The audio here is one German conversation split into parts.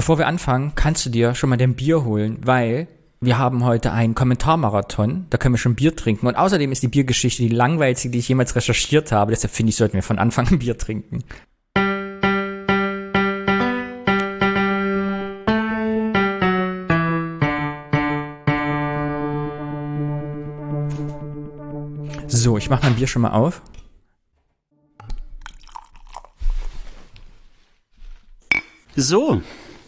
Bevor wir anfangen, kannst du dir schon mal dein Bier holen, weil wir haben heute einen Kommentarmarathon. Da können wir schon Bier trinken. Und außerdem ist die Biergeschichte die langweiligste, die ich jemals recherchiert habe. Deshalb finde ich, sollten wir von Anfang an Bier trinken. So, ich mache mein Bier schon mal auf. So,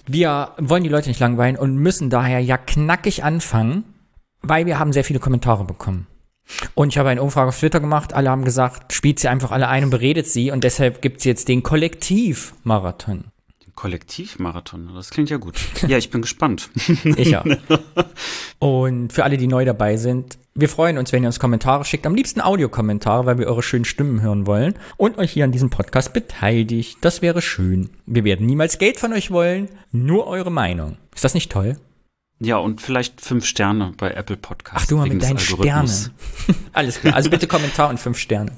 Wir wollen die Leute nicht langweilen und müssen daher ja knackig anfangen, weil wir haben sehr viele Kommentare bekommen. Und ich habe eine Umfrage auf Twitter gemacht, alle haben gesagt, spielt sie einfach alle ein und beredet sie und deshalb gibt es jetzt den Kollektivmarathon. Kollektivmarathon, das klingt ja gut. Ja, ich bin gespannt. Ich ja. Und für alle, die neu dabei sind, wir freuen uns, wenn ihr uns Kommentare schickt. Am liebsten Audiokommentare, weil wir eure schönen Stimmen hören wollen und euch hier an diesem Podcast beteiligt. Das wäre schön. Wir werden niemals Geld von euch wollen, nur eure Meinung. Ist das nicht toll? Ja, und vielleicht fünf Sterne bei Apple Podcasts. Ach du mal mit deinen. Sternen. Alles klar. Also bitte Kommentar und fünf Sterne.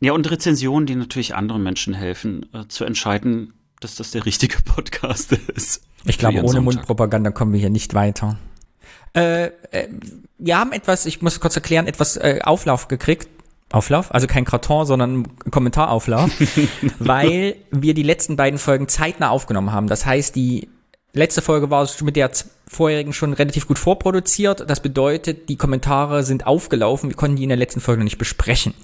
Ja, und Rezensionen, die natürlich anderen Menschen helfen, äh, zu entscheiden, dass das der richtige Podcast ist. Ich glaube, ohne Sonntag. Mundpropaganda kommen wir hier nicht weiter. Äh, äh, wir haben etwas, ich muss kurz erklären, etwas äh, Auflauf gekriegt. Auflauf? Also kein Karton, sondern Kommentarauflauf. weil wir die letzten beiden Folgen zeitnah aufgenommen haben. Das heißt, die letzte Folge war mit der vorherigen schon relativ gut vorproduziert. Das bedeutet, die Kommentare sind aufgelaufen. Wir konnten die in der letzten Folge noch nicht besprechen.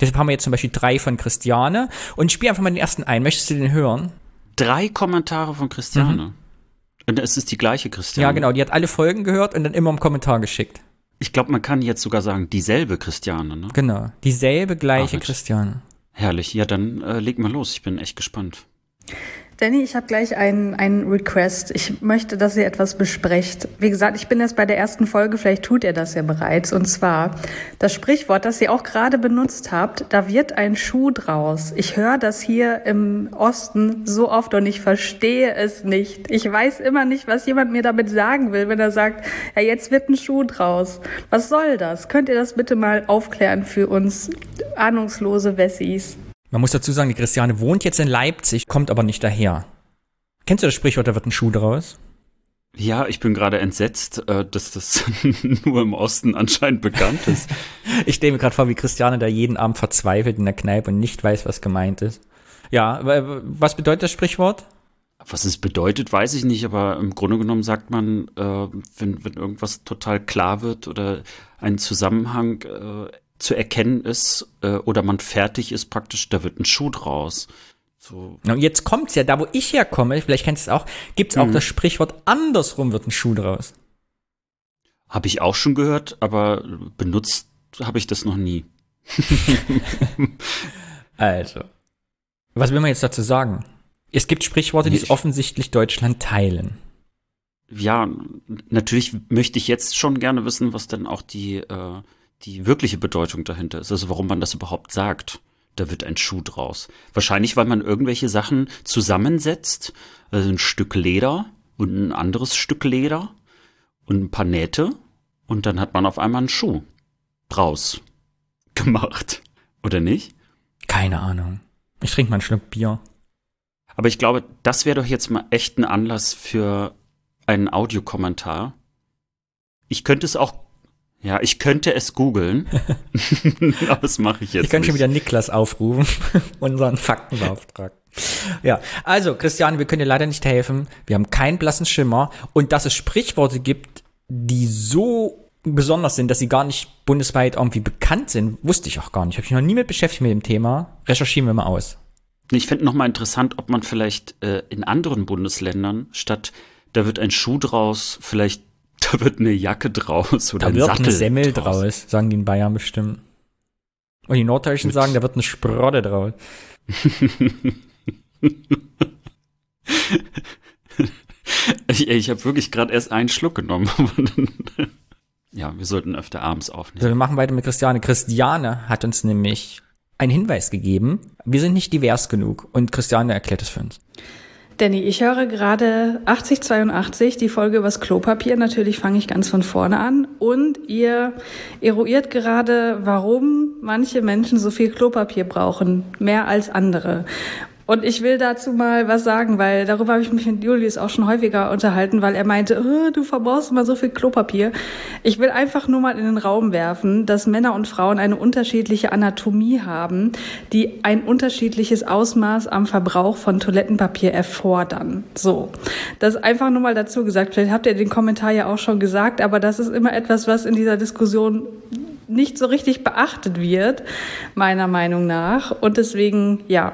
Deshalb haben wir jetzt zum Beispiel drei von Christiane. Und ich spiele einfach mal den ersten ein. Möchtest du den hören? Drei Kommentare von Christiane. Und es ist die gleiche Christiane. Ja, genau. Die hat alle Folgen gehört und dann immer im Kommentar geschickt. Ich glaube, man kann jetzt sogar sagen, dieselbe Christiane, ne? Genau. Dieselbe gleiche Ach. Christiane. Herrlich. Ja, dann äh, leg mal los. Ich bin echt gespannt. Danny, ich habe gleich einen, einen Request. Ich möchte, dass ihr etwas besprecht. Wie gesagt, ich bin erst bei der ersten Folge, vielleicht tut ihr das ja bereits. Und zwar das Sprichwort, das ihr auch gerade benutzt habt, da wird ein Schuh draus. Ich höre das hier im Osten so oft und ich verstehe es nicht. Ich weiß immer nicht, was jemand mir damit sagen will, wenn er sagt, ja, jetzt wird ein Schuh draus. Was soll das? Könnt ihr das bitte mal aufklären für uns ahnungslose Wessis? Man muss dazu sagen, die Christiane wohnt jetzt in Leipzig, kommt aber nicht daher. Kennst du das Sprichwort, da wird ein Schuh draus? Ja, ich bin gerade entsetzt, äh, dass das nur im Osten anscheinend bekannt ist. Ich stelle mir gerade vor, wie Christiane da jeden Abend verzweifelt in der Kneipe und nicht weiß, was gemeint ist. Ja, wa- was bedeutet das Sprichwort? Was es bedeutet, weiß ich nicht, aber im Grunde genommen sagt man, äh, wenn, wenn irgendwas total klar wird oder ein Zusammenhang äh, zu erkennen ist äh, oder man fertig ist praktisch, da wird ein Schuh draus. So, Und jetzt kommt's ja, da wo ich herkomme, vielleicht kennst du es auch, gibt's auch das Sprichwort andersrum wird ein Schuh draus. habe ich auch schon gehört, aber benutzt habe ich das noch nie. Also. Was will man jetzt dazu sagen? Es gibt Sprichworte, die es Ich- offensichtlich Deutschland teilen. Ja, natürlich möchte ich jetzt schon gerne wissen, was denn auch die, äh, die wirkliche Bedeutung dahinter ist. Also warum man das überhaupt sagt. Da wird ein Schuh draus. Wahrscheinlich, weil man irgendwelche Sachen zusammensetzt. Also ein Stück Leder und ein anderes Stück Leder und ein paar Nähte. Und dann hat man auf einmal einen Schuh draus gemacht. Oder nicht? Keine Ahnung. Ich trinke mal einen Schluck Bier. Aber ich glaube, das wäre doch jetzt mal echt ein Anlass für einen Audiokommentar. Ich könnte es auch, ja, ich könnte es googeln, aber das mache ich jetzt Ich kann schon wieder Niklas aufrufen, unseren Faktenbeauftragten. Ja, also Christiane, wir können dir leider nicht helfen. Wir haben keinen blassen Schimmer. Und dass es Sprichworte gibt, die so besonders sind, dass sie gar nicht bundesweit irgendwie bekannt sind, wusste ich auch gar nicht. Habe ich noch nie mit beschäftigt mit dem Thema. Recherchieren wir mal aus. Ich finde noch mal interessant, ob man vielleicht äh, in anderen Bundesländern statt da wird ein Schuh draus, vielleicht da wird eine Jacke draus oder Da ein wird Sattel eine Semmel draus, sagen die in Bayern bestimmt. Und die Norddeutschen Mit- sagen, da wird eine Sprotte draus. Ich, ich habe wirklich gerade erst einen Schluck genommen. ja, wir sollten öfter abends So, aufnehmen. wir machen weiter mit Christiane. Christiane hat uns nämlich einen Hinweis gegeben. Wir sind nicht divers genug. Und Christiane erklärt es für uns. Danny, ich höre gerade 8082, die Folge übers Klopapier. Natürlich fange ich ganz von vorne an. Und ihr eruiert gerade, warum manche Menschen so viel Klopapier brauchen, mehr als andere. Und ich will dazu mal was sagen, weil darüber habe ich mich mit Julius auch schon häufiger unterhalten, weil er meinte, oh, du verbrauchst immer so viel Klopapier. Ich will einfach nur mal in den Raum werfen, dass Männer und Frauen eine unterschiedliche Anatomie haben, die ein unterschiedliches Ausmaß am Verbrauch von Toilettenpapier erfordern. So, das einfach nur mal dazu gesagt. Vielleicht habt ihr den Kommentar ja auch schon gesagt, aber das ist immer etwas, was in dieser Diskussion nicht so richtig beachtet wird, meiner Meinung nach. Und deswegen, ja,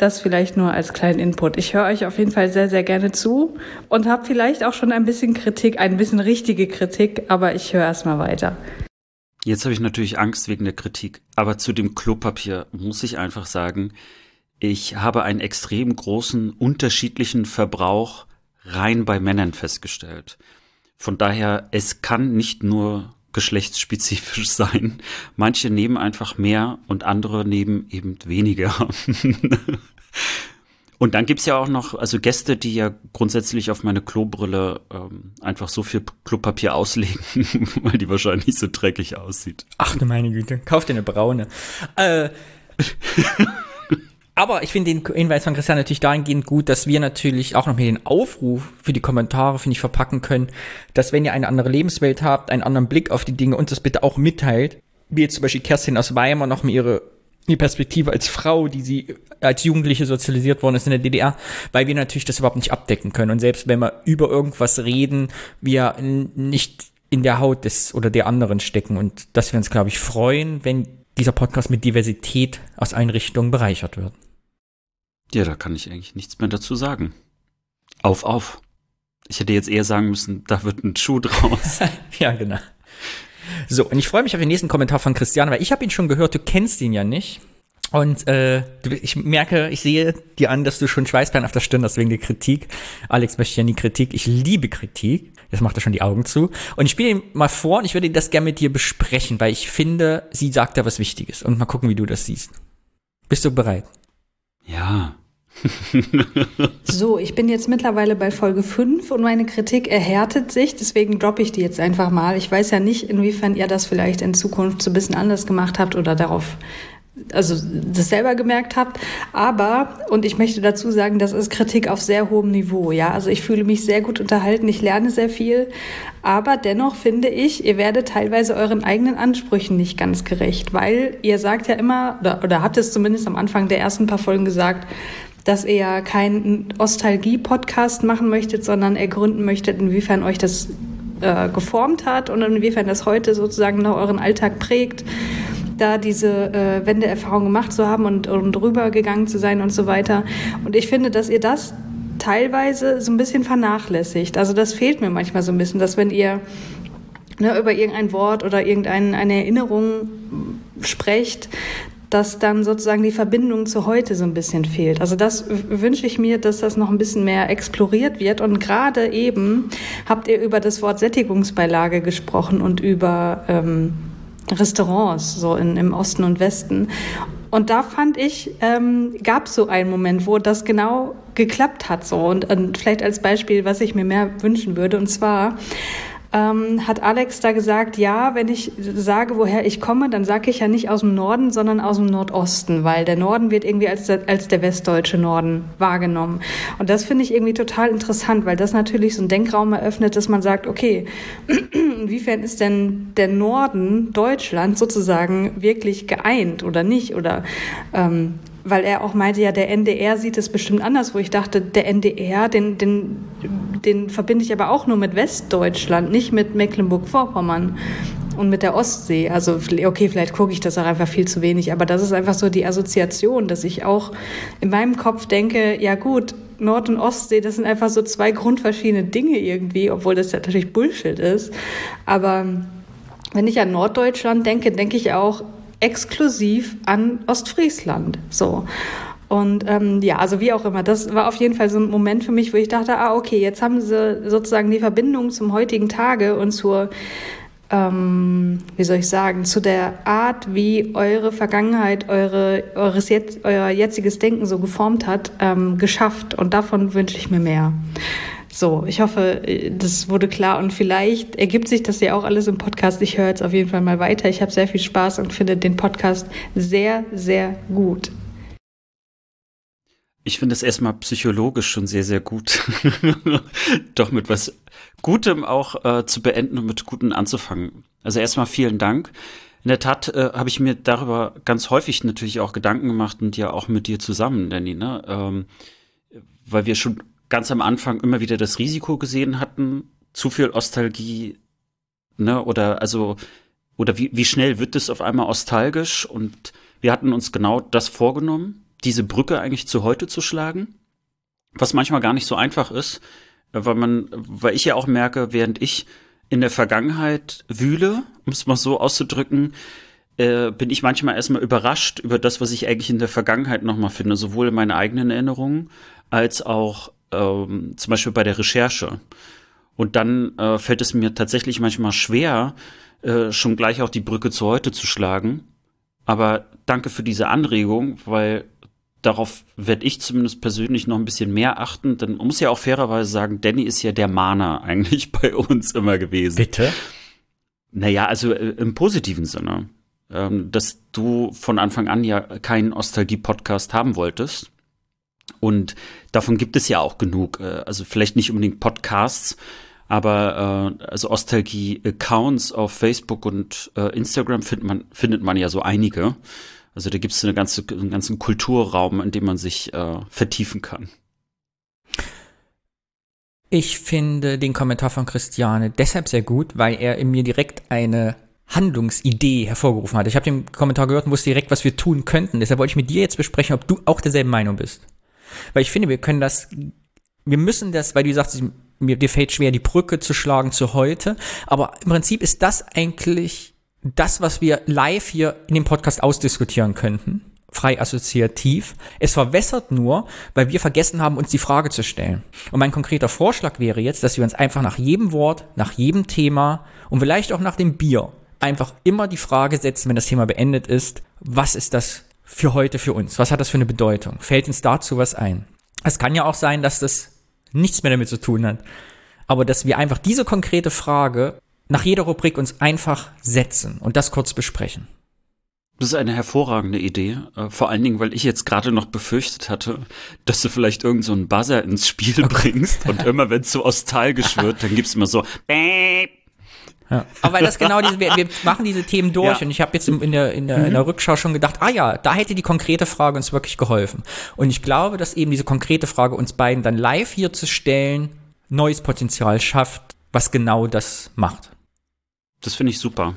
das vielleicht nur als kleinen Input. Ich höre euch auf jeden Fall sehr, sehr gerne zu und habe vielleicht auch schon ein bisschen Kritik, ein bisschen richtige Kritik, aber ich höre erstmal weiter. Jetzt habe ich natürlich Angst wegen der Kritik, aber zu dem Klopapier muss ich einfach sagen, ich habe einen extrem großen unterschiedlichen Verbrauch rein bei Männern festgestellt. Von daher, es kann nicht nur geschlechtsspezifisch sein. Manche nehmen einfach mehr und andere nehmen eben weniger. und dann gibt's ja auch noch, also Gäste, die ja grundsätzlich auf meine Klobrille ähm, einfach so viel Klopapier auslegen, weil die wahrscheinlich so dreckig aussieht. Ach du meine Güte, kauf dir eine braune. Äh, aber ich finde den Hinweis von Christian natürlich dahingehend gut, dass wir natürlich auch noch mit den Aufruf für die Kommentare, finde ich, verpacken können, dass wenn ihr eine andere Lebenswelt habt, einen anderen Blick auf die Dinge, uns das bitte auch mitteilt. Wie jetzt zum Beispiel Kerstin aus Weimar noch mal ihre die Perspektive als Frau, die sie als Jugendliche sozialisiert worden ist in der DDR, weil wir natürlich das überhaupt nicht abdecken können. Und selbst wenn wir über irgendwas reden, wir nicht in der Haut des oder der anderen stecken. Und dass wir uns, glaube ich, freuen, wenn dieser Podcast mit Diversität aus allen Richtungen bereichert wird. Ja, da kann ich eigentlich nichts mehr dazu sagen. Auf, auf. Ich hätte jetzt eher sagen müssen, da wird ein Schuh draus. ja, genau. So, und ich freue mich auf den nächsten Kommentar von Christian, weil ich habe ihn schon gehört, du kennst ihn ja nicht. Und äh, ich merke, ich sehe dir an, dass du schon Schweißbein auf der Stirn hast wegen der Kritik. Alex möchte ja nie Kritik. Ich liebe Kritik. Jetzt macht er schon die Augen zu. Und ich spiele ihm mal vor und ich würde das gerne mit dir besprechen, weil ich finde, sie sagt da was Wichtiges. Und mal gucken, wie du das siehst. Bist du bereit? Ja. so, ich bin jetzt mittlerweile bei Folge 5 und meine Kritik erhärtet sich, deswegen droppe ich die jetzt einfach mal. Ich weiß ja nicht, inwiefern ihr das vielleicht in Zukunft so ein bisschen anders gemacht habt oder darauf also das selber gemerkt habt. Aber, und ich möchte dazu sagen, das ist Kritik auf sehr hohem Niveau. Ja, also ich fühle mich sehr gut unterhalten, ich lerne sehr viel. Aber dennoch finde ich, ihr werdet teilweise euren eigenen Ansprüchen nicht ganz gerecht, weil ihr sagt ja immer, oder, oder habt es zumindest am Anfang der ersten paar Folgen gesagt, dass ihr keinen Ostalgie-Podcast machen möchtet, sondern ergründen möchtet, inwiefern euch das äh, geformt hat und inwiefern das heute sozusagen noch euren Alltag prägt da diese äh, Wendeerfahrung gemacht zu haben und, und rübergegangen zu sein und so weiter. Und ich finde, dass ihr das teilweise so ein bisschen vernachlässigt. Also das fehlt mir manchmal so ein bisschen, dass wenn ihr ne, über irgendein Wort oder irgendeine Erinnerung sprecht, dass dann sozusagen die Verbindung zu heute so ein bisschen fehlt. Also das wünsche ich mir, dass das noch ein bisschen mehr exploriert wird. Und gerade eben habt ihr über das Wort Sättigungsbeilage gesprochen und über ähm, Restaurants so in, im Osten und Westen. Und da fand ich, ähm, gab es so einen Moment, wo das genau geklappt hat so. Und, und vielleicht als Beispiel, was ich mir mehr wünschen würde. Und zwar ähm, hat Alex da gesagt, ja, wenn ich sage, woher ich komme, dann sage ich ja nicht aus dem Norden, sondern aus dem Nordosten, weil der Norden wird irgendwie als der, als der westdeutsche Norden wahrgenommen. Und das finde ich irgendwie total interessant, weil das natürlich so einen Denkraum eröffnet, dass man sagt, okay, inwiefern ist denn der Norden Deutschland sozusagen wirklich geeint oder nicht? Oder ähm, weil er auch meinte, ja, der NDR sieht es bestimmt anders, wo ich dachte, der NDR, den, den, den verbinde ich aber auch nur mit Westdeutschland, nicht mit Mecklenburg-Vorpommern und mit der Ostsee. Also, okay, vielleicht gucke ich das auch einfach viel zu wenig, aber das ist einfach so die Assoziation, dass ich auch in meinem Kopf denke, ja gut, Nord- und Ostsee, das sind einfach so zwei grundverschiedene Dinge irgendwie, obwohl das ja natürlich Bullshit ist. Aber wenn ich an Norddeutschland denke, denke ich auch exklusiv an Ostfriesland. So. Und ähm, ja, also wie auch immer, das war auf jeden Fall so ein Moment für mich, wo ich dachte, ah, okay, jetzt haben sie sozusagen die Verbindung zum heutigen Tage und zur, ähm, wie soll ich sagen, zu der Art, wie eure Vergangenheit, eure, eures jetzt, euer jetziges Denken so geformt hat, ähm, geschafft. Und davon wünsche ich mir mehr. So, ich hoffe, das wurde klar und vielleicht ergibt sich das ja auch alles im Podcast. Ich höre jetzt auf jeden Fall mal weiter. Ich habe sehr viel Spaß und finde den Podcast sehr, sehr gut. Ich finde es erstmal psychologisch schon sehr, sehr gut. Doch mit was Gutem auch äh, zu beenden und mit Gutem anzufangen. Also erstmal vielen Dank. In der Tat äh, habe ich mir darüber ganz häufig natürlich auch Gedanken gemacht und ja auch mit dir zusammen, Danny, ne? Ähm, weil wir schon ganz am Anfang immer wieder das Risiko gesehen hatten, zu viel Ostalgie, ne? Oder also, oder wie, wie schnell wird es auf einmal nostalgisch? Und wir hatten uns genau das vorgenommen diese Brücke eigentlich zu heute zu schlagen, was manchmal gar nicht so einfach ist, weil man, weil ich ja auch merke, während ich in der Vergangenheit wühle, um es mal so auszudrücken, äh, bin ich manchmal erstmal überrascht über das, was ich eigentlich in der Vergangenheit nochmal finde, sowohl in meinen eigenen Erinnerungen als auch ähm, zum Beispiel bei der Recherche. Und dann äh, fällt es mir tatsächlich manchmal schwer, äh, schon gleich auch die Brücke zu heute zu schlagen. Aber danke für diese Anregung, weil darauf werde ich zumindest persönlich noch ein bisschen mehr achten, denn man muss ja auch fairerweise sagen, Danny ist ja der Mahner eigentlich bei uns immer gewesen. Bitte? Naja, also äh, im positiven Sinne. Ähm, dass du von Anfang an ja keinen Nostalgie-Podcast haben wolltest. Und davon gibt es ja auch genug. Äh, also vielleicht nicht unbedingt Podcasts, aber äh, also Ostalgie-Accounts auf Facebook und äh, Instagram findet man, findet man ja so einige. Also da gibt es eine ganze, einen ganzen Kulturraum, in dem man sich äh, vertiefen kann. Ich finde den Kommentar von Christiane deshalb sehr gut, weil er in mir direkt eine Handlungsidee hervorgerufen hat. Ich habe den Kommentar gehört und wusste direkt, was wir tun könnten. Deshalb wollte ich mit dir jetzt besprechen, ob du auch derselben Meinung bist. Weil ich finde, wir können das, wir müssen das, weil du sagst, mir dir fällt schwer, die Brücke zu schlagen zu heute. Aber im Prinzip ist das eigentlich das, was wir live hier in dem Podcast ausdiskutieren könnten, frei assoziativ. Es verwässert nur, weil wir vergessen haben, uns die Frage zu stellen. Und mein konkreter Vorschlag wäre jetzt, dass wir uns einfach nach jedem Wort, nach jedem Thema und vielleicht auch nach dem Bier einfach immer die Frage setzen, wenn das Thema beendet ist, was ist das für heute für uns? Was hat das für eine Bedeutung? Fällt uns dazu was ein? Es kann ja auch sein, dass das nichts mehr damit zu tun hat. Aber dass wir einfach diese konkrete Frage nach jeder Rubrik uns einfach setzen und das kurz besprechen. Das ist eine hervorragende Idee. Äh, vor allen Dingen, weil ich jetzt gerade noch befürchtet hatte, dass du vielleicht irgend so einen Buzzer ins Spiel bringst und immer wenn es so nostalgisch wird, dann gibt's immer so ja. Aber weil das genau diese, wir, wir machen diese Themen durch ja. und ich habe jetzt in der, in, der, mhm. in der Rückschau schon gedacht, ah ja, da hätte die konkrete Frage uns wirklich geholfen. Und ich glaube, dass eben diese konkrete Frage uns beiden dann live hier zu stellen, neues Potenzial schafft, was genau das macht. Das finde ich super.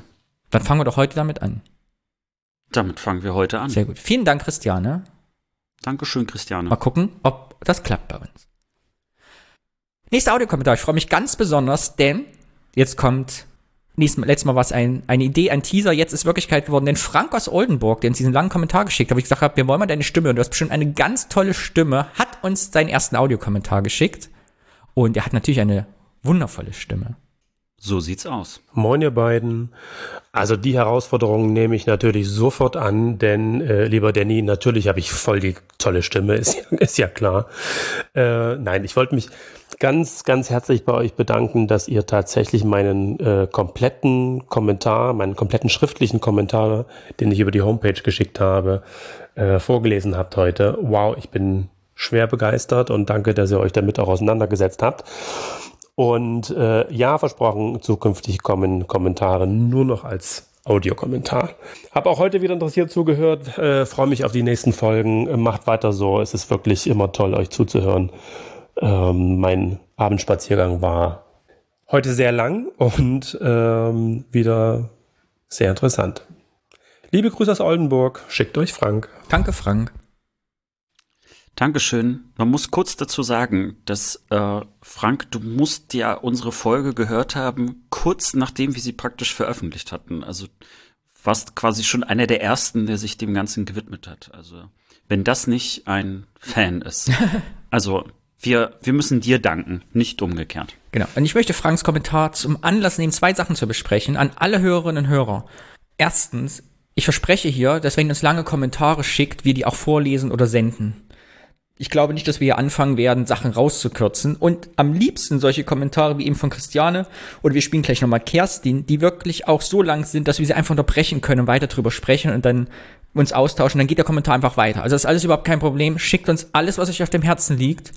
Dann fangen wir doch heute damit an. Damit fangen wir heute an. Sehr gut. Vielen Dank, Christiane. Dankeschön, Christiane. Mal gucken, ob das klappt bei uns. Nächster Audiokommentar. Ich freue mich ganz besonders, denn jetzt kommt, nächstes, letztes Mal war es ein, eine Idee, ein Teaser, jetzt ist Wirklichkeit geworden. Denn Frank aus Oldenburg, der uns diesen langen Kommentar geschickt hat, wo ich gesagt habe, wir wollen mal deine Stimme und du hast bestimmt eine ganz tolle Stimme, hat uns seinen ersten Audiokommentar geschickt. Und er hat natürlich eine wundervolle Stimme. So sieht's aus. Moin, ihr beiden. Also die Herausforderung nehme ich natürlich sofort an, denn äh, lieber Danny, natürlich habe ich voll die tolle Stimme, ist ja, ist ja klar. Äh, nein, ich wollte mich ganz, ganz herzlich bei euch bedanken, dass ihr tatsächlich meinen äh, kompletten Kommentar, meinen kompletten schriftlichen Kommentar, den ich über die Homepage geschickt habe, äh, vorgelesen habt heute. Wow, ich bin schwer begeistert und danke, dass ihr euch damit auch auseinandergesetzt habt. Und äh, ja, versprochen, zukünftig kommen Kommentare nur noch als Audiokommentar. Hab auch heute wieder interessiert zugehört, äh, freue mich auf die nächsten Folgen. Äh, macht weiter so, es ist wirklich immer toll, euch zuzuhören. Ähm, mein Abendspaziergang war heute sehr lang und ähm, wieder sehr interessant. Liebe Grüße aus Oldenburg, schickt euch Frank. Danke, Frank. Dankeschön. Man muss kurz dazu sagen, dass äh, Frank, du musst ja unsere Folge gehört haben, kurz nachdem wir sie praktisch veröffentlicht hatten. Also warst quasi schon einer der ersten, der sich dem Ganzen gewidmet hat. Also wenn das nicht ein Fan ist. Also wir, wir müssen dir danken, nicht umgekehrt. Genau. Und ich möchte Franks Kommentar zum Anlass nehmen, zwei Sachen zu besprechen an alle Hörerinnen und Hörer. Erstens, ich verspreche hier, dass wenn ihr uns lange Kommentare schickt, wir die auch vorlesen oder senden Ich glaube nicht, dass wir hier anfangen werden, Sachen rauszukürzen. Und am liebsten solche Kommentare wie eben von Christiane oder wir spielen gleich nochmal Kerstin, die wirklich auch so lang sind, dass wir sie einfach unterbrechen können weiter drüber sprechen und dann uns austauschen. Dann geht der Kommentar einfach weiter. Also das ist alles überhaupt kein Problem. Schickt uns alles, was euch auf dem Herzen liegt.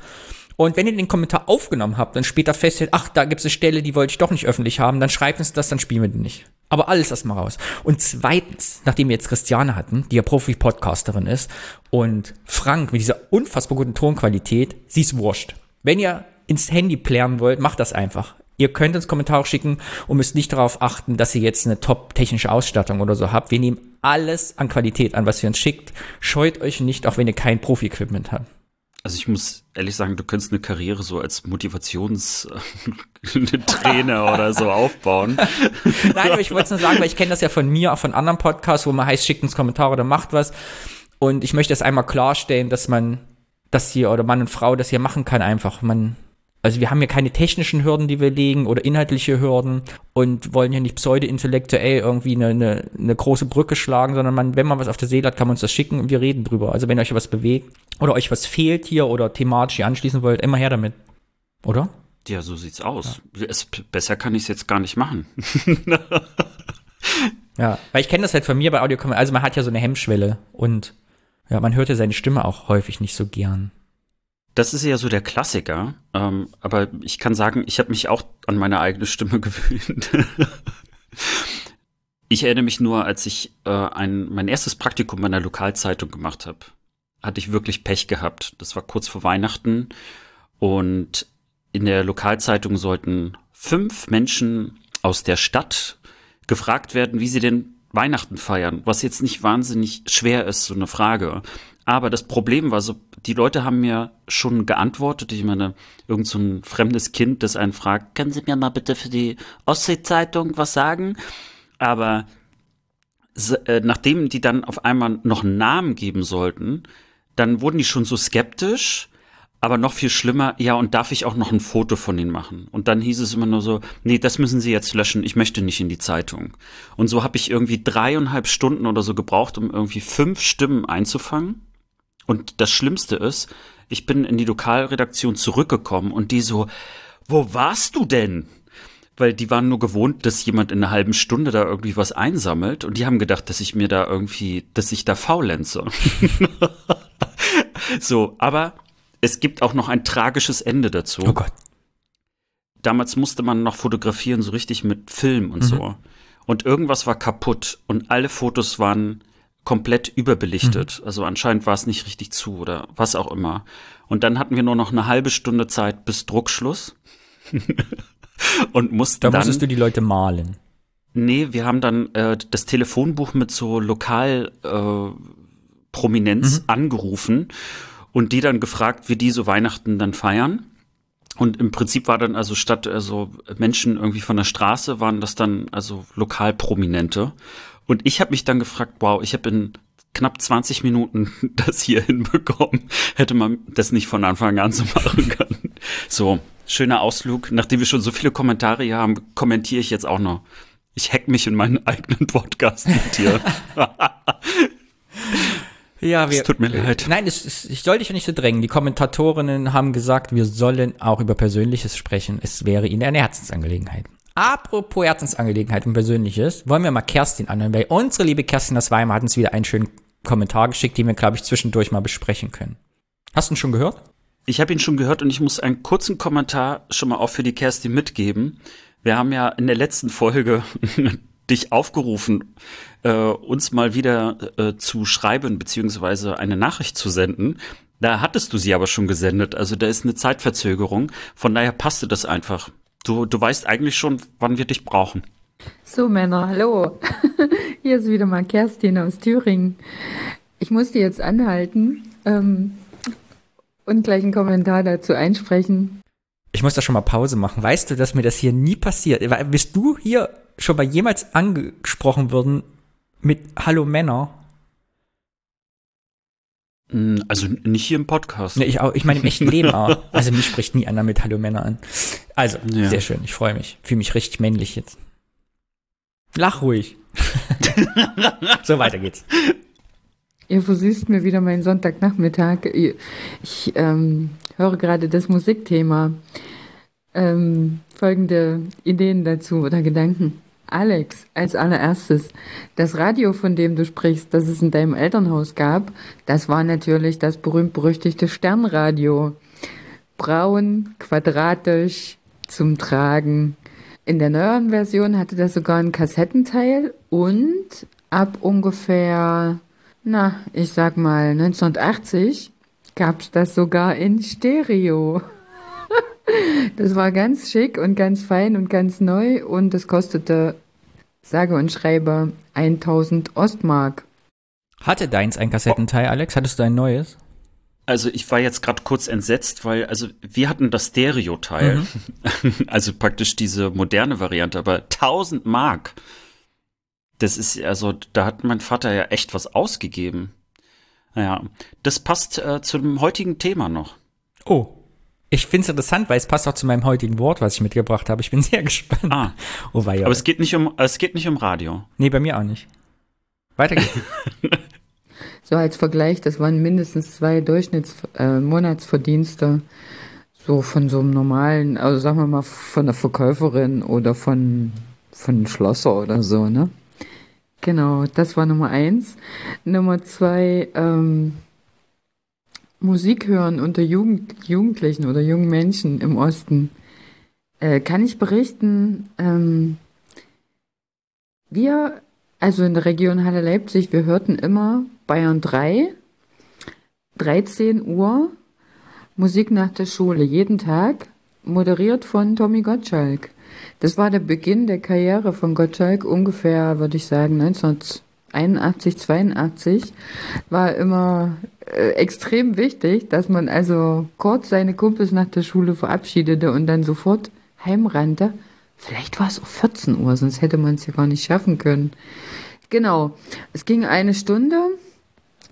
Und wenn ihr den Kommentar aufgenommen habt und später feststellt, ach, da gibt es eine Stelle, die wollte ich doch nicht öffentlich haben, dann schreibt uns das, dann spielen wir den nicht. Aber alles erstmal raus. Und zweitens, nachdem wir jetzt Christiane hatten, die ja Profi-Podcasterin ist, und Frank mit dieser unfassbar guten Tonqualität, sie ist wurscht. Wenn ihr ins Handy plären wollt, macht das einfach. Ihr könnt uns Kommentare schicken und müsst nicht darauf achten, dass ihr jetzt eine top technische Ausstattung oder so habt. Wir nehmen alles an Qualität an, was ihr uns schickt. Scheut euch nicht, auch wenn ihr kein Profi-Equipment habt. Also ich muss ehrlich sagen, du könntest eine Karriere so als Motivationstrainer oder so aufbauen. Nein, aber ich wollte es nur sagen, weil ich kenne das ja von mir, auch von anderen Podcasts, wo man heißt, schickt uns Kommentare oder macht was. Und ich möchte es einmal klarstellen, dass man das hier oder Mann und Frau das hier machen kann einfach. Man also wir haben hier keine technischen Hürden, die wir legen oder inhaltliche Hürden und wollen hier nicht pseudo-intellektuell irgendwie eine, eine, eine große Brücke schlagen, sondern man, wenn man was auf der Seele hat, kann man uns das schicken und wir reden drüber. Also wenn euch was bewegt oder euch was fehlt hier oder thematisch hier anschließen wollt, immer her damit. Oder? Ja, so sieht's aus. Ja. Es, besser kann ich es jetzt gar nicht machen. ja, weil ich kenne das halt von mir bei Audio, also man hat ja so eine Hemmschwelle und ja, man hört ja seine Stimme auch häufig nicht so gern. Das ist ja so der Klassiker. Ähm, aber ich kann sagen, ich habe mich auch an meine eigene Stimme gewöhnt. ich erinnere mich nur, als ich äh, ein, mein erstes Praktikum bei einer Lokalzeitung gemacht habe, hatte ich wirklich Pech gehabt. Das war kurz vor Weihnachten und in der Lokalzeitung sollten fünf Menschen aus der Stadt gefragt werden, wie sie denn Weihnachten feiern, was jetzt nicht wahnsinnig schwer ist, so eine Frage. Aber das Problem war so, die Leute haben mir schon geantwortet. Ich meine, irgend so ein fremdes Kind, das einen fragt, können Sie mir mal bitte für die Ostsee-Zeitung was sagen? Aber äh, nachdem die dann auf einmal noch einen Namen geben sollten, dann wurden die schon so skeptisch. Aber noch viel schlimmer, ja, und darf ich auch noch ein Foto von ihnen machen? Und dann hieß es immer nur so, nee, das müssen Sie jetzt löschen, ich möchte nicht in die Zeitung. Und so habe ich irgendwie dreieinhalb Stunden oder so gebraucht, um irgendwie fünf Stimmen einzufangen. Und das Schlimmste ist, ich bin in die Lokalredaktion zurückgekommen und die so, wo warst du denn? Weil die waren nur gewohnt, dass jemand in einer halben Stunde da irgendwie was einsammelt und die haben gedacht, dass ich mir da irgendwie, dass ich da faulenze. so, aber es gibt auch noch ein tragisches Ende dazu. Oh Gott. Damals musste man noch fotografieren, so richtig mit Film und mhm. so. Und irgendwas war kaputt und alle Fotos waren komplett überbelichtet. Mhm. Also anscheinend war es nicht richtig zu oder was auch immer. Und dann hatten wir nur noch eine halbe Stunde Zeit bis Druckschluss. und mussten da dann. Da musstest du die Leute malen. Nee, wir haben dann äh, das Telefonbuch mit so lokal äh, Prominenz mhm. angerufen und die dann gefragt, wie die so Weihnachten dann feiern. Und im Prinzip war dann also statt also Menschen irgendwie von der Straße waren das dann also Lokalprominente. Und ich habe mich dann gefragt, wow, ich habe in knapp 20 Minuten das hier hinbekommen. Hätte man das nicht von Anfang an so machen können. So, schöner Ausflug. Nachdem wir schon so viele Kommentare hier haben, kommentiere ich jetzt auch noch. Ich hack mich in meinen eigenen Podcast mit dir. Ja, wir, es tut mir leid. Nein, es, es, ich soll dich ja nicht so drängen. Die Kommentatorinnen haben gesagt, wir sollen auch über Persönliches sprechen. Es wäre ihnen eine Herzensangelegenheit. Apropos Herzensangelegenheit und Persönliches, wollen wir mal Kerstin anhören, weil unsere liebe Kerstin aus Weimar hat uns wieder einen schönen Kommentar geschickt, den wir, glaube ich, zwischendurch mal besprechen können. Hast du ihn schon gehört? Ich habe ihn schon gehört und ich muss einen kurzen Kommentar schon mal auch für die Kerstin mitgeben. Wir haben ja in der letzten Folge dich aufgerufen, äh, uns mal wieder äh, zu schreiben beziehungsweise eine Nachricht zu senden. Da hattest du sie aber schon gesendet, also da ist eine Zeitverzögerung. Von daher passte das einfach. Du, du weißt eigentlich schon, wann wir dich brauchen. So, Männer, hallo. Hier ist wieder mal Kerstin aus Thüringen. Ich musste jetzt anhalten ähm, und gleich einen Kommentar dazu einsprechen. Ich muss da schon mal Pause machen. Weißt du, dass mir das hier nie passiert? Bist du hier schon mal jemals angesprochen worden mit Hallo Männer? Hm, also nicht hier im Podcast. Nee, ich, auch, ich meine im echten Leben auch. Also mich spricht nie einer mit Hallo Männer an. Also, ja. sehr schön, ich freue mich. Fühle mich richtig männlich jetzt. Lach ruhig. so, weiter geht's. Ihr versüßt mir wieder meinen Sonntagnachmittag. Ich ähm, höre gerade das Musikthema. Ähm, folgende Ideen dazu oder Gedanken. Alex, als allererstes, das Radio, von dem du sprichst, das es in deinem Elternhaus gab, das war natürlich das berühmt-berüchtigte Sternradio. Braun, quadratisch, zum Tragen. In der neueren Version hatte das sogar einen Kassettenteil und ab ungefähr, na, ich sag mal 1980 gab's das sogar in Stereo. Das war ganz schick und ganz fein und ganz neu und es kostete, sage und schreibe, 1000 Ostmark. Hatte deins ein Kassettenteil, Alex? Hattest du ein neues? Also ich war jetzt gerade kurz entsetzt, weil also wir hatten das Stereo-Teil, mhm. also praktisch diese moderne Variante, aber 1000 Mark. Das ist also, da hat mein Vater ja echt was ausgegeben. Naja, das passt äh, zu dem heutigen Thema noch. Oh, ich finde es interessant, weil es passt auch zu meinem heutigen Wort, was ich mitgebracht habe. Ich bin sehr gespannt. Ah. Oh, Aber es geht nicht um, es geht nicht um Radio. Nee, bei mir auch nicht. Weiter geht's. so als Vergleich, das waren mindestens zwei Durchschnittsmonatsverdienste. Äh, so von so einem normalen, also sagen wir mal von der Verkäuferin oder von, von Schlosser oder so, ne? Genau, das war Nummer eins. Nummer zwei, ähm, Musik hören unter Jugend, Jugendlichen oder jungen Menschen im Osten, äh, kann ich berichten, ähm, wir, also in der Region Halle Leipzig, wir hörten immer Bayern 3, 13 Uhr, Musik nach der Schule, jeden Tag, moderiert von Tommy Gottschalk. Das war der Beginn der Karriere von Gottschalk, ungefähr, würde ich sagen, 19 81, 82 war immer äh, extrem wichtig, dass man also kurz seine Kumpels nach der Schule verabschiedete und dann sofort heimrannte. Vielleicht war es auch 14 Uhr, sonst hätte man es ja gar nicht schaffen können. Genau, es ging eine Stunde.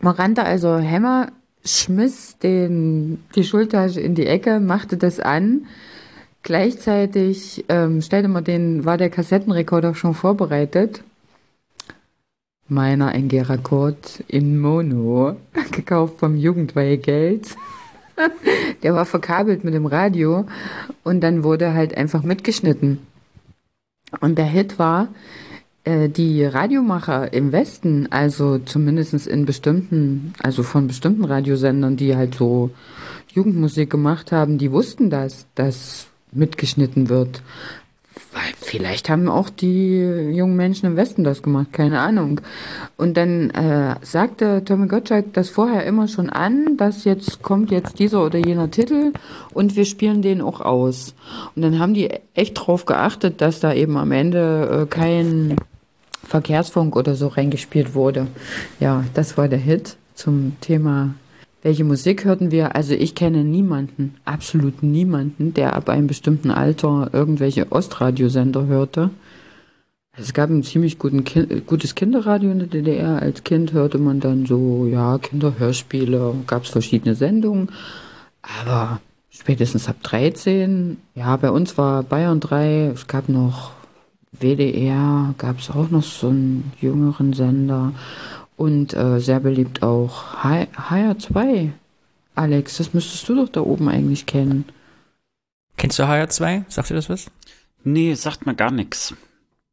Man rannte also Hämmer, schmiss den, die Schultasche in die Ecke, machte das an. Gleichzeitig ähm, stellte man den, war der Kassettenrekorder schon vorbereitet meiner ein Gerakord in Mono, gekauft vom Jugendweihgeld. Der war verkabelt mit dem Radio und dann wurde halt einfach mitgeschnitten. Und der Hit war, äh, die Radiomacher im Westen, also zumindest in bestimmten, also von bestimmten Radiosendern, die halt so Jugendmusik gemacht haben, die wussten das, dass mitgeschnitten wird. Weil vielleicht haben auch die jungen Menschen im Westen das gemacht, keine Ahnung. Und dann äh, sagte Tommy Gottschalk das vorher immer schon an, dass jetzt kommt jetzt dieser oder jener Titel und wir spielen den auch aus. Und dann haben die echt drauf geachtet, dass da eben am Ende äh, kein Verkehrsfunk oder so reingespielt wurde. Ja, das war der Hit zum Thema welche Musik hörten wir? Also ich kenne niemanden, absolut niemanden, der ab einem bestimmten Alter irgendwelche Ostradiosender hörte. Es gab ein ziemlich kind, gutes Kinderradio in der DDR. Als Kind hörte man dann so, ja, Kinderhörspiele, gab es verschiedene Sendungen. Aber spätestens ab 13, ja, bei uns war Bayern 3, es gab noch WDR, gab es auch noch so einen jüngeren Sender. Und äh, sehr beliebt auch HR2. Alex, das müsstest du doch da oben eigentlich kennen. Kennst du HR2? Sagt dir das was? Nee, sagt mir gar nichts.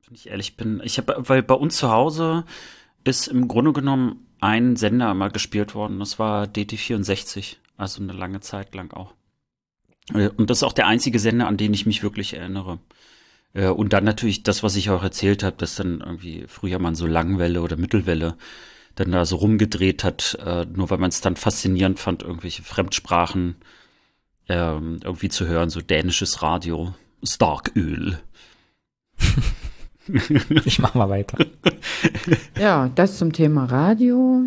Wenn ich ehrlich bin. Ich habe, weil bei uns zu Hause ist im Grunde genommen ein Sender mal gespielt worden. Das war DT64. Also eine lange Zeit lang auch. Äh, und das ist auch der einzige Sender, an den ich mich wirklich erinnere. Äh, und dann natürlich das, was ich auch erzählt habe, dass dann irgendwie früher man so Langwelle oder Mittelwelle dann da so rumgedreht hat, äh, nur weil man es dann faszinierend fand, irgendwelche Fremdsprachen ähm, irgendwie zu hören, so dänisches Radio, Starköl. ich mach mal weiter. Ja, das zum Thema Radio.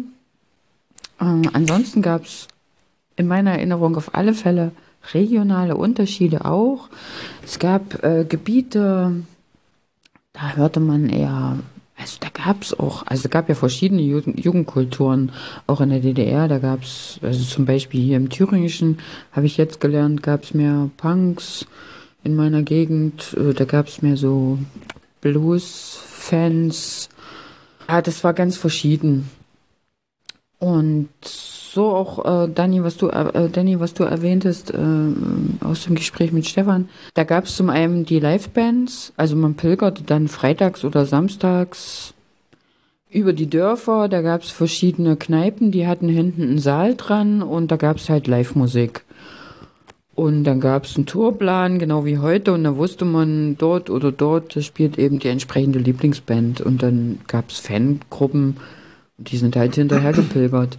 Ähm, ansonsten gab es in meiner Erinnerung auf alle Fälle regionale Unterschiede auch. Es gab äh, Gebiete, da hörte man eher also da gab es auch, also gab ja verschiedene Jugendkulturen, auch in der DDR, da gab es, also zum Beispiel hier im Thüringischen, habe ich jetzt gelernt, gab es mehr Punks in meiner Gegend, äh, da gab es mehr so Blues-Fans. Ja, das war ganz verschieden. Und so auch, äh, Danny, was du, äh, Danny, was du erwähntest äh, aus dem Gespräch mit Stefan, da gab es zum einen die Livebands, also man pilgerte dann freitags oder samstags über die Dörfer, da gab es verschiedene Kneipen, die hatten hinten einen Saal dran und da gab es halt Live-Musik. Und dann gab es einen Tourplan, genau wie heute, und da wusste man, dort oder dort spielt eben die entsprechende Lieblingsband. Und dann gab es Fangruppen, die sind halt hinterher gepilgert.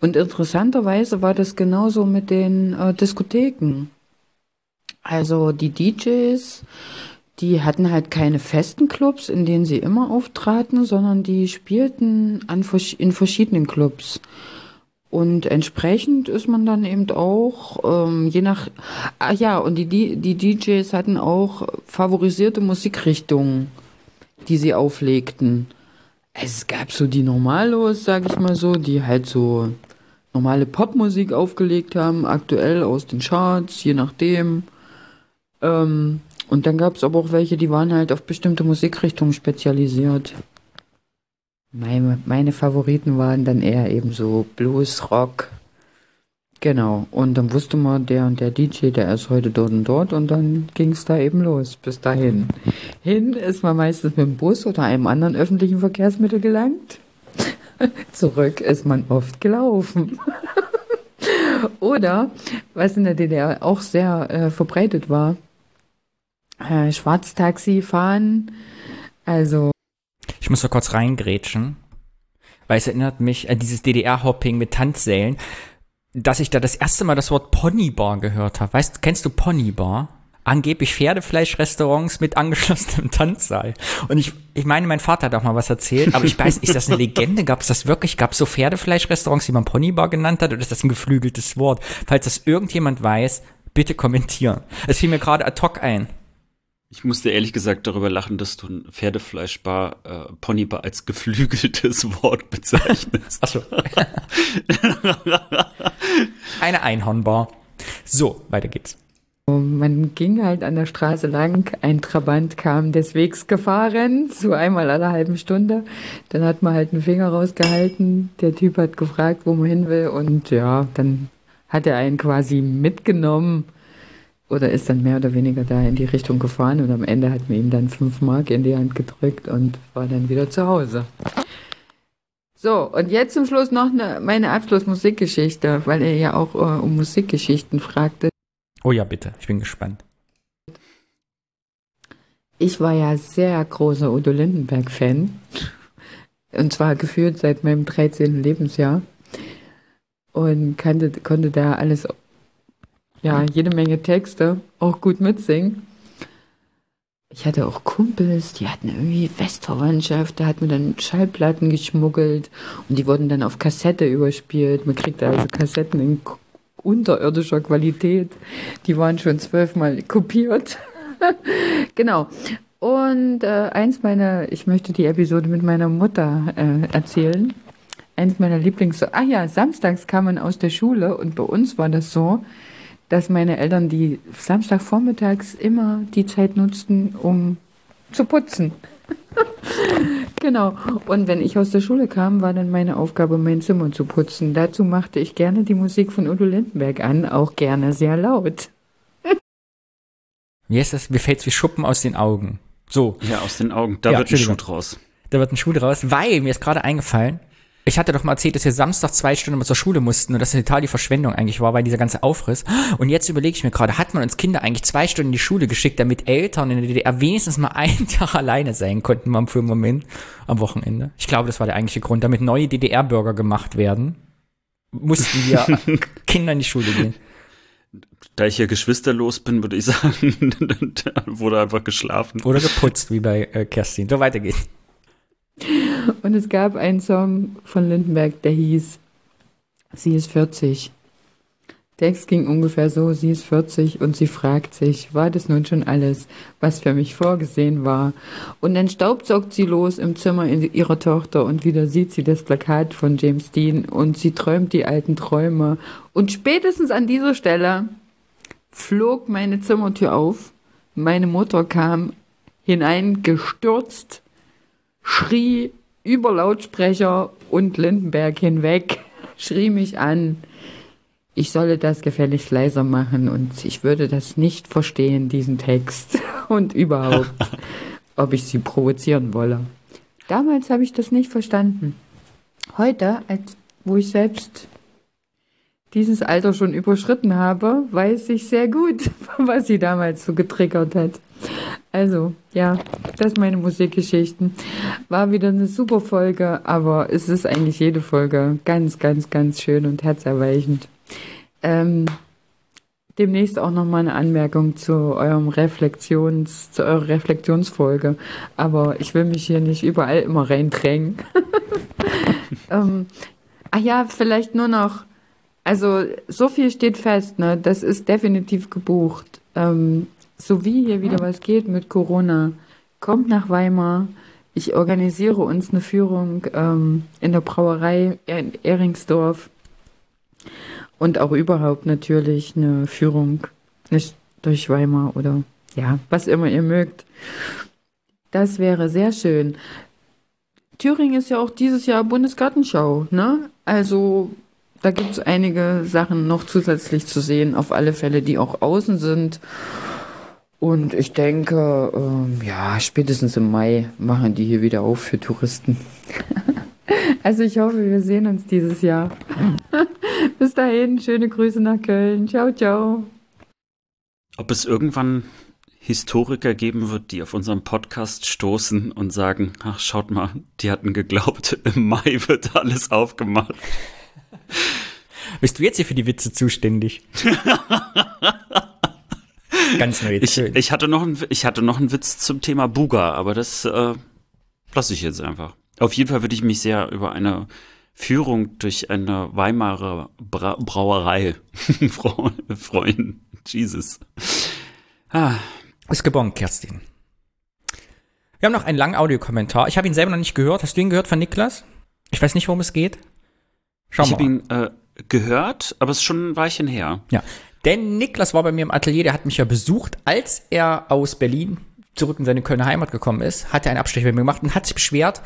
Und interessanterweise war das genauso mit den äh, Diskotheken. Also die DJs, die hatten halt keine festen Clubs, in denen sie immer auftraten, sondern die spielten an, in verschiedenen Clubs. Und entsprechend ist man dann eben auch, ähm, je nach, ah ja, und die, die, die DJs hatten auch favorisierte Musikrichtungen, die sie auflegten. Es gab so die Normalos, sag ich mal so, die halt so normale Popmusik aufgelegt haben, aktuell aus den Charts, je nachdem. Ähm, und dann gab es aber auch welche, die waren halt auf bestimmte Musikrichtungen spezialisiert. Meine, meine Favoriten waren dann eher eben so Blues, Rock. Genau. Und dann wusste man, der und der DJ, der ist heute dort und dort und dann ging es da eben los. Bis dahin. Hin ist man meistens mit dem Bus oder einem anderen öffentlichen Verkehrsmittel gelangt. Zurück ist man oft gelaufen. oder, was in der DDR auch sehr äh, verbreitet war, äh, Schwarztaxi fahren. Also ich muss mal kurz reingrätschen, weil es erinnert mich an dieses DDR-Hopping mit Tanzsälen, dass ich da das erste Mal das Wort Ponybar gehört habe. Weißt, kennst du Ponybar? Angeblich Pferdefleischrestaurants mit angeschlossenem Tanzsaal. Und ich, ich meine, mein Vater hat auch mal was erzählt, aber ich weiß, ist das eine Legende? Gab es das wirklich? Gab es so Pferdefleischrestaurants, die man Ponybar genannt hat? Oder ist das ein geflügeltes Wort? Falls das irgendjemand weiß, bitte kommentieren. Es fiel mir gerade ad hoc ein. Ich musste ehrlich gesagt darüber lachen, dass du ein Pferdefleischbar, äh, Ponybar als geflügeltes Wort bezeichnest. Achso. Eine Einhornbar. So, weiter geht's. Man ging halt an der Straße lang, ein Trabant kam des Wegs gefahren, so einmal alle halben Stunde. Dann hat man halt einen Finger rausgehalten, der Typ hat gefragt, wo man hin will und ja, dann hat er einen quasi mitgenommen oder ist dann mehr oder weniger da in die Richtung gefahren und am Ende hat man ihm dann fünf Mark in die Hand gedrückt und war dann wieder zu Hause. So, und jetzt zum Schluss noch eine, meine Abschlussmusikgeschichte, weil er ja auch äh, um Musikgeschichten fragte. Oh ja, bitte, ich bin gespannt. Ich war ja sehr großer Udo Lindenberg-Fan. Und zwar gefühlt seit meinem 13. Lebensjahr. Und kannte, konnte da alles ja, jede Menge Texte, auch gut mitsingen. Ich hatte auch Kumpels, die hatten irgendwie Westverwandtschaft, da hat man dann Schallplatten geschmuggelt und die wurden dann auf Kassette überspielt. Man kriegt also Kassetten in unterirdischer Qualität. Die waren schon zwölfmal kopiert. genau. Und äh, eins meiner, ich möchte die Episode mit meiner Mutter äh, erzählen. Eins meiner Lieblings, ah ja, samstags kam man aus der Schule und bei uns war das so, dass meine Eltern die Samstagvormittags immer die Zeit nutzten, um zu putzen. genau. Und wenn ich aus der Schule kam, war dann meine Aufgabe, mein Zimmer zu putzen. Dazu machte ich gerne die Musik von Udo Lindenberg an, auch gerne sehr laut. Mir ist das, mir fällt's wie Schuppen aus den Augen. So. Ja, aus den Augen. Da ja, wird ein Schuh draus. Da wird ein Schuh draus, weil mir ist gerade eingefallen, ich hatte doch mal erzählt, dass wir Samstag zwei Stunden zur Schule mussten und dass das total die Verschwendung eigentlich war, weil dieser ganze Aufriss. Und jetzt überlege ich mir gerade, hat man uns Kinder eigentlich zwei Stunden in die Schule geschickt, damit Eltern in der DDR wenigstens mal einen Tag alleine sein konnten, mal für einen Moment am Wochenende? Ich glaube, das war der eigentliche Grund, damit neue DDR-Bürger gemacht werden. Mussten wir Kinder in die Schule gehen. Da ich hier geschwisterlos bin, würde ich sagen, wurde einfach geschlafen. Oder geputzt, wie bei äh, Kerstin. So, weiter geht's. Und es gab einen Song von Lindenberg, der hieß Sie ist 40. Text ging ungefähr so, sie ist 40 und sie fragt sich, war das nun schon alles, was für mich vorgesehen war? Und dann staubsaugt sie los im Zimmer ihrer Tochter und wieder sieht sie das Plakat von James Dean und sie träumt die alten Träume. Und spätestens an dieser Stelle flog meine Zimmertür auf, meine Mutter kam hineingestürzt, schrie über Lautsprecher und Lindenberg hinweg. schrie mich an, ich solle das gefälligst leiser machen und ich würde das nicht verstehen, diesen Text und überhaupt, ob ich sie provozieren wolle. Damals habe ich das nicht verstanden. Heute, als, wo ich selbst dieses Alter schon überschritten habe, weiß ich sehr gut, was sie damals so getriggert hat. Also, ja, das meine Musikgeschichten. War wieder eine super Folge, aber es ist eigentlich jede Folge ganz, ganz, ganz schön und herzerweichend. Ähm, demnächst auch nochmal eine Anmerkung zu eurem Reflexions, zu eurer Reflexionsfolge. Aber ich will mich hier nicht überall immer reindrängen. ähm, ach ja, vielleicht nur noch, also so viel steht fest, ne? Das ist definitiv gebucht. Ähm, so wie hier wieder was geht mit Corona, kommt nach Weimar. Ich organisiere uns eine Führung ähm, in der Brauerei in Ehringsdorf und auch überhaupt natürlich eine Führung nicht durch Weimar oder ja, was immer ihr mögt. Das wäre sehr schön. Thüringen ist ja auch dieses Jahr Bundesgartenschau, ne? Also da gibt es einige Sachen noch zusätzlich zu sehen, auf alle Fälle, die auch außen sind. Und ich denke, ähm, ja, spätestens im Mai machen die hier wieder auf für Touristen. also ich hoffe, wir sehen uns dieses Jahr. Bis dahin, schöne Grüße nach Köln. Ciao, ciao. Ob es irgendwann Historiker geben wird, die auf unserem Podcast stoßen und sagen, ach, schaut mal, die hatten geglaubt, im Mai wird alles aufgemacht. Bist du jetzt hier für die Witze zuständig? Ganz neu. Ich, ich, hatte noch ein, ich hatte noch einen Witz zum Thema Buga, aber das äh, lasse ich jetzt einfach. Auf jeden Fall würde ich mich sehr über eine Führung durch eine Weimarer Bra Brauerei freuen. Jesus. Ah. Ist gebongt, Kerstin. Wir haben noch einen langen Audiokommentar. Ich habe ihn selber noch nicht gehört. Hast du ihn gehört von Niklas? Ich weiß nicht, worum es geht. Schau ich habe ihn äh, gehört, aber es ist schon ein Weilchen her. Ja. Denn Niklas war bei mir im Atelier, der hat mich ja besucht, als er aus Berlin zurück in seine Kölner Heimat gekommen ist, hat er einen Abstrich bei mir gemacht und hat sich beschwert,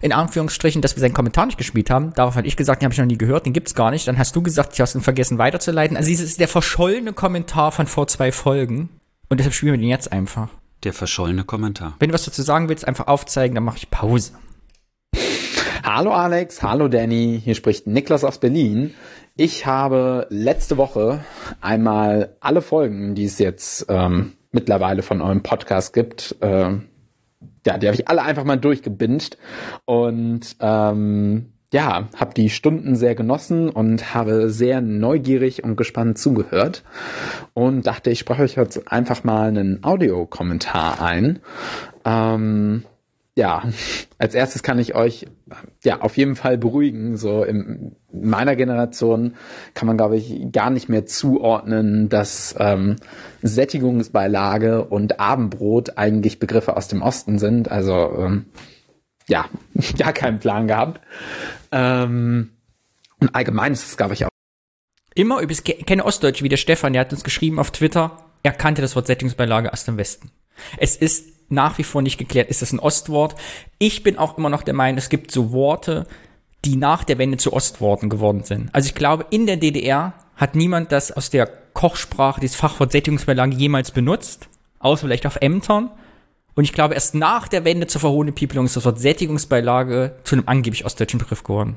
in Anführungsstrichen, dass wir seinen Kommentar nicht gespielt haben. Darauf hatte ich gesagt, den habe ich noch nie gehört, den gibt's gar nicht. Dann hast du gesagt, ich hast ihn vergessen weiterzuleiten. Also dieses ist der verschollene Kommentar von vor zwei Folgen. Und deshalb spielen wir den jetzt einfach. Der verschollene Kommentar. Wenn du was dazu sagen willst, einfach aufzeigen, dann mache ich Pause. Hallo Alex, hallo Danny, hier spricht Niklas aus Berlin. Ich habe letzte Woche einmal alle Folgen, die es jetzt ähm, mittlerweile von eurem Podcast gibt, äh, ja, die habe ich alle einfach mal durchgebinged und ähm, ja, habe die Stunden sehr genossen und habe sehr neugierig und gespannt zugehört und dachte, ich spreche euch jetzt einfach mal einen Audiokommentar ein. Ähm, ja, als erstes kann ich euch ja auf jeden Fall beruhigen. So in meiner Generation kann man, glaube ich, gar nicht mehr zuordnen, dass ähm, Sättigungsbeilage und Abendbrot eigentlich Begriffe aus dem Osten sind. Also ähm, ja, gar keinen Plan gehabt. Ähm, und allgemein ist es, glaube ich, auch. Immer übrigens, kenne Ostdeutsche wie der Stefan, der hat uns geschrieben auf Twitter, er kannte das Wort Sättigungsbeilage aus dem Westen. Es ist nach wie vor nicht geklärt, ist das ein Ostwort. Ich bin auch immer noch der Meinung, es gibt so Worte, die nach der Wende zu Ostworten geworden sind. Also ich glaube, in der DDR hat niemand das aus der Kochsprache, dieses Fachwort Sättigungsbeilage jemals benutzt, außer vielleicht auf Ämtern. Und ich glaube, erst nach der Wende zur verhohene Piepelung ist das Wort Sättigungsbeilage zu einem angeblich ostdeutschen Begriff geworden.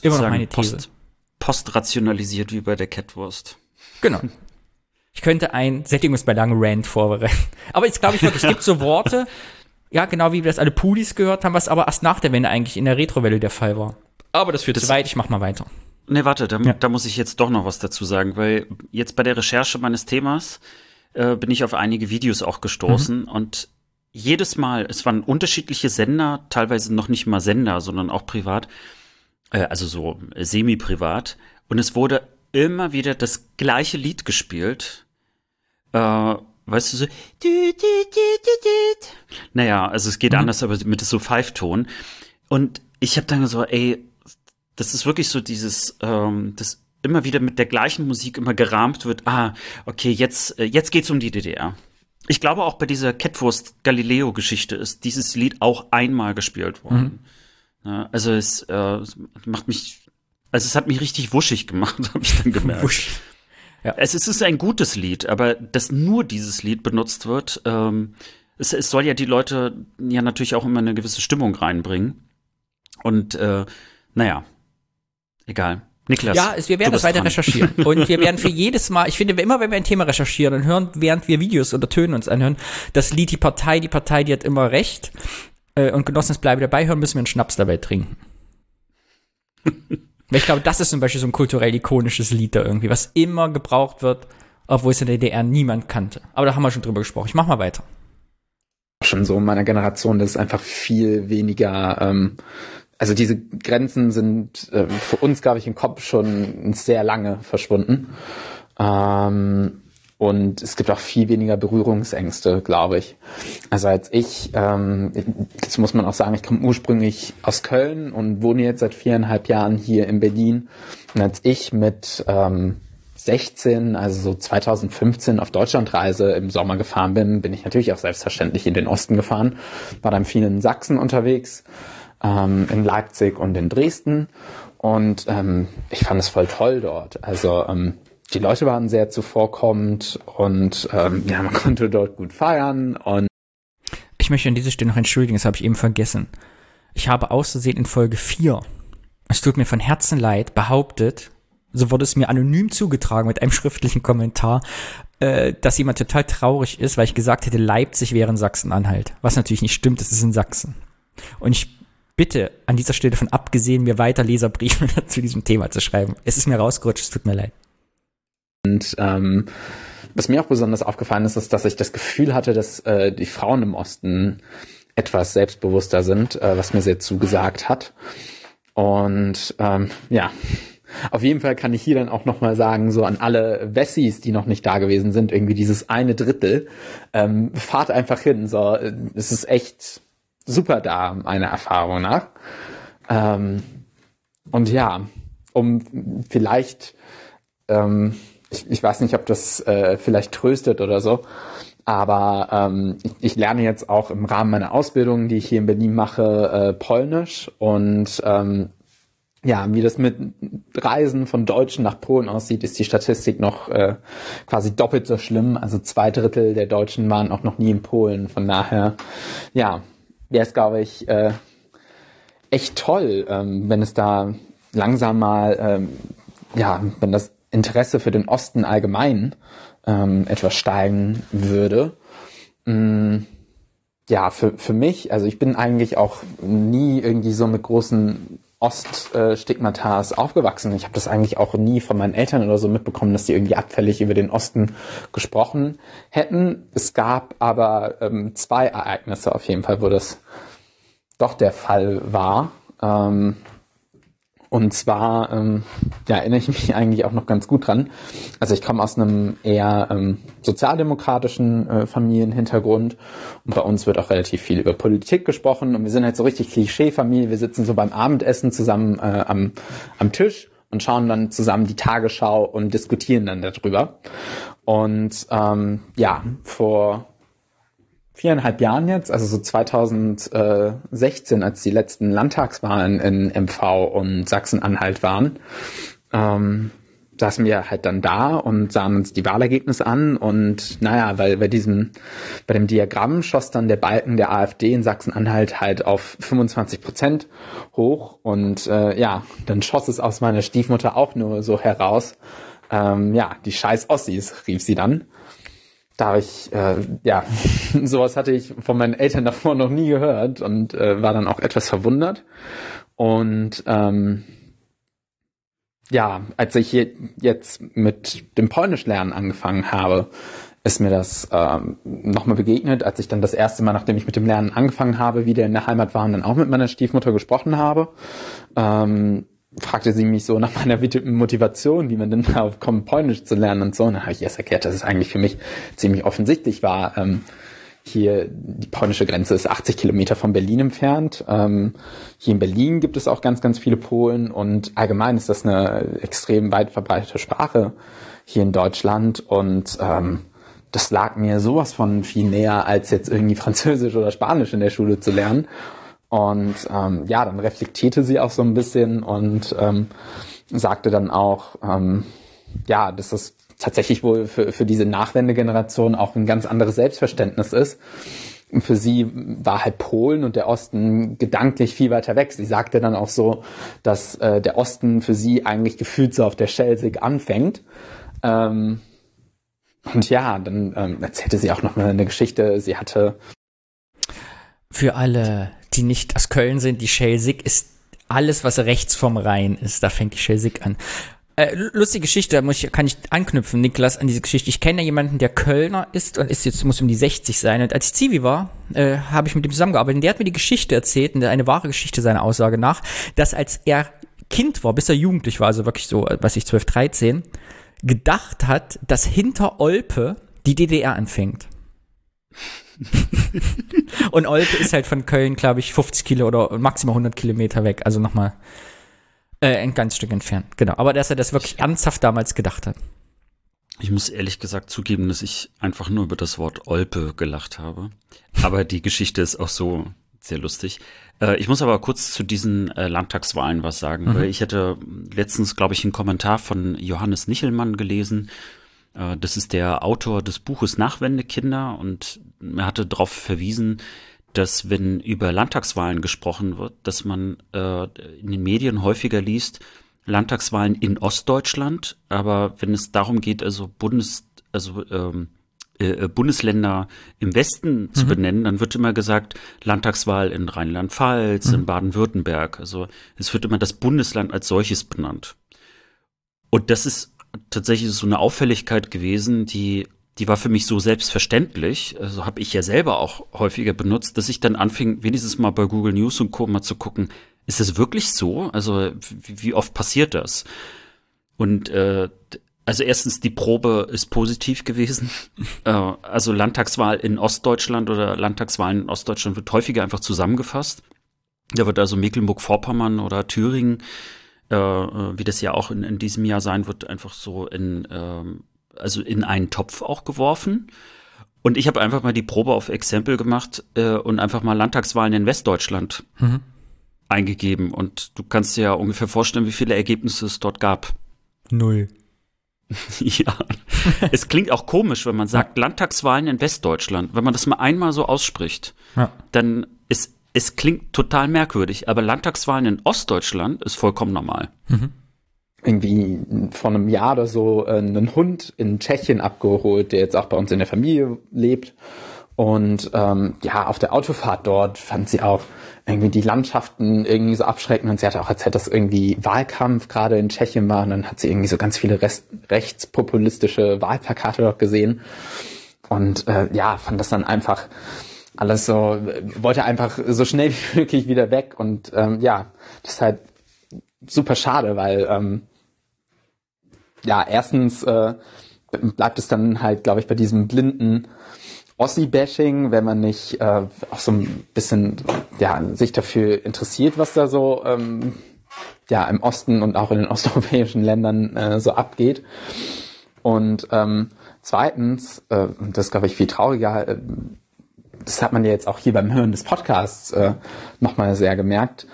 Immer noch meine These. Post, postrationalisiert wie bei der Catwurst. Genau. Ich könnte ein Sättigungsbeilagen-Rant vorbereiten. Aber jetzt glaube ich wirklich, es gibt so Worte, ja, genau wie wir das alle Pulis gehört haben, was aber erst nach der Wende eigentlich in der Retrowelle der Fall war. Aber das führt das zu weit, ich mach mal weiter. Ne, warte, da, ja. da, muss ich jetzt doch noch was dazu sagen, weil jetzt bei der Recherche meines Themas äh, bin ich auf einige Videos auch gestoßen mhm. und jedes Mal, es waren unterschiedliche Sender, teilweise noch nicht mal Sender, sondern auch privat, äh, also so semi-privat, und es wurde immer wieder das gleiche Lied gespielt. Äh, weißt du so. Naja, also es geht mhm. anders, aber mit so Pfeifton. Und ich habe dann so, ey, das ist wirklich so dieses, ähm, das immer wieder mit der gleichen Musik immer gerahmt wird. Ah, okay, jetzt, äh, jetzt geht's um die DDR. Ich glaube auch bei dieser Catwurst Galileo Geschichte ist dieses Lied auch einmal gespielt worden. Mhm. Ja, also es, äh, es macht mich Also es hat mich richtig wuschig gemacht, habe ich dann gemerkt. Wusch. Ja. Es, ist ein gutes Lied, aber dass nur dieses Lied benutzt wird, ähm, es, es soll ja die Leute ja natürlich auch immer eine gewisse Stimmung reinbringen. Und äh, naja, egal. Niklas. Ja, wir werden das weiter dran. recherchieren. Und wir werden für jedes Mal, ich finde, immer wenn wir ein Thema recherchieren und hören, während wir Videos oder Töne uns anhören, das Lied, die Partei, die Partei, die hat immer recht. Äh, und Genossen, bleibe dabei hören, müssen wir einen Schnaps dabei trinken. ich glaube, das ist zum Beispiel so ein kulturell ikonisches Lied da irgendwie, was immer gebraucht wird, obwohl es in der DDR niemand kannte. Aber da haben wir schon drüber gesprochen. Ich mach mal weiter. Schon so in meiner Generation, das ist einfach viel weniger ähm, also diese Grenzen sind äh, für uns, glaube ich, im Kopf schon sehr lange verschwunden. Ähm, und es gibt auch viel weniger Berührungsängste, glaube ich. Also als ich, ähm, das muss man auch sagen, ich komme ursprünglich aus Köln und wohne jetzt seit viereinhalb Jahren hier in Berlin. Und als ich mit ähm, 16, also so 2015 auf Deutschlandreise im Sommer gefahren bin, bin ich natürlich auch selbstverständlich in den Osten gefahren, war dann viel in Sachsen unterwegs ähm, in Leipzig und in Dresden. Und ähm, ich fand es voll toll dort. Also ähm, die Leute waren sehr zuvorkommend und ähm, ja, man konnte dort gut feiern. Und ich möchte an dieser Stelle noch entschuldigen, das habe ich eben vergessen. Ich habe auszusehen in Folge 4, es tut mir von Herzen leid, behauptet, so wurde es mir anonym zugetragen mit einem schriftlichen Kommentar, äh, dass jemand total traurig ist, weil ich gesagt hätte, Leipzig wäre in Sachsen-Anhalt. Was natürlich nicht stimmt, es ist in Sachsen. Und ich bitte an dieser Stelle davon abgesehen, mir weiter Leserbriefe zu diesem Thema zu schreiben. Es ist mir rausgerutscht, es tut mir leid. Und ähm, was mir auch besonders aufgefallen ist, ist, dass ich das Gefühl hatte, dass äh, die Frauen im Osten etwas selbstbewusster sind, äh, was mir sehr zugesagt hat. Und ähm, ja, auf jeden Fall kann ich hier dann auch nochmal sagen, so an alle Wessis, die noch nicht da gewesen sind, irgendwie dieses eine Drittel, ähm, fahrt einfach hin. So, es ist echt super da, meiner Erfahrung nach. Ähm, und ja, um vielleicht, ähm, ich, ich, weiß nicht, ob das äh, vielleicht tröstet oder so, aber ähm, ich, ich, lerne jetzt auch im Rahmen meiner Ausbildung, die ich hier in Berlin mache, äh, Polnisch und ähm, ja, wie das mit Reisen von Deutschen nach Polen aussieht, ist die Statistik noch äh, quasi doppelt so schlimm. Also zwei Drittel der Deutschen waren auch noch nie in Polen. Von daher, ja, wäre es, glaube ich, äh, echt toll, ähm, wenn es da langsam mal, ähm, ja, wenn das Interesse für den Osten allgemein ähm, etwas steigen würde. Mm, ja, für, für mich, also ich bin eigentlich auch nie irgendwie so mit großen Oststigmatas aufgewachsen. Ich habe das eigentlich auch nie von meinen Eltern oder so mitbekommen, dass die irgendwie abfällig über den Osten gesprochen hätten. Es gab aber ähm, zwei Ereignisse auf jeden Fall, wo das doch der Fall war. Ähm, und zwar ähm, ja, erinnere ich mich eigentlich auch noch ganz gut dran. Also ich komme aus einem eher ähm, sozialdemokratischen äh, Familienhintergrund und bei uns wird auch relativ viel über Politik gesprochen und wir sind halt so richtig Klischee-Familie. Wir sitzen so beim Abendessen zusammen äh, am, am Tisch und schauen dann zusammen die Tagesschau und diskutieren dann darüber. Und ähm, ja, vor viereinhalb Jahren jetzt, also so 2016, als die letzten Landtagswahlen in MV und Sachsen-Anhalt waren, ähm, saßen wir halt dann da und sahen uns die Wahlergebnisse an und naja, weil bei diesem, bei dem Diagramm schoss dann der Balken der AfD in Sachsen-Anhalt halt auf 25 Prozent hoch und äh, ja, dann schoss es aus meiner Stiefmutter auch nur so heraus, ähm, ja, die scheiß Ossis, rief sie dann da habe ich, äh, ja, sowas hatte ich von meinen Eltern davor noch nie gehört und äh, war dann auch etwas verwundert. Und ähm, ja, als ich jetzt mit dem Polnischlernen angefangen habe, ist mir das ähm, nochmal begegnet, als ich dann das erste Mal, nachdem ich mit dem Lernen angefangen habe, wieder in der Heimat war und dann auch mit meiner Stiefmutter gesprochen habe. Ähm, fragte sie mich so nach meiner Motivation, wie man denn darauf kommt, Polnisch zu lernen und so. Und dann habe ich erst erklärt, dass es eigentlich für mich ziemlich offensichtlich war. Ähm, hier, die polnische Grenze ist 80 Kilometer von Berlin entfernt. Ähm, hier in Berlin gibt es auch ganz, ganz viele Polen und allgemein ist das eine extrem weit verbreitete Sprache hier in Deutschland und ähm, das lag mir sowas von viel näher, als jetzt irgendwie Französisch oder Spanisch in der Schule zu lernen. Und ähm, ja, dann reflektierte sie auch so ein bisschen und ähm, sagte dann auch, ähm, ja, dass das tatsächlich wohl für, für diese Nachwendegeneration auch ein ganz anderes Selbstverständnis ist. Für sie war halt Polen und der Osten gedanklich viel weiter weg. Sie sagte dann auch so, dass äh, der Osten für sie eigentlich gefühlt so auf der Schelsig anfängt. Ähm, und ja, dann ähm, erzählte sie auch noch mal eine Geschichte. Sie hatte für alle, die nicht aus Köln sind, die Schelsig ist alles, was rechts vom Rhein ist. Da fängt die Schelsig an. Äh, lustige Geschichte, da muss ich, kann ich anknüpfen, Niklas, an diese Geschichte. Ich kenne ja jemanden, der Kölner ist und ist jetzt, muss um die 60 sein. Und als ich Zivi war, äh, habe ich mit ihm zusammengearbeitet. Und der hat mir die Geschichte erzählt, eine wahre Geschichte seiner Aussage nach, dass als er Kind war, bis er jugendlich war, also wirklich so, was ich 12, 13, gedacht hat, dass hinter Olpe die DDR anfängt. und Olpe ist halt von Köln, glaube ich, 50 Kilo oder maximal 100 Kilometer weg. Also nochmal äh, ein ganz Stück entfernt. Genau. Aber dass er das wirklich ernsthaft damals gedacht hat. Ich muss ehrlich gesagt zugeben, dass ich einfach nur über das Wort Olpe gelacht habe. Aber die Geschichte ist auch so sehr lustig. Äh, ich muss aber kurz zu diesen äh, Landtagswahlen was sagen, mhm. weil ich hatte letztens, glaube ich, einen Kommentar von Johannes Nichelmann gelesen. Äh, das ist der Autor des Buches Nachwendekinder und hatte darauf verwiesen, dass wenn über Landtagswahlen gesprochen wird, dass man äh, in den Medien häufiger liest, Landtagswahlen in Ostdeutschland, aber wenn es darum geht, also Bundes, also ähm, äh, Bundesländer im Westen mhm. zu benennen, dann wird immer gesagt, Landtagswahl in Rheinland-Pfalz, mhm. in Baden-Württemberg. Also es wird immer das Bundesland als solches benannt. Und das ist tatsächlich so eine Auffälligkeit gewesen, die die war für mich so selbstverständlich, also habe ich ja selber auch häufiger benutzt, dass ich dann anfing, wenigstens mal bei Google News und Co. mal zu gucken, ist es wirklich so? Also wie, oft passiert das? Und äh, also erstens, die Probe ist positiv gewesen. äh, also Landtagswahl in Ostdeutschland oder Landtagswahlen in Ostdeutschland wird häufiger einfach zusammengefasst. Da wird also Mecklenburg-Vorpommern oder Thüringen, äh, äh wie das ja auch in, in diesem Jahr sein wird, einfach so in ähm, also in einen Topf auch geworfen. Und ich habe einfach mal die Probe auf Exempel gemacht äh, und einfach mal Landtagswahlen in Westdeutschland mhm. eingegeben. Und du kannst dir ja ungefähr vorstellen, wie viele Ergebnisse es dort gab. Null. ja. es klingt auch komisch, wenn man sagt ja. Landtagswahlen in Westdeutschland. Wenn man das mal einmal so ausspricht, ja. dann ist es klingt total merkwürdig. Aber Landtagswahlen in Ostdeutschland ist vollkommen normal. Mhm irgendwie vor einem Jahr oder so äh, einen Hund in Tschechien abgeholt, der jetzt auch bei uns in der Familie lebt. Und ähm, ja, auf der Autofahrt dort fand sie auch irgendwie die Landschaften irgendwie so abschreckend. Und sie hatte auch erzählt, dass irgendwie Wahlkampf gerade in Tschechien war. Und dann hat sie irgendwie so ganz viele Rest rechtspopulistische Wahlplakate dort gesehen. Und äh, ja, fand das dann einfach alles so, wollte einfach so schnell wie möglich wieder weg. Und ähm, ja, das ist halt super schade, weil ähm, ja, erstens äh, bleibt es dann halt, glaube ich, bei diesem blinden Ossi-Bashing, wenn man nicht äh, auch so ein bisschen ja, sich dafür interessiert, was da so ähm, ja, im Osten und auch in den osteuropäischen Ländern äh, so abgeht. Und ähm, zweitens, äh, das glaube ich viel trauriger, äh, das hat man ja jetzt auch hier beim Hören des Podcasts äh, nochmal sehr gemerkt,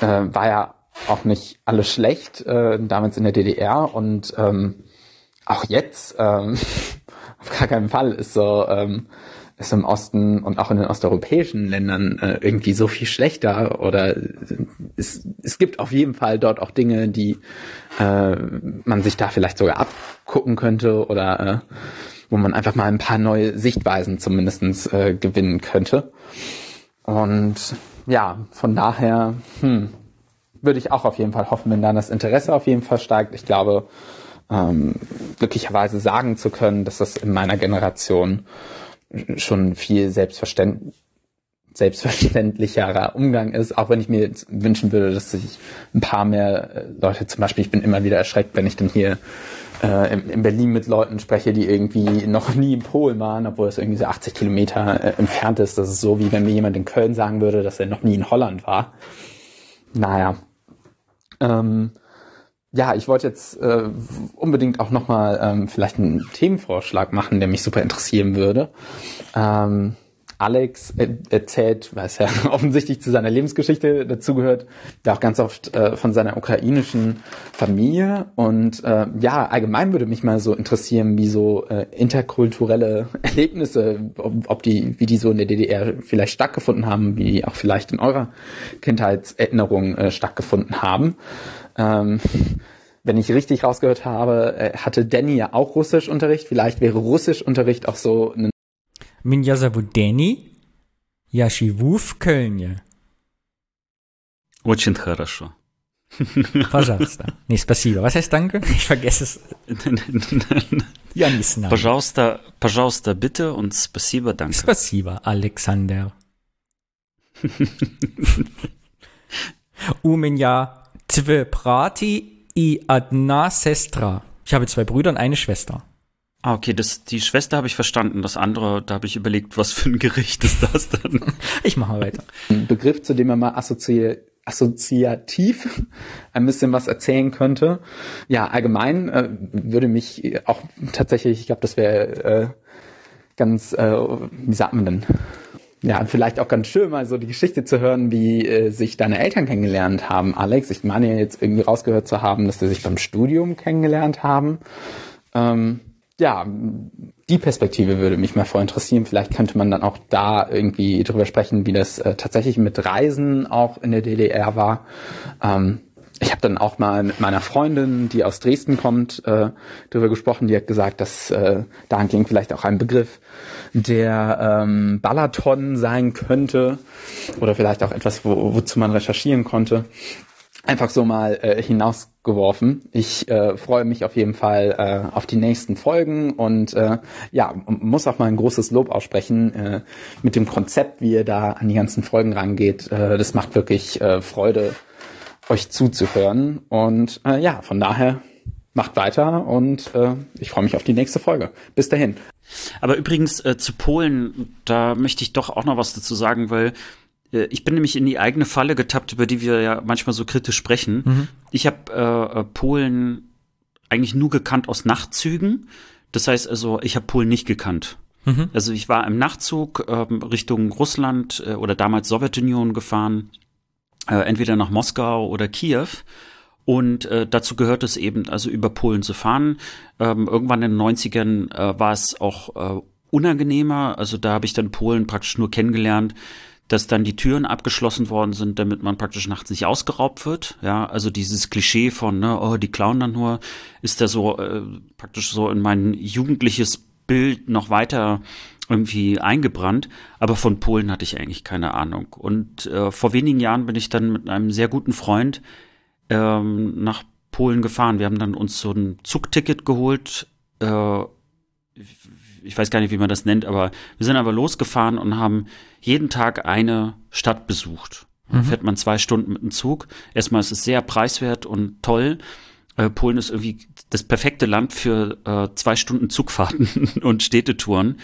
äh, war ja auch nicht alles schlecht, äh, damals in der DDR und ähm, auch jetzt ähm, auf gar keinen Fall ist so ähm, ist im Osten und auch in den osteuropäischen Ländern äh, irgendwie so viel schlechter oder es, es gibt auf jeden Fall dort auch Dinge, die äh, man sich da vielleicht sogar abgucken könnte oder äh, wo man einfach mal ein paar neue Sichtweisen zumindestens äh, gewinnen könnte. Und ja, von daher, hm, würde ich auch auf jeden Fall hoffen, wenn dann das Interesse auf jeden Fall steigt. Ich glaube, ähm, glücklicherweise sagen zu können, dass das in meiner Generation schon viel selbstverständ selbstverständlicherer Umgang ist, auch wenn ich mir jetzt wünschen würde, dass sich ein paar mehr äh, Leute, zum Beispiel, ich bin immer wieder erschreckt, wenn ich dann hier äh, in, in, Berlin mit Leuten spreche, die irgendwie noch nie in Polen waren, obwohl es irgendwie so 80 Kilometer äh, entfernt ist. Das ist so, wie wenn mir jemand in Köln sagen würde, dass er noch nie in Holland war. Naja. Ähm, ja, ich wollte jetzt äh, unbedingt auch nochmal ähm, vielleicht einen Themenvorschlag machen, der mich super interessieren würde. Ähm, Alex erzählt, was ja offensichtlich zu seiner Lebensgeschichte dazugehört, da auch ganz oft äh, von seiner ukrainischen Familie. Und äh, ja, allgemein würde mich mal so interessieren, wie so äh, interkulturelle Erlebnisse, ob, ob die, wie die so in der DDR vielleicht stattgefunden haben, wie die auch vielleicht in eurer Kindheitserinnerung äh, stattgefunden haben. Ähm, wenn ich richtig rausgehört habe, äh, hatte Danny ja auch Russischunterricht. Vielleicht wäre Russischunterricht auch so ein Меня зовут Дэнни. Я живу в Кöln. Очень хорошо. Пожалуйста. Nee, спасибо. Was heißt danke? Ich vergesse es. Я не знаю. Пожалуйста, пожалуйста, bitte und спасибо, danke. Спасибо, Alexander. У меня две брати и одна сестра. Ich habe zwei Brüder und eine Schwester. Ah, okay, das, die Schwester habe ich verstanden. Das andere, da habe ich überlegt, was für ein Gericht ist das dann? Ich mache weiter. Ein Begriff, zu dem man mal assozi assoziativ ein bisschen was erzählen könnte. Ja, allgemein äh, würde mich auch tatsächlich, ich glaube, das wäre äh, ganz, äh, wie sagt man denn? Ja, vielleicht auch ganz schön, mal so die Geschichte zu hören, wie äh, sich deine Eltern kennengelernt haben, Alex. Ich meine jetzt irgendwie rausgehört zu haben, dass sie sich beim Studium kennengelernt haben. Ähm, ja, die Perspektive würde mich mal voll interessieren. Vielleicht könnte man dann auch da irgendwie drüber sprechen, wie das äh, tatsächlich mit Reisen auch in der DDR war. Ähm, ich habe dann auch mal mit meiner Freundin, die aus Dresden kommt, äh, darüber gesprochen. Die hat gesagt, dass äh, dahingehend vielleicht auch ein Begriff der ähm, Balaton sein könnte oder vielleicht auch etwas, wo, wozu man recherchieren konnte einfach so mal äh, hinausgeworfen. Ich äh, freue mich auf jeden Fall äh, auf die nächsten Folgen und äh, ja, muss auch mal ein großes Lob aussprechen äh, mit dem Konzept, wie ihr da an die ganzen Folgen rangeht. Äh, das macht wirklich äh, Freude, euch zuzuhören. Und äh, ja, von daher macht weiter und äh, ich freue mich auf die nächste Folge. Bis dahin. Aber übrigens äh, zu Polen, da möchte ich doch auch noch was dazu sagen, weil ich bin nämlich in die eigene Falle getappt, über die wir ja manchmal so kritisch sprechen. Mhm. Ich habe äh, äh, Polen eigentlich nur gekannt aus Nachtzügen. Das heißt also, ich habe Polen nicht gekannt. Mhm. Also ich war im Nachtzug äh, Richtung Russland äh, oder damals Sowjetunion gefahren, äh, entweder nach Moskau oder Kiew. Und äh, dazu gehört es eben, also über Polen zu fahren. Ähm, irgendwann in den 90ern äh, war es auch äh, unangenehmer. Also da habe ich dann Polen praktisch nur kennengelernt dass dann die Türen abgeschlossen worden sind, damit man praktisch nachts nicht ausgeraubt wird. Ja, also dieses Klischee von, ne, oh, die klauen dann nur, ist da so äh, praktisch so in mein jugendliches Bild noch weiter irgendwie eingebrannt. Aber von Polen hatte ich eigentlich keine Ahnung. Und äh, vor wenigen Jahren bin ich dann mit einem sehr guten Freund ähm, nach Polen gefahren. Wir haben dann uns so ein Zugticket geholt. Äh, ich weiß gar nicht, wie man das nennt, aber wir sind aber losgefahren und haben jeden Tag eine Stadt besucht. Mhm. Fährt man zwei Stunden mit dem Zug. Erstmal ist es sehr preiswert und toll. Äh, Polen ist irgendwie das perfekte Land für äh, zwei Stunden Zugfahrten und Städtetouren.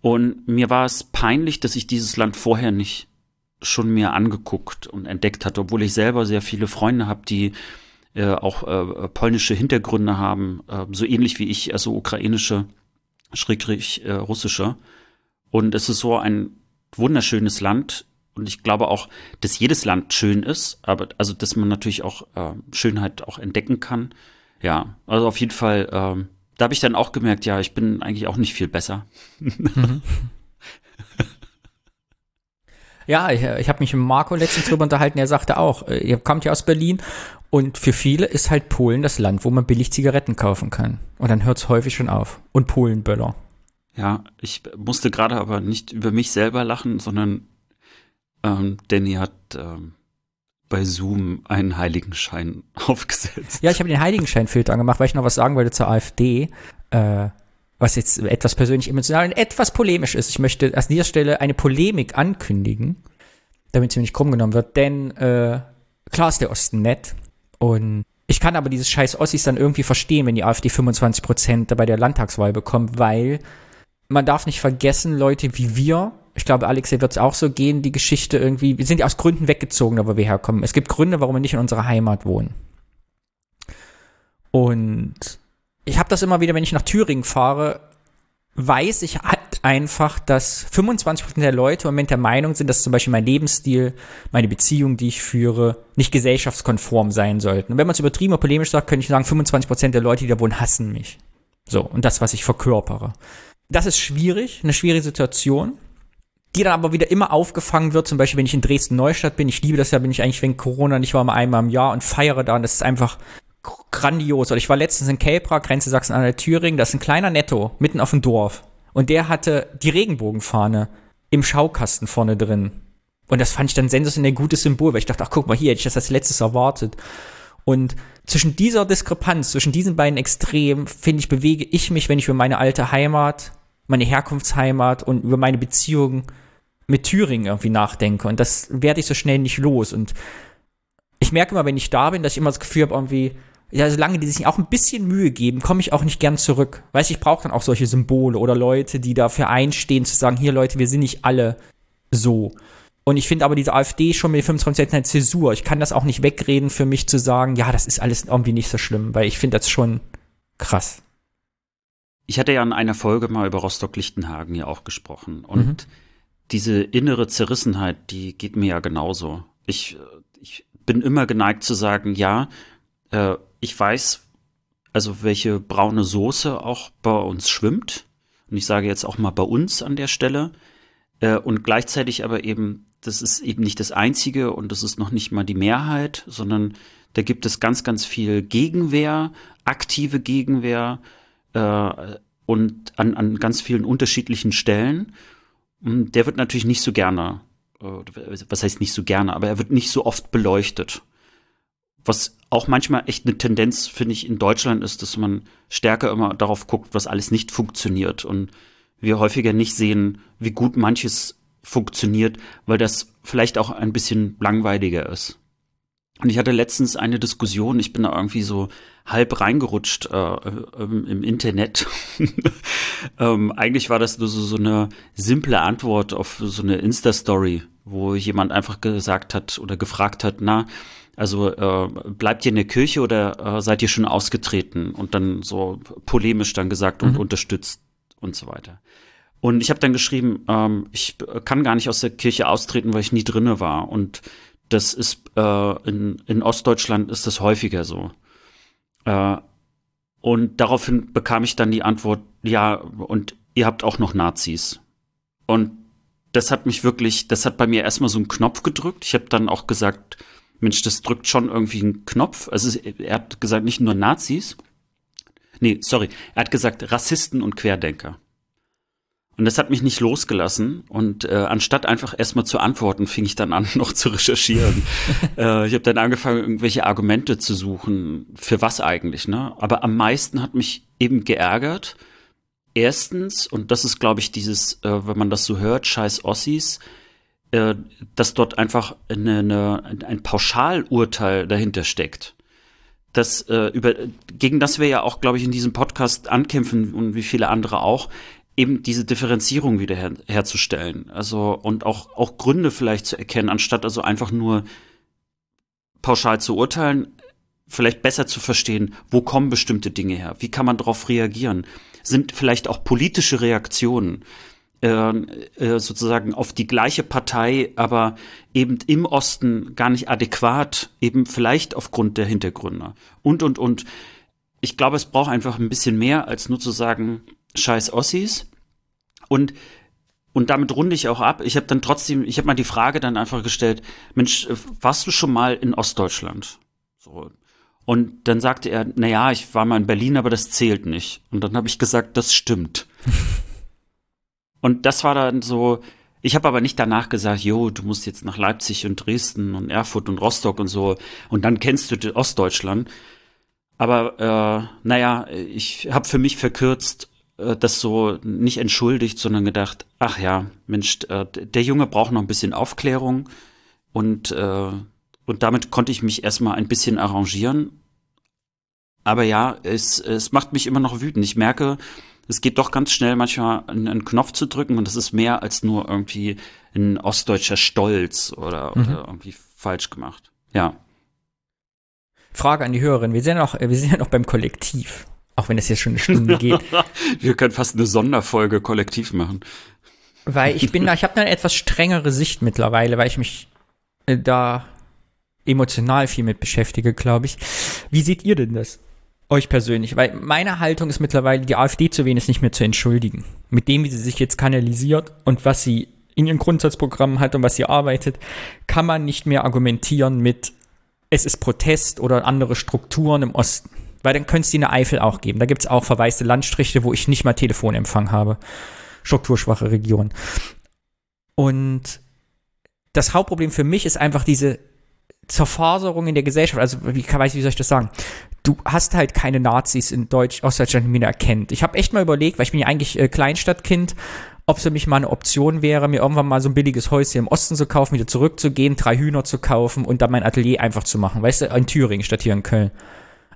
Und mir war es peinlich, dass ich dieses Land vorher nicht schon mir angeguckt und entdeckt hatte, obwohl ich selber sehr viele Freunde habe, die äh, auch äh, polnische Hintergründe haben, äh, so ähnlich wie ich, also ukrainische schrägstrich äh, russischer. Und es ist so ein wunderschönes Land. Und ich glaube auch, dass jedes Land schön ist, aber also dass man natürlich auch äh, Schönheit auch entdecken kann. Ja, also auf jeden Fall, ähm, da habe ich dann auch gemerkt, ja, ich bin eigentlich auch nicht viel besser. Ja, ich, ich habe mich mit Marco letztens drüber unterhalten, er sagte auch, äh, ihr kommt ja aus Berlin und für viele ist halt Polen das Land, wo man billig Zigaretten kaufen kann. Und dann hört es häufig schon auf. Und Polenböller. Ja, ich musste gerade aber nicht über mich selber lachen, sondern ähm, Danny hat ähm, bei Zoom einen Heiligenschein aufgesetzt. Ja, ich habe den Heiligenscheinfilter angemacht, weil ich noch was sagen wollte zur AfD. Äh, was jetzt etwas persönlich emotional und etwas polemisch ist. Ich möchte an dieser Stelle eine Polemik ankündigen, damit sie mir nicht krumm genommen wird, denn äh, klar ist der Osten nett und ich kann aber dieses scheiß Ossis dann irgendwie verstehen, wenn die AfD 25 Prozent bei der Landtagswahl bekommt, weil man darf nicht vergessen, Leute wie wir, ich glaube, Alex, wird es auch so gehen, die Geschichte irgendwie, wir sind ja aus Gründen weggezogen, da wo wir herkommen. Es gibt Gründe, warum wir nicht in unserer Heimat wohnen. Und ich habe das immer wieder, wenn ich nach Thüringen fahre, weiß ich halt einfach, dass 25% der Leute im Moment der Meinung sind, dass zum Beispiel mein Lebensstil, meine Beziehung, die ich führe, nicht gesellschaftskonform sein sollten. Und wenn man es übertrieben oder polemisch sagt, könnte ich sagen, 25% der Leute, die da wohnen, hassen mich. So, und das, was ich verkörpere. Das ist schwierig, eine schwierige Situation, die dann aber wieder immer aufgefangen wird, zum Beispiel, wenn ich in Dresden-Neustadt bin. Ich liebe das ja, bin ich eigentlich wegen Corona nicht mal einmal im Jahr und feiere da und das ist einfach grandios. Oder ich war letztens in Kelbra, Grenze Sachsen-Anhalt-Thüringen, das ist ein kleiner Netto, mitten auf dem Dorf. Und der hatte die Regenbogenfahne im Schaukasten vorne drin. Und das fand ich dann sensationell gutes Symbol, weil ich dachte, ach guck mal hier, hätte ich das als letztes erwartet. Und zwischen dieser Diskrepanz, zwischen diesen beiden Extremen, finde ich, bewege ich mich, wenn ich über meine alte Heimat, meine Herkunftsheimat und über meine Beziehung mit Thüringen irgendwie nachdenke. Und das werde ich so schnell nicht los. Und ich merke immer, wenn ich da bin, dass ich immer das Gefühl habe, irgendwie, ja, solange die sich auch ein bisschen Mühe geben, komme ich auch nicht gern zurück. Weißt ich brauche dann auch solche Symbole oder Leute, die dafür einstehen, zu sagen, hier Leute, wir sind nicht alle so. Und ich finde aber diese AfD schon mit 25 eine Zäsur. Ich kann das auch nicht wegreden für mich zu sagen, ja, das ist alles irgendwie nicht so schlimm, weil ich finde das schon krass. Ich hatte ja in einer Folge mal über Rostock-Lichtenhagen ja auch gesprochen. Und mhm. diese innere Zerrissenheit, die geht mir ja genauso. Ich, ich bin immer geneigt zu sagen, ja, äh, ich weiß, also welche braune Soße auch bei uns schwimmt. Und ich sage jetzt auch mal bei uns an der Stelle. Äh, und gleichzeitig aber eben, das ist eben nicht das Einzige und das ist noch nicht mal die Mehrheit, sondern da gibt es ganz, ganz viel Gegenwehr, aktive Gegenwehr äh, und an, an ganz vielen unterschiedlichen Stellen. Und der wird natürlich nicht so gerne, äh, was heißt nicht so gerne, aber er wird nicht so oft beleuchtet. Was auch manchmal echt eine Tendenz, finde ich, in Deutschland ist, dass man stärker immer darauf guckt, was alles nicht funktioniert und wir häufiger nicht sehen, wie gut manches funktioniert, weil das vielleicht auch ein bisschen langweiliger ist. Und ich hatte letztens eine Diskussion, ich bin da irgendwie so halb reingerutscht äh, im, Internet. ähm, eigentlich war das nur so, so eine simple Antwort auf so eine Insta-Story, wo jemand einfach gesagt hat oder gefragt hat, na, also äh, bleibt ihr in der Kirche oder äh, seid ihr schon ausgetreten? Und dann so polemisch dann gesagt und mhm. unterstützt und so weiter. Und ich habe dann geschrieben, ähm, ich kann gar nicht aus der Kirche austreten, weil ich nie drinne war. Und das ist äh, in, in Ostdeutschland ist das häufiger so. Äh, und daraufhin bekam ich dann die Antwort, ja, und ihr habt auch noch Nazis. Und das hat mich wirklich, das hat bei mir erstmal so einen Knopf gedrückt. Ich habe dann auch gesagt, Mensch, das drückt schon irgendwie einen Knopf. Also er hat gesagt, nicht nur Nazis. Nee, sorry. Er hat gesagt Rassisten und Querdenker. Und das hat mich nicht losgelassen. Und äh, anstatt einfach erstmal zu antworten, fing ich dann an, noch zu recherchieren. äh, ich habe dann angefangen, irgendwelche Argumente zu suchen. Für was eigentlich, ne? Aber am meisten hat mich eben geärgert. Erstens, und das ist, glaube ich, dieses, äh, wenn man das so hört, scheiß Ossis, dass dort einfach eine, eine, ein Pauschalurteil dahinter steckt. Das, äh, über, gegen das wir ja auch, glaube ich, in diesem Podcast ankämpfen und wie viele andere auch, eben diese Differenzierung wieder her herzustellen. Also und auch, auch Gründe vielleicht zu erkennen, anstatt also einfach nur pauschal zu urteilen, vielleicht besser zu verstehen, wo kommen bestimmte Dinge her, wie kann man darauf reagieren, sind vielleicht auch politische Reaktionen äh, äh, sozusagen auf die gleiche Partei, aber eben im Osten gar nicht adäquat, eben vielleicht aufgrund der Hintergründe. Und, und, und. Ich glaube, es braucht einfach ein bisschen mehr, als nur zu sagen, scheiß Ossis. Und und damit runde ich auch ab. Ich habe dann trotzdem, ich habe mal die Frage dann einfach gestellt, Mensch, warst du schon mal in Ostdeutschland? So. Und dann sagte er, na ja, ich war mal in Berlin, aber das zählt nicht. Und dann habe ich gesagt, das stimmt. und das war dann so, ich habe aber nicht danach gesagt, jo, du musst jetzt nach Leipzig und Dresden und Erfurt und Rostock und so und dann kennst du Ostdeutschland. Aber äh, naja, ich habe für mich verkürzt, äh, das so nicht entschuldigt, sondern gedacht, ach ja, Mensch, äh, der Junge braucht noch ein bisschen Aufklärung und, äh, und damit konnte ich mich erstmal ein bisschen arrangieren. Aber ja, es, es macht mich immer noch wütend. Ich merke, es geht doch ganz schnell manchmal einen, Knopf zu drücken und das ist mehr als nur irgendwie ein ostdeutscher Stolz oder, mhm. oder irgendwie falsch gemacht. Ja. Frage an die Hörerin. Wir sind ja noch, wir sind ja noch beim Kollektiv. Auch wenn es jetzt schon eine Stunde geht. Wir können fast eine Sonderfolge kollektiv machen. Weil ich bin da, ich habe eine etwas strengere Sicht mittlerweile, weil ich mich äh, da emotional viel mit beschäftige, glaube ich. Wie seht ihr denn das? Euch persönlich? Weil meine Haltung ist mittlerweile, die AfD zu ist nicht mehr zu entschuldigen. Mit dem, wie sie sich jetzt kanalisiert und was sie in ihren Grundsatzprogrammen hat und was sie arbeitet, kann man nicht mehr argumentieren mit, es ist Protest oder andere Strukturen im Osten. Weil dann könnte es die in der Eifel auch geben. Da gibt es auch verwaiste Landstriche, wo ich nicht mal Telefonempfang habe. Strukturschwache Regionen. Und das Hauptproblem für mich ist einfach diese Zerfaserung in der Gesellschaft. Also, wie, weiß, wie soll ich das sagen? Du hast halt keine Nazis in Deutsch, Ostdeutschland, die mir erkennt. Ich habe echt mal überlegt, weil ich bin ja eigentlich äh, Kleinstadtkind, ob es für mich mal eine Option wäre, mir irgendwann mal so ein billiges Häuschen im Osten zu kaufen, wieder zurückzugehen, drei Hühner zu kaufen und dann mein Atelier einfach zu machen. Weißt du, in Thüringen statt hier in Köln.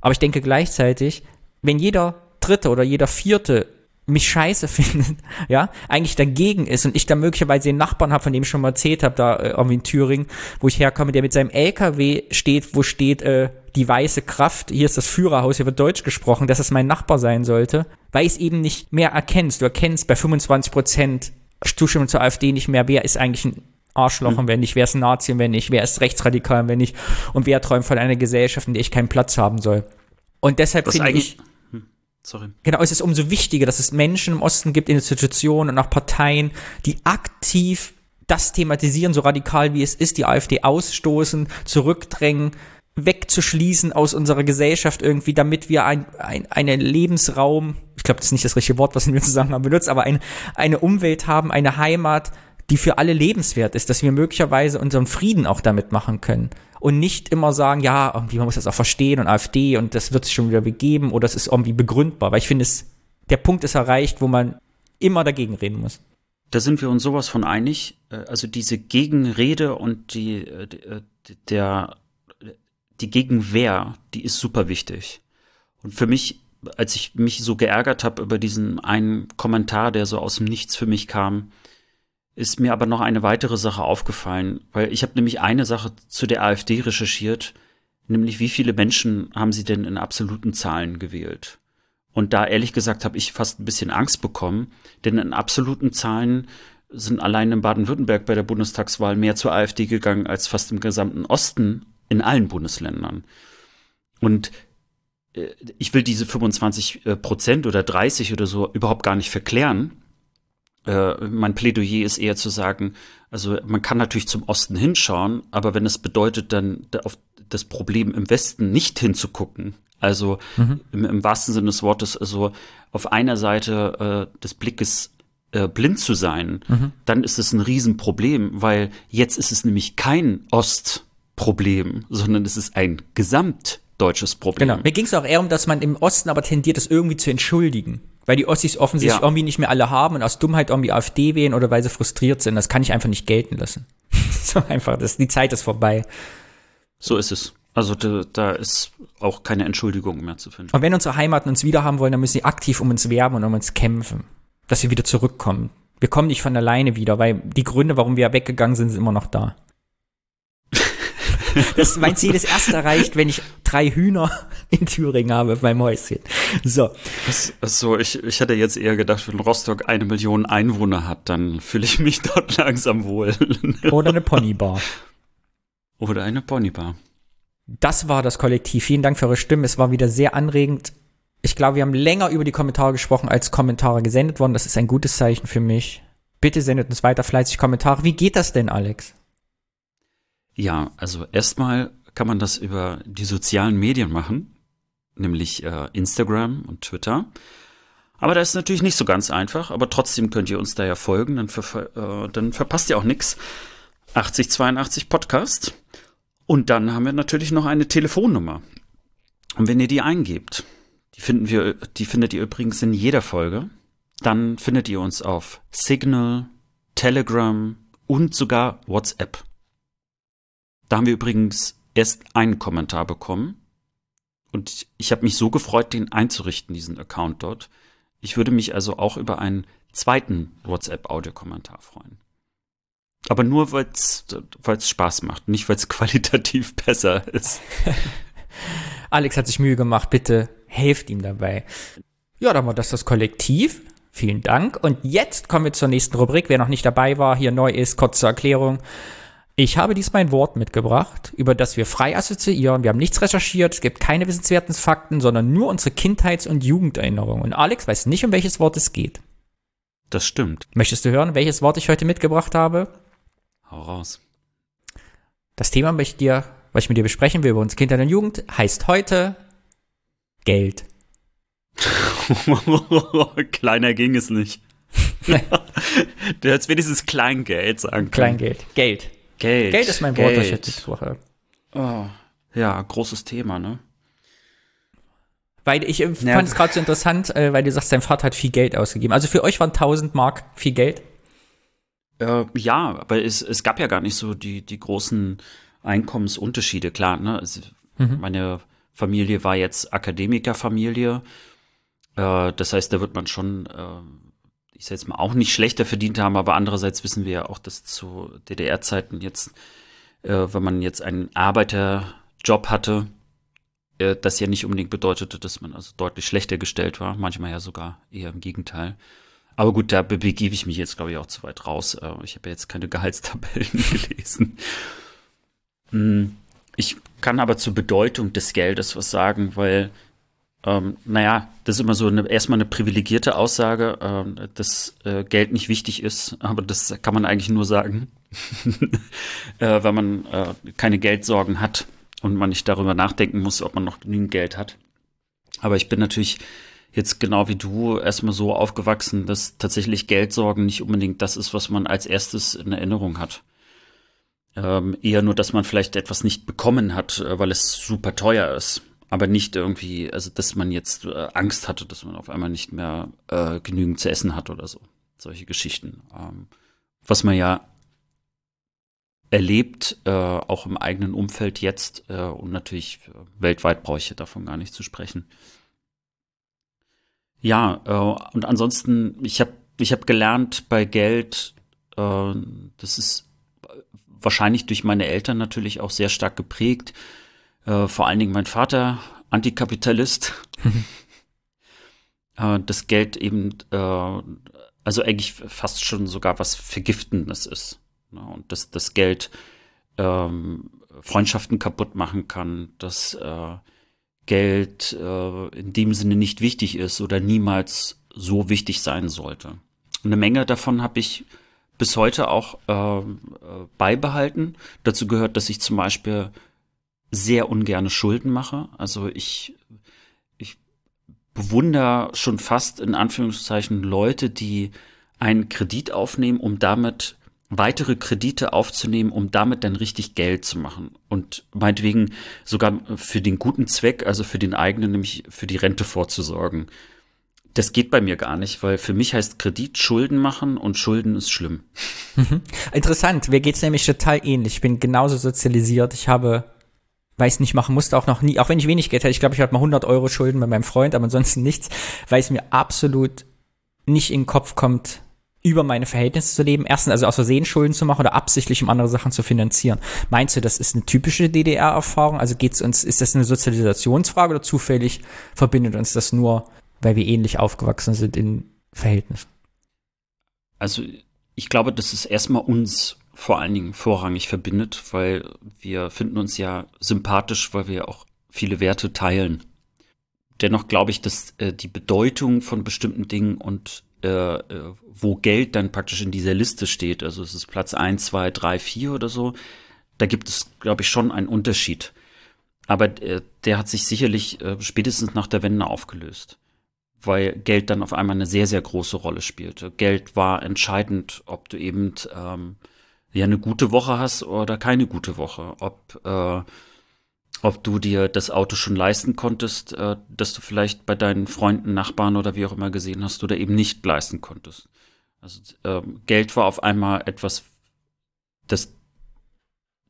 Aber ich denke gleichzeitig, wenn jeder Dritte oder jeder Vierte mich scheiße findet, ja, eigentlich dagegen ist und ich da möglicherweise den Nachbarn habe, von dem ich schon mal erzählt habe, da äh, irgendwie in Thüringen, wo ich herkomme, der mit seinem LKW steht, wo steht äh, die weiße Kraft, hier ist das Führerhaus, hier wird Deutsch gesprochen, dass es mein Nachbar sein sollte, weil es eben nicht mehr erkennst. Du erkennst bei 25 Prozent Zustimmung zur AfD nicht mehr, wer ist eigentlich ein Arschloch und wer nicht, wer ist ein Nazi und wer nicht, wer ist rechtsradikal und wer nicht und wer träumt von einer Gesellschaft, in der ich keinen Platz haben soll. Und deshalb finde ich, Sorry. Genau, es ist umso wichtiger, dass es Menschen im Osten gibt, Institutionen und auch Parteien, die aktiv das thematisieren, so radikal wie es ist, die AfD ausstoßen, zurückdrängen, wegzuschließen aus unserer Gesellschaft irgendwie, damit wir ein, ein, einen Lebensraum, ich glaube, das ist nicht das richtige Wort, was wir zusammen haben benutzt, aber ein, eine Umwelt haben, eine Heimat, die für alle lebenswert ist, dass wir möglicherweise unseren Frieden auch damit machen können. Und nicht immer sagen, ja, irgendwie, man muss das auch verstehen und AfD und das wird sich schon wieder begeben oder es ist irgendwie begründbar. Weil ich finde, es, der Punkt ist erreicht, wo man immer dagegen reden muss. Da sind wir uns sowas von einig. Äh, Also diese Gegenrede und die, äh, äh, der, die Gegenwehr, die ist super wichtig. Und für mich, als ich mich so geärgert habe über diesen einen Kommentar, der so aus dem Nichts für mich kam, ist mir aber noch eine weitere Sache aufgefallen, weil ich habe nämlich eine Sache zu der AfD recherchiert, nämlich wie viele Menschen haben sie denn in absoluten Zahlen gewählt? Und da ehrlich gesagt habe ich fast ein bisschen Angst bekommen, denn in absoluten Zahlen sind allein in Baden-Württemberg bei der Bundestagswahl mehr zur AfD gegangen als fast im gesamten Osten in allen Bundesländern. Und äh, ich will diese 25 äh, Prozent oder 30 oder so überhaupt gar nicht verklären. Äh, mein Plädoyer ist eher zu sagen, also man kann natürlich zum Osten hinschauen, aber wenn es bedeutet, dann da auf das Problem im Westen nicht hinzugucken, also im, im wahrsten Sinne des Wortes, also auf einer Seite äh, des Blickes äh, blind zu sein, dann ist es ein Riesenproblem, weil jetzt ist es nämlich kein Ostproblem, sondern es ist ein gesamtdeutsches Problem. Genau. Mir ging es auch eher um, dass man im Osten aber tendiert, das irgendwie zu entschuldigen. Weil die Ossis offensichtlich Ja. irgendwie nicht mehr alle haben und aus Dummheit irgendwie AfD wählen oder weil sie frustriert sind. Das kann ich einfach nicht gelten lassen. so einfach, das, die Zeit ist vorbei. So ist es. Also da, da ist auch keine Entschuldigung mehr zu finden. Und wenn unsere Heimaten uns wieder haben wollen, dann müssen sie aktiv um uns werben und um uns kämpfen. Dass wir wieder zurückkommen. Wir kommen nicht von alleine wieder, weil die Gründe, warum wir weggegangen sind, sind immer noch da. Das, mein Ziel ist erst erreicht, wenn ich drei Hühner in Thüringen habe beim Häuschen. So. So, ich, ich hätte jetzt eher gedacht, wenn Rostock eine Million Einwohner hat, dann fühle ich mich dort langsam wohl. Oder eine Ponybar. Oder eine Ponybar. Das war das Kollektiv. Vielen Dank für eure Stimmen. Es war wieder sehr anregend. Ich glaube, wir haben länger über die Kommentare gesprochen, als Kommentare gesendet wurden. Das ist ein gutes Zeichen für mich. Bitte sendet uns weiter fleißig Kommentare. Wie geht das denn, Alex? Ja, also erstmal kann man das über die sozialen Medien machen, nämlich äh, Instagram und Twitter. Aber das ist natürlich nicht so ganz einfach, aber trotzdem könnt ihr uns da ja folgen, dann, ver äh, dann verpasst ihr auch nichts. 8082 Podcast. Und dann haben wir natürlich noch eine Telefonnummer. Und wenn ihr die eingebt, die finden wir, die findet ihr übrigens in jeder Folge, dann findet ihr uns auf Signal, Telegram und sogar WhatsApp. Da haben wir übrigens erst einen Kommentar bekommen. Und ich habe mich so gefreut, den einzurichten, diesen Account dort. Ich würde mich also auch über einen zweiten WhatsApp-Audiokommentar freuen. Aber nur, weil es Spaß macht, nicht weil es qualitativ besser ist. Alex hat sich Mühe gemacht. Bitte helft ihm dabei. Ja, dann war das das Kollektiv. Vielen Dank. Und jetzt kommen wir zur nächsten Rubrik. Wer noch nicht dabei war, hier neu ist, kurze Erklärung. Ich habe diesmal ein Wort mitgebracht, über das wir frei assoziieren. Wir haben nichts recherchiert, es gibt keine wissenswerten Fakten, sondern nur unsere Kindheits- und Jugenderinnerungen. Und Alex weiß nicht, um welches Wort es geht. Das stimmt. Möchtest du hören, welches Wort ich heute mitgebracht habe? Hau raus. Das Thema, was ich, dir, was ich mit dir besprechen will über unsere Kindheit und Jugend, heißt heute Geld. Kleiner ging es nicht. du hättest wenigstens Kleingeld sagen können. Kleingeld. Geld. Geld. Geld ist mein Wort, das ich jetzt gesprochen Oh, ja, großes Thema, ne? Weil ich Ja. fand es gerade so interessant, äh, weil du sagst, dein Vater hat viel Geld ausgegeben. Also für euch waren 1000 Mark viel Geld? Äh, ja, aber es, es gab ja gar nicht so die, die großen Einkommensunterschiede, klar, ne? Es, Meine Familie war jetzt Akademikerfamilie. Äh, das heißt, da wird man schon, äh, ich sag jetzt mal, auch nicht schlechter verdient haben, aber andererseits wissen wir ja auch, dass zu DDR-Zeiten jetzt, äh, wenn man jetzt einen Arbeiterjob hatte, äh, das ja nicht unbedingt bedeutete, dass man also deutlich schlechter gestellt war, manchmal ja sogar eher im Gegenteil. Aber gut, da be- begebe ich mich jetzt, glaube ich, auch zu weit raus. Äh, Ich habe ja jetzt keine Gehaltstabellen gelesen. Hm, Ich kann aber zur Bedeutung des Geldes was sagen, weil, ähm, naja, das ist immer so eine, erstmal eine privilegierte Aussage, ähm, dass äh, Geld nicht wichtig ist, aber das kann man eigentlich nur sagen, äh, wenn man äh, keine Geldsorgen hat und man nicht darüber nachdenken muss, ob man noch genügend Geld hat. Aber ich bin natürlich jetzt genau wie du erstmal so aufgewachsen, dass tatsächlich Geldsorgen nicht unbedingt das ist, was man als erstes in Erinnerung hat. Ähm, eher nur, dass man vielleicht etwas nicht bekommen hat, äh, weil es super teuer ist. Aber nicht irgendwie, also dass man jetzt äh, Angst hatte, dass man auf einmal nicht mehr äh, genügend zu essen hat oder so. Solche Geschichten. Ähm, was man ja erlebt, äh, auch im eigenen Umfeld jetzt äh, und natürlich äh, weltweit brauche ich davon gar nicht zu sprechen. Ja, äh, und ansonsten, ich habe ich hab gelernt bei Geld, äh, das ist wahrscheinlich durch meine Eltern natürlich auch sehr stark geprägt. Äh, vor allen Dingen mein Vater, Antikapitalist. äh, das Geld eben, äh, also eigentlich fast schon sogar was Vergiftendes ist. Ne? Und dass das Geld ähm, Freundschaften kaputt machen kann, dass äh, Geld in dem Sinne nicht wichtig ist oder niemals so wichtig sein sollte. Eine Menge davon habe ich bis heute auch ähm, äh, beibehalten. Dazu gehört, dass ich zum Beispiel sehr ungerne Schulden mache. Also ich, ich bewundere schon fast in Anführungszeichen Leute, die einen Kredit aufnehmen, um damit weitere Kredite aufzunehmen, um damit dann richtig Geld zu machen. Und meinetwegen sogar für den guten Zweck, also für den eigenen, nämlich für die Rente vorzusorgen. Das geht bei mir gar nicht, weil für mich heißt Kredit Schulden machen und Schulden ist schlimm. Interessant, mir geht's nämlich total ähnlich. Ich bin genauso sozialisiert. Ich habe, weiß nicht, machen musste auch noch nie, auch wenn ich wenig Geld hatte, ich glaube, ich hatte mal 100 Euro Schulden bei meinem Freund, aber ansonsten nichts, weil es mir absolut nicht in den Kopf kommt, über meine Verhältnisse zu leben. Erstens, also aus Versehen Schulden zu machen oder absichtlich, um andere Sachen zu finanzieren. Meinst du, das ist eine typische DDR-Erfahrung? Also geht's uns, ist das eine Sozialisationsfrage oder zufällig verbindet uns das nur, weil wir ähnlich aufgewachsen sind in Verhältnissen? Also ich glaube, dass es erstmal uns vor allen Dingen vorrangig verbindet, weil wir finden uns ja sympathisch, weil wir auch viele Werte teilen. Dennoch glaube ich, dass äh, die Bedeutung von bestimmten Dingen und äh, äh, wo Geld dann praktisch in dieser Liste steht, also es ist Platz 1, 2, 3, 4 oder so, da gibt es, glaube ich, schon einen Unterschied. Aber äh, der hat sich sicherlich äh, spätestens nach der Wende aufgelöst weil Geld dann auf einmal eine sehr, sehr große Rolle spielte. Geld war entscheidend, ob du eben ähm, ja eine gute Woche hast oder keine gute Woche, ob äh, ob du dir das Auto schon leisten konntest, äh, das du vielleicht bei deinen Freunden, Nachbarn oder wie auch immer gesehen hast oder eben nicht leisten konntest. Also ähm, Geld war auf einmal etwas, das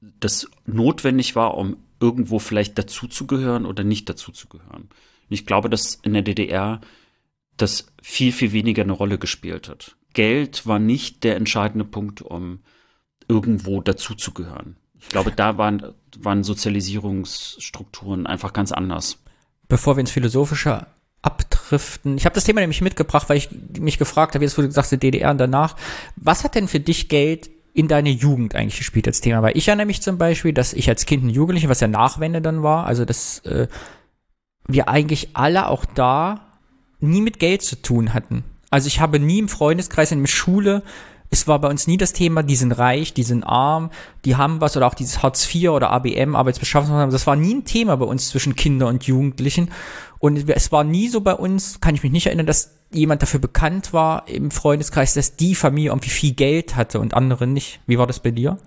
das notwendig war, um irgendwo vielleicht dazuzugehören oder nicht dazuzugehören. Und ich glaube, dass in der DDR das viel, viel weniger eine Rolle gespielt hat. Geld war nicht der entscheidende Punkt, um irgendwo dazuzugehören. Ich glaube, da waren, waren Sozialisierungsstrukturen einfach ganz anders. bevor wir ins Philosophische abdriften. Ich habe das Thema nämlich mitgebracht, weil ich mich gefragt habe, jetzt wurde gesagt, die DDR und danach. Was hat denn für dich Geld in deine Jugend eigentlich gespielt als Thema? Weil ich erinnere mich zum Beispiel, dass ich als Kind und Jugendliche, was ja Nachwende dann war, also dass äh, wir eigentlich alle auch da nie mit Geld zu tun hatten. Also ich habe nie im Freundeskreis in der Schule es war bei uns nie das Thema, die sind reich, die sind arm, die haben was oder auch dieses Hartz IV oder ABM, Arbeitsbeschaffungsmaßnahmen, das war nie ein Thema bei uns zwischen Kindern und Jugendlichen. Und es war nie so bei uns, kann ich mich nicht erinnern, dass jemand dafür bekannt war im Freundeskreis, dass die Familie irgendwie viel Geld hatte und andere nicht. Wie war das bei dir?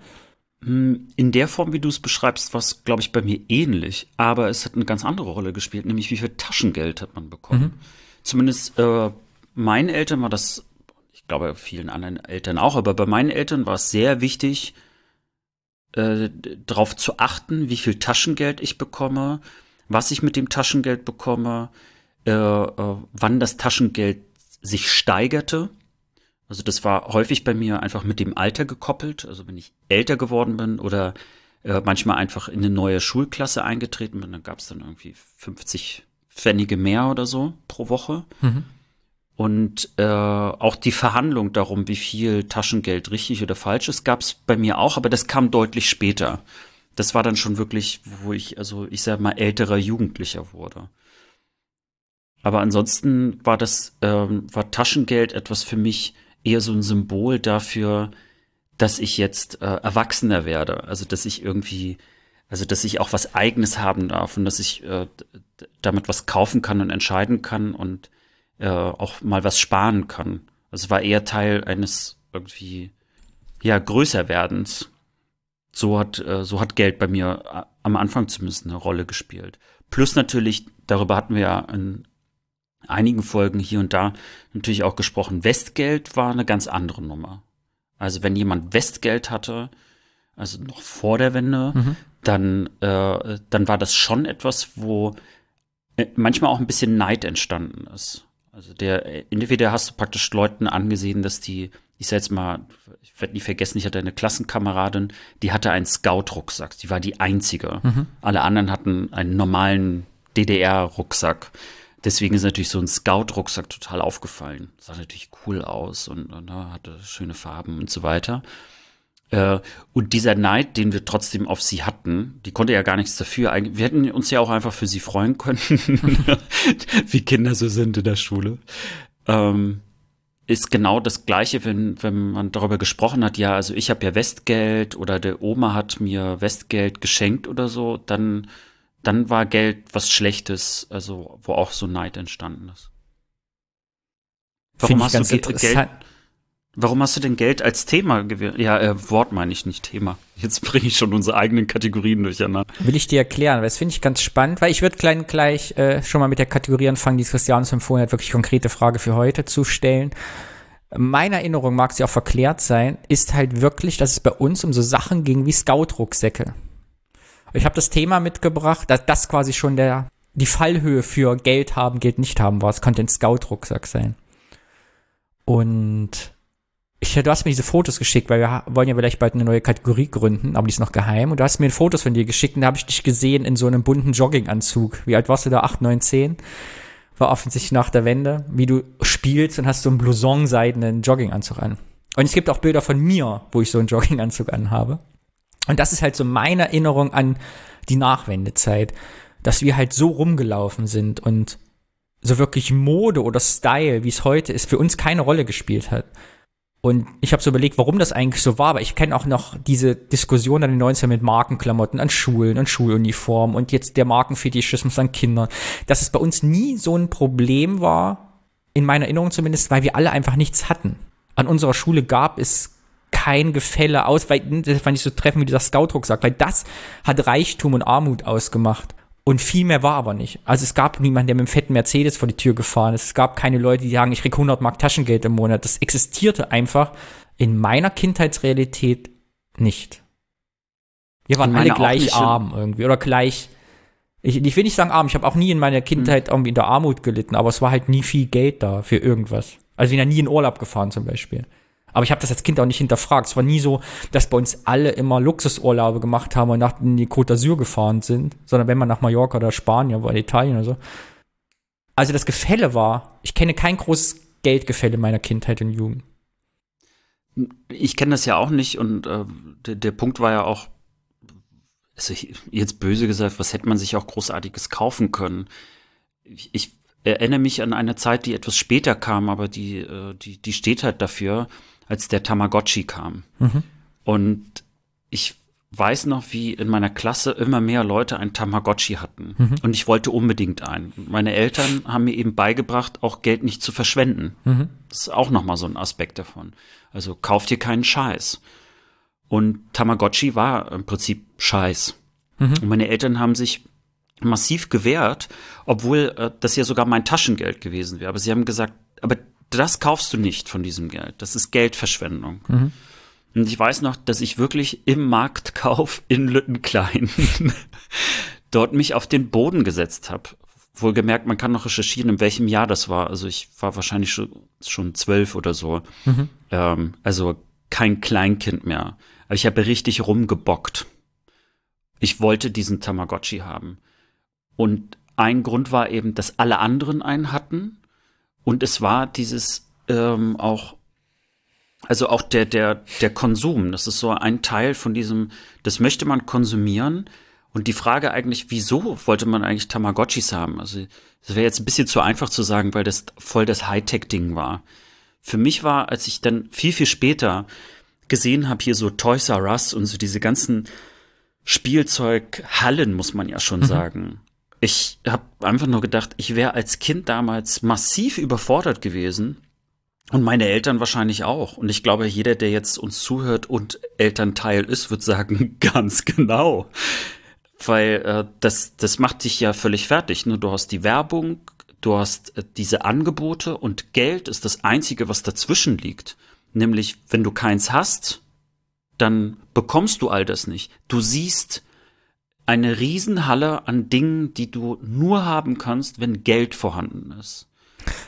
Hm, in der Form, wie du es beschreibst, war es, glaube ich, bei mir ähnlich. Aber es hat eine ganz andere Rolle gespielt, nämlich wie viel Taschengeld hat man bekommen. Mhm. Zumindest äh, meinen Eltern war das ich glaube vielen anderen Eltern auch, aber bei meinen Eltern war es sehr wichtig, äh, darauf zu achten, wie viel Taschengeld ich bekomme, was ich mit dem Taschengeld bekomme, äh, äh, wann das Taschengeld sich steigerte. Also das war häufig bei mir einfach mit dem Alter gekoppelt. Also wenn ich älter geworden bin oder äh, manchmal einfach in eine neue Schulklasse eingetreten bin, dann gab es dann irgendwie 50 Pfennige mehr oder so pro Woche. Mhm. Und äh, auch die Verhandlung darum, wie viel Taschengeld richtig oder falsch ist, gab es bei mir auch, aber das kam deutlich später. Das war dann schon wirklich, wo ich, also ich sag mal, älterer Jugendlicher wurde. Aber ansonsten war das, ähm, war Taschengeld etwas für mich eher so ein Symbol dafür, dass ich jetzt äh, Erwachsener werde. Also dass ich irgendwie, also dass ich auch was Eigenes haben darf und dass ich äh, damit was kaufen kann und entscheiden kann und äh, auch mal was sparen kann. Also es war eher Teil eines irgendwie ja größer werdens. So hat äh, so hat Geld bei mir äh, am Anfang zumindest eine Rolle gespielt. Plus natürlich, darüber hatten wir ja in einigen Folgen hier und da natürlich auch gesprochen. Westgeld war eine ganz andere Nummer. Also wenn jemand Westgeld hatte, also noch vor der Wende, mhm. dann, äh, dann war das schon etwas, wo äh, manchmal auch ein bisschen Neid entstanden ist. Also der, entweder hast du praktisch Leuten angesehen, dass die, ich sag jetzt mal, ich werde nie vergessen, ich hatte eine Klassenkameradin, die hatte einen Scout-Rucksack. Die war die einzige. Mhm. Alle anderen hatten einen normalen DDR-Rucksack. Deswegen ist natürlich so ein Scout-Rucksack total aufgefallen. Sah natürlich cool aus und, und ne, hatte schöne Farben und so weiter. Äh, und dieser Neid, den wir trotzdem auf sie hatten, die konnte ja gar nichts dafür. Wir hätten uns ja auch einfach für sie freuen können, wie Kinder so sind in der Schule. Ähm, ist genau das Gleiche, wenn, wenn man darüber gesprochen hat, ja, also ich habe ja Westgeld oder der Oma hat mir Westgeld geschenkt oder so, dann, dann war Geld was Schlechtes, also wo auch so Neid entstanden ist. Warum hast du Geld? Warum hast du denn Geld als Thema gewählt? Ja, äh, Wort meine ich nicht Thema. Jetzt bringe ich schon unsere eigenen Kategorien durcheinander. Will ich dir erklären, weil das finde ich ganz spannend, weil ich würde gleich, gleich äh, schon mal mit der Kategorie anfangen, die Christianus empfohlen hat, wirklich konkrete Frage für heute zu stellen. Meine Erinnerung, mag sie auch verklärt sein, ist halt wirklich, dass es bei uns um so Sachen ging wie Scout-Rucksäcke. Ich habe das Thema mitgebracht, dass das quasi schon der die Fallhöhe für Geld haben, Geld nicht haben war. Es konnte ein Scout-Rucksack sein. Und ich, du hast mir diese Fotos geschickt, weil wir wollen ja vielleicht bald eine neue Kategorie gründen, aber die ist noch geheim. Und du hast mir Fotos von dir geschickt und da habe ich dich gesehen in so einem bunten Jogginganzug. Wie alt warst du da? 8, 9, 10? War offensichtlich nach der Wende, wie du spielst und hast so einen blouson-seidenen Jogginganzug an. Und es gibt auch Bilder von mir, wo ich so einen Jogginganzug anhabe. Und das ist halt so meine Erinnerung an die Nachwendezeit, dass wir halt so rumgelaufen sind und so wirklich Mode oder Style, wie es heute ist, für uns keine Rolle gespielt hat. Und ich habe so überlegt, warum das eigentlich so war, aber ich kenne auch noch diese Diskussion an den 90ern mit Markenklamotten an Schulen und Schuluniformen und jetzt der Markenfetischismus an Kindern, dass es bei uns nie so ein Problem war, in meiner Erinnerung zumindest, weil wir alle einfach nichts hatten. An unserer Schule gab es kein Gefälle aus, weil das fand ich so treffend, wie dieser Scout-Rucksack, weil das hat Reichtum und Armut ausgemacht. Und viel mehr war aber nicht. Also es gab niemanden, der mit einem fetten Mercedes vor die Tür gefahren ist. Es gab keine Leute, die sagen, ich krieg 100 Mark Taschengeld im Monat. Das existierte einfach in meiner Kindheitsrealität nicht. Wir waren alle gleich arm irgendwie oder gleich. Ich, ich will nicht sagen arm, ich habe auch nie in meiner Kindheit irgendwie in der Armut gelitten, aber es war halt nie viel Geld da für irgendwas. Also wir sind ja nie in Urlaub gefahren zum Beispiel. Aber ich habe das als Kind auch nicht hinterfragt. Es war nie so, dass bei uns alle immer Luxusurlaube gemacht haben und nach in die Côte d'Azur gefahren sind, sondern wenn man nach Mallorca oder Spanien oder Italien oder so. Also das Gefälle war, ich kenne kein großes Geldgefälle meiner Kindheit und Jugend. Ich kenne das ja auch nicht und äh, der, der Punkt war ja auch, also jetzt böse gesagt, was hätte man sich auch großartiges kaufen können? Ich, ich erinnere mich an eine Zeit, die etwas später kam, aber die, äh, die, die steht halt dafür, als der Tamagotchi kam. Mhm. Und ich weiß noch, wie in meiner Klasse immer mehr Leute ein Tamagotchi hatten. Mhm. Und ich wollte unbedingt einen. Meine Eltern haben mir eben beigebracht, auch Geld nicht zu verschwenden. Mhm. Das ist auch nochmal so ein Aspekt davon. Also kauft dir keinen Scheiß. Und Tamagotchi war im Prinzip Scheiß. Mhm. Und meine Eltern haben sich massiv gewehrt, obwohl äh, das ja sogar mein Taschengeld gewesen wäre. Aber sie haben gesagt, aber das kaufst du nicht von diesem Geld. Das ist Geldverschwendung. Mhm. Und ich weiß noch, dass ich wirklich im Marktkauf in Lüttenklein dort mich auf den Boden gesetzt habe. Wohlgemerkt, man kann noch recherchieren, in welchem Jahr das war. Also ich war wahrscheinlich schon, schon zwölf oder so. Mhm. Ähm, also kein Kleinkind mehr. Aber ich habe richtig rumgebockt. Ich wollte diesen Tamagotchi haben. Und ein Grund war eben, dass alle anderen einen hatten. Und es war dieses ähm, auch, also auch der, der, der Konsum. Das ist so ein Teil von diesem, das möchte man konsumieren. Und die Frage eigentlich, wieso wollte man eigentlich Tamagotchis haben? Also, das wäre jetzt ein bisschen zu einfach zu sagen, weil das voll das Hightech-Ding war. Für mich war, als ich dann viel, viel später gesehen habe, hier so Toys R Us und so diese ganzen Spielzeughallen, muss man ja schon mhm. sagen. Ich habe einfach nur gedacht, ich wäre als Kind damals massiv überfordert gewesen und meine Eltern wahrscheinlich auch. Und ich glaube, jeder, der jetzt uns zuhört und Elternteil ist, wird sagen, ganz genau. Weil äh, das, das macht dich ja völlig fertig. Ne? Du hast die Werbung, du hast äh, diese Angebote und Geld ist das Einzige, was dazwischen liegt. Nämlich, wenn du keins hast, dann bekommst du all das nicht. Du siehst eine Riesenhalle an Dingen, die du nur haben kannst, wenn Geld vorhanden ist.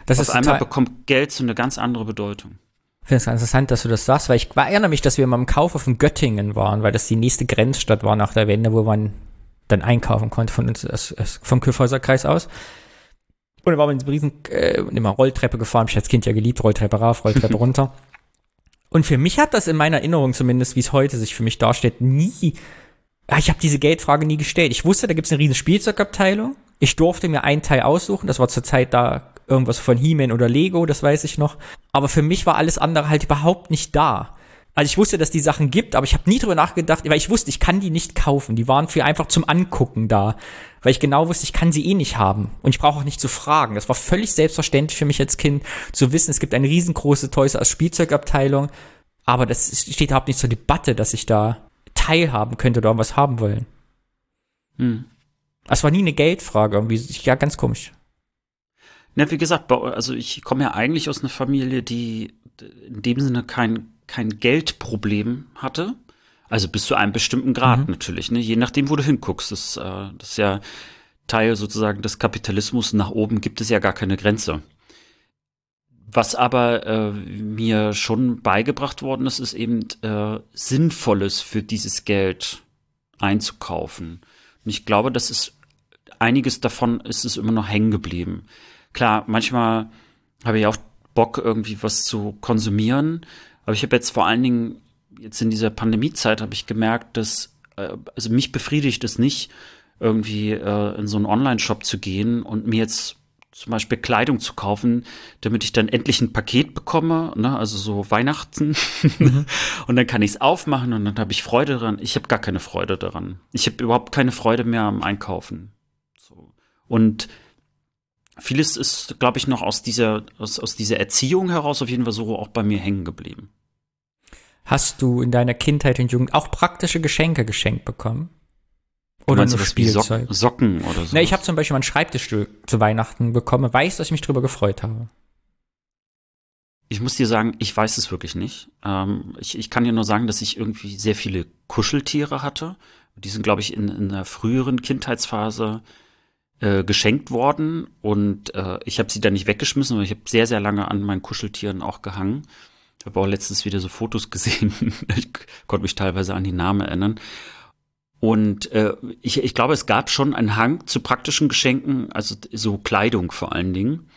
Das Auf ist einmal bekommt Geld so eine ganz andere Bedeutung. Ich finde es interessant, dass du das sagst, weil ich erinnere mich, dass wir mal im Kaufhof in Göttingen waren, weil das die nächste Grenzstadt war nach der Wende, wo man dann einkaufen konnte von uns vom Küffhäuser Kreis aus. Und dann waren wir in riesen äh, immer Rolltreppe gefahren, ich als Kind ja geliebt, Rolltreppe rauf, Rolltreppe runter. Und für mich hat das in meiner Erinnerung zumindest, wie es heute sich für mich darstellt, nie ich habe diese Geldfrage nie gestellt. Ich wusste, da gibt's eine riesen Spielzeugabteilung. Ich durfte mir einen Teil aussuchen. Das war zur Zeit da irgendwas von He-Man oder Lego, das weiß ich noch. Aber für mich war alles andere halt überhaupt nicht da. Also ich wusste, dass die Sachen gibt, aber ich habe nie drüber nachgedacht, weil ich wusste, ich kann die nicht kaufen. Die waren für einfach zum Angucken da, weil ich genau wusste, ich kann sie eh nicht haben und ich brauche auch nicht zu fragen. Das war völlig selbstverständlich für mich als Kind zu wissen, es gibt eine riesengroße Toys als Spielzeugabteilung, aber das steht überhaupt nicht zur Debatte, dass ich da teilhaben könnte oder was haben wollen. Hm. Es war nie eine Geldfrage, irgendwie. Ja, ganz komisch. Na, wie gesagt, also ich komme ja eigentlich aus einer Familie, die in dem Sinne kein, kein Geldproblem hatte. Also bis zu einem bestimmten Grad mhm. natürlich, ne? je nachdem, wo du hinguckst. Das, äh, das ist ja Teil sozusagen des Kapitalismus. Nach oben gibt es ja gar keine Grenze. Was aber äh, mir schon beigebracht worden ist, ist eben äh, Sinnvolles für dieses Geld einzukaufen. Und ich glaube, das ist einiges davon ist es immer noch hängen geblieben. Klar, manchmal habe ich auch Bock, irgendwie was zu konsumieren. Aber ich habe jetzt vor allen Dingen, jetzt in dieser Pandemiezeit, habe ich gemerkt, dass, äh, also mich befriedigt es nicht, irgendwie äh, in so einen Online-Shop zu gehen und mir jetzt zum Beispiel Kleidung zu kaufen, damit ich dann endlich ein Paket bekomme, ne? also so Weihnachten. Mhm. und dann kann ich es aufmachen und dann habe ich Freude daran. Ich habe gar keine Freude daran. Ich habe überhaupt keine Freude mehr am Einkaufen. So. Und vieles ist, glaube ich, noch aus dieser, aus, aus dieser Erziehung heraus auf jeden Fall so auch bei mir hängen geblieben. Hast du in deiner Kindheit und Jugend auch praktische Geschenke geschenkt bekommen? Oder nur Spielzeug. Socken oder so. Na, ich habe zum Beispiel mein Schreibtischstuhl zu Weihnachten bekommen. Weiß, dass ich mich drüber gefreut habe. Ich muss dir sagen, ich weiß es wirklich nicht. Ähm, ich, ich kann dir nur sagen, dass ich irgendwie sehr viele Kuscheltiere hatte. Die sind, glaube ich, in, in einer früheren Kindheitsphase äh, geschenkt worden und äh, ich habe sie dann nicht weggeschmissen, aber ich habe sehr, sehr lange an meinen Kuscheltieren auch gehangen, Ich habe auch letztens wieder so Fotos gesehen. ich konnte mich teilweise an die Namen erinnern. Und äh, ich, ich glaube, es gab schon einen Hang zu praktischen Geschenken, also so Kleidung vor allen Dingen.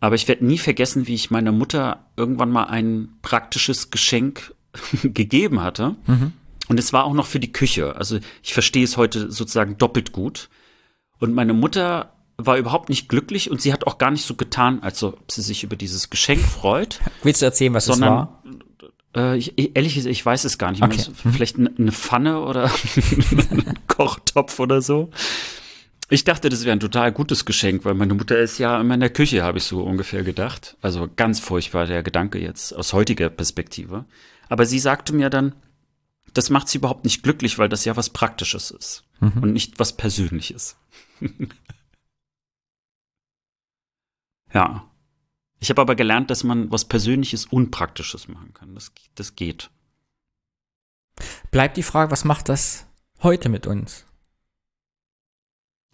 Aber ich werde nie vergessen, wie ich meiner Mutter irgendwann mal ein praktisches Geschenk gegeben hatte. Mhm. Und es war auch noch für die Küche. Also ich verstehe es heute sozusagen doppelt gut. Und meine Mutter war überhaupt nicht glücklich und sie hat auch gar nicht so getan, als ob sie sich über dieses Geschenk freut. Willst du erzählen, was sondern, es war? Äh, ich, ehrlich gesagt, ich weiß es gar nicht. Okay. Meine, mhm. Vielleicht eine Pfanne oder ein Kochtopf oder so. Ich dachte, das wäre ein total gutes Geschenk, weil meine Mutter ist ja immer in der Küche, habe ich so ungefähr gedacht. Also ganz furchtbar der Gedanke jetzt aus heutiger Perspektive. Aber sie sagte mir dann, das macht sie überhaupt nicht glücklich, weil das ja was Praktisches ist mhm. und nicht was Persönliches. ja. Ich habe aber gelernt, dass man was Persönliches Unpraktisches machen kann. Das, das geht. Bleibt die Frage, was macht das heute mit uns?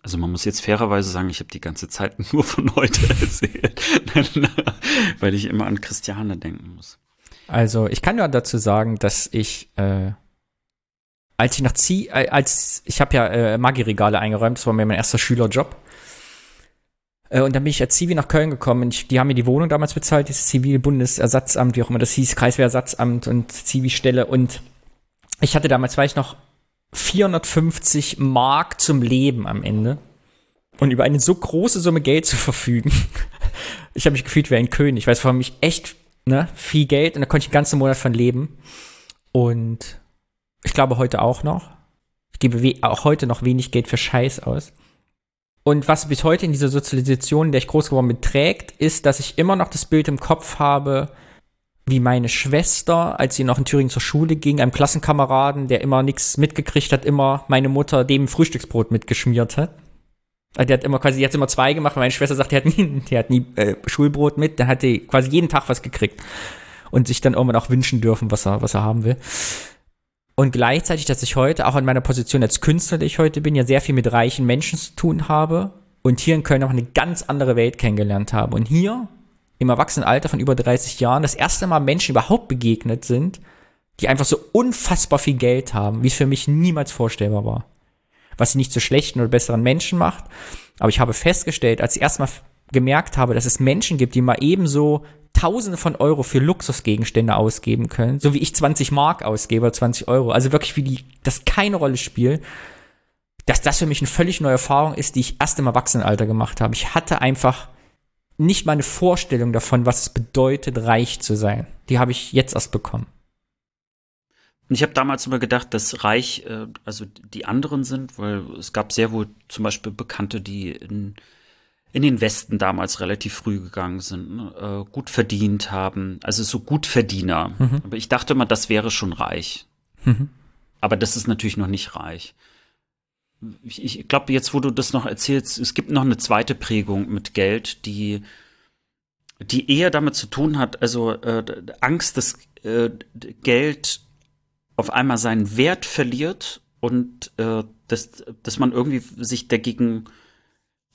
Also man muss jetzt fairerweise sagen, ich habe die ganze Zeit nur von heute erzählt, weil ich immer an Christiane denken muss. Also ich kann ja dazu sagen, dass ich, äh, als ich nach Zie, äh, als ich habe ja äh, Maggi-Regale eingeräumt, das war mir mein erster Schülerjob. Äh, und dann bin ich als Zivi nach Köln gekommen. Ich, die haben mir die Wohnung damals bezahlt, dieses Zivilbundesersatzamt, wie auch immer das hieß, Kreiswehrersatzamt und Zivi-Stelle. Und ich hatte damals, war ich noch 450 Mark zum Leben am Ende. Und über eine so große Summe Geld zu verfügen. ich habe mich gefühlt wie ein König, weil es war für mich echt ne, viel Geld und da konnte ich den ganzen Monat von leben. Und ich glaube heute auch noch. Ich gebe auch heute noch wenig Geld für Scheiß aus. Und was bis heute in dieser Sozialisation, in der ich groß geworden bin, trägt, ist, dass ich immer noch das Bild im Kopf habe, wie meine Schwester, als sie noch in Thüringen zur Schule ging, einem Klassenkameraden, der immer nichts mitgekriegt hat, immer meine Mutter dem Frühstücksbrot mitgeschmiert hat. Also die hat immer quasi, die hat immer zwei gemacht, meine Schwester sagt, die hat nie, die hat nie äh, Schulbrot mit, dann hat die quasi jeden Tag was gekriegt und sich dann irgendwann auch wünschen dürfen, was er, was er haben will. Und gleichzeitig, dass ich heute, auch in meiner Position als Künstler, die ich heute bin, ja sehr viel mit reichen Menschen zu tun habe und hier in Köln auch eine ganz andere Welt kennengelernt habe. Und hier im Erwachsenenalter von über 30 Jahren das erste Mal Menschen überhaupt begegnet sind, die einfach so unfassbar viel Geld haben, wie es für mich niemals vorstellbar war. Was sie nicht zu schlechten oder besseren Menschen macht. Aber ich habe festgestellt, als ich erstmal gemerkt habe, dass es Menschen gibt, die mal ebenso Tausende von Euro für Luxusgegenstände ausgeben können, so wie ich 20 Mark ausgebe, 20 Euro. Also wirklich, wie die, das keine Rolle spielt, dass das für mich eine völlig neue Erfahrung ist, die ich erst im Erwachsenenalter gemacht habe. Ich hatte einfach nicht mal eine Vorstellung davon, was es bedeutet, reich zu sein. Die habe ich jetzt erst bekommen. Ich habe damals immer gedacht, dass reich, äh, also die anderen sind, weil es gab sehr wohl zum Beispiel Bekannte, die in in den Westen damals relativ früh gegangen sind, ne? äh, gut verdient haben, also so Gutverdiener. Mhm. Aber ich dachte immer, das wäre schon reich. Mhm. Aber das ist natürlich noch nicht reich. Ich, ich glaube, jetzt, wo du das noch erzählst, es gibt noch eine zweite Prägung mit Geld, die, die eher damit zu tun hat, also äh, Angst, dass äh, Geld auf einmal seinen Wert verliert und äh, dass, dass man irgendwie sich dagegen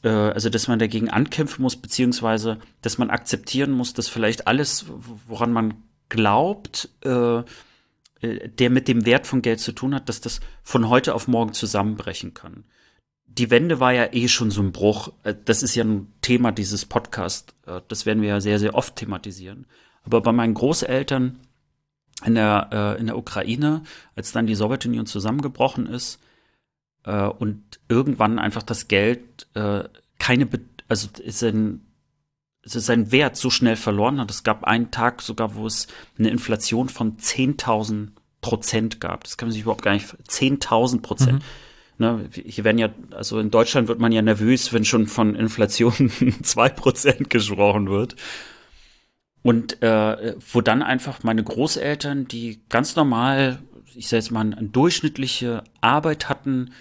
äh, also dass man dagegen ankämpfen muss, beziehungsweise dass man akzeptieren muss, dass vielleicht alles, woran man glaubt, äh, äh, der mit dem Wert von Geld zu tun hat, dass das von heute auf morgen zusammenbrechen kann. Die Wende war ja eh schon so ein Bruch. Äh, das ist ja ein Thema dieses Podcasts. Das werden wir ja sehr, sehr oft thematisieren. Aber bei meinen Großeltern in der, in der Ukraine, als dann die Sowjetunion zusammengebrochen ist, äh, und irgendwann einfach das Geld äh, keine, Be also sein, seinen Wert so schnell verloren hat. Es gab einen Tag sogar, wo es eine Inflation von 10.000 Prozent gab. Das kann man sich überhaupt gar nicht, 10.000 Prozent. Mhm. Ne, hier werden ja, also in Deutschland wird man ja nervös, wenn schon von Inflation zwei Prozent gesprochen wird. Und äh, wo dann einfach meine Großeltern, die ganz normal, ich sage jetzt mal, eine durchschnittliche Arbeit hatten,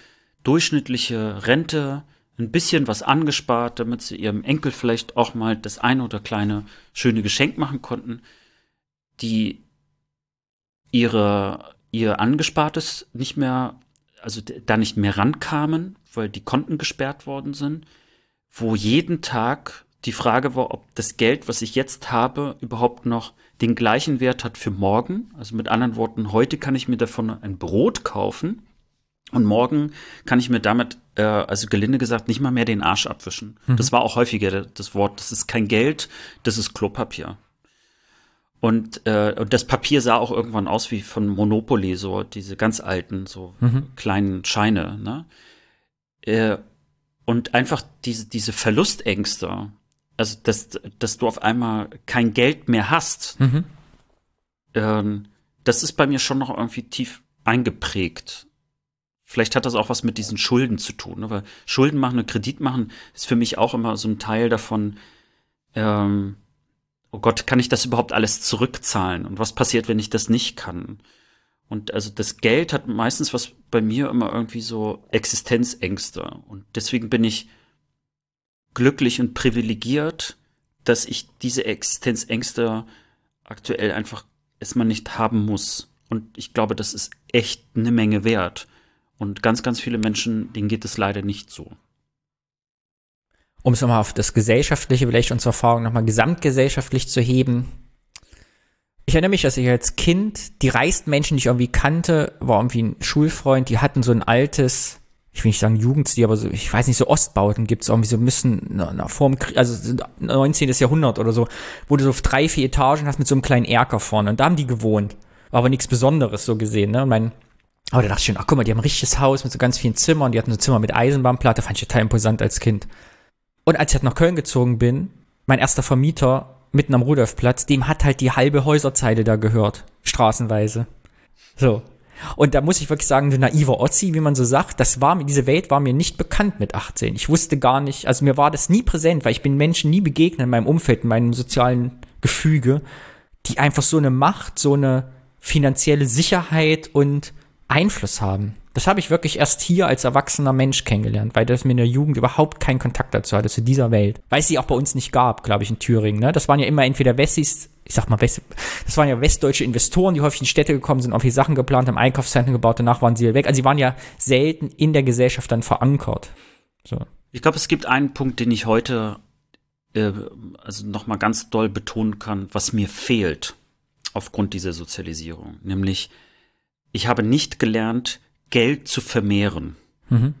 durchschnittliche Rente, ein bisschen was angespart, damit sie ihrem Enkel vielleicht auch mal das eine oder kleine schöne Geschenk machen konnten, die ihre, ihr Angespartes nicht mehr, also da nicht mehr rankamen, weil die Konten gesperrt worden sind, wo jeden Tag die Frage war, ob das Geld, was ich jetzt habe, überhaupt noch den gleichen Wert hat für morgen. Also mit anderen Worten, heute kann ich mir davon ein Brot kaufen und morgen kann ich mir damit, äh, also gelinde gesagt, nicht mal mehr den Arsch abwischen. Mhm. Das war auch häufiger das Wort. Das ist kein Geld, das ist Klopapier. Und, äh, und das Papier sah auch irgendwann aus wie von Monopoly, so diese ganz alten, so mhm. kleinen Scheine. Ne? Äh, und einfach diese, diese Verlustängste, also dass, dass du auf einmal kein Geld mehr hast, mhm. ähm, das ist bei mir schon noch irgendwie tief eingeprägt. Vielleicht hat das auch was mit diesen Schulden zu tun. Ne? Weil Schulden machen und Kredit machen ist für mich auch immer so ein Teil davon, ähm, oh Gott, kann ich das überhaupt alles zurückzahlen? Und was passiert, wenn ich das nicht kann? Und also das Geld hat meistens was bei mir immer irgendwie so Existenzängste. Und deswegen bin ich glücklich und privilegiert, dass ich diese Existenzängste aktuell einfach erstmal nicht haben muss. Und ich glaube, das ist echt eine Menge wert. Und ganz, ganz viele Menschen, denen geht es leider nicht so. Um es nochmal auf das Gesellschaftliche, vielleicht unsere Erfahrung nochmal gesamtgesellschaftlich zu heben. Ich erinnere mich, dass ich als Kind die reichsten Menschen, die ich irgendwie kannte, war irgendwie ein Schulfreund, die hatten so ein altes, ich will nicht sagen Jugendstil, aber so, ich weiß nicht, so Ostbauten gibt's irgendwie so müssen, na, na, vorm, also 19. Jahrhundert oder so, wo du so drei, vier Etagen hast mit so einem kleinen Erker vorne und da haben die gewohnt. War aber nichts Besonderes so gesehen, ne? Mein aber da dachte ich schon, ach guck mal, die haben ein richtiges Haus mit so ganz vielen Zimmern. Die hatten so Zimmer mit Eisenbahnplatte, fand ich total imposant als Kind. Und als ich halt nach Köln gezogen bin, mein erster Vermieter mitten am Rudolfplatz, dem hat halt die halbe Häuserzeile da gehört. Straßenweise. So. Und da muss ich wirklich sagen, du naiver Otzi, wie man so sagt, das war mir, diese Welt war mir nicht bekannt mit 18. Ich wusste gar nicht, also mir war das nie präsent, weil ich bin Menschen nie begegnet in meinem Umfeld, in meinem sozialen Gefüge, die einfach so eine Macht, so eine finanzielle Sicherheit und Einfluss haben. Das habe ich wirklich erst hier als erwachsener Mensch kennengelernt, weil das mir in der Jugend überhaupt keinen Kontakt dazu hatte, zu dieser Welt. Weil es sie auch bei uns nicht gab, glaube ich, in Thüringen. Ne? Das waren ja immer entweder Wessis, ich sag mal, West, das waren ja westdeutsche Investoren, die häufig in Städte gekommen sind, auch viel Sachen geplant, haben Einkaufszentren gebaut, danach waren sie weg. Also sie waren ja selten in der Gesellschaft dann verankert. So. Ich glaube, es gibt einen Punkt, den ich heute äh, also nochmal ganz doll betonen kann, was mir fehlt aufgrund dieser Sozialisierung, nämlich ich habe nicht gelernt, Geld zu vermehren. Mhm.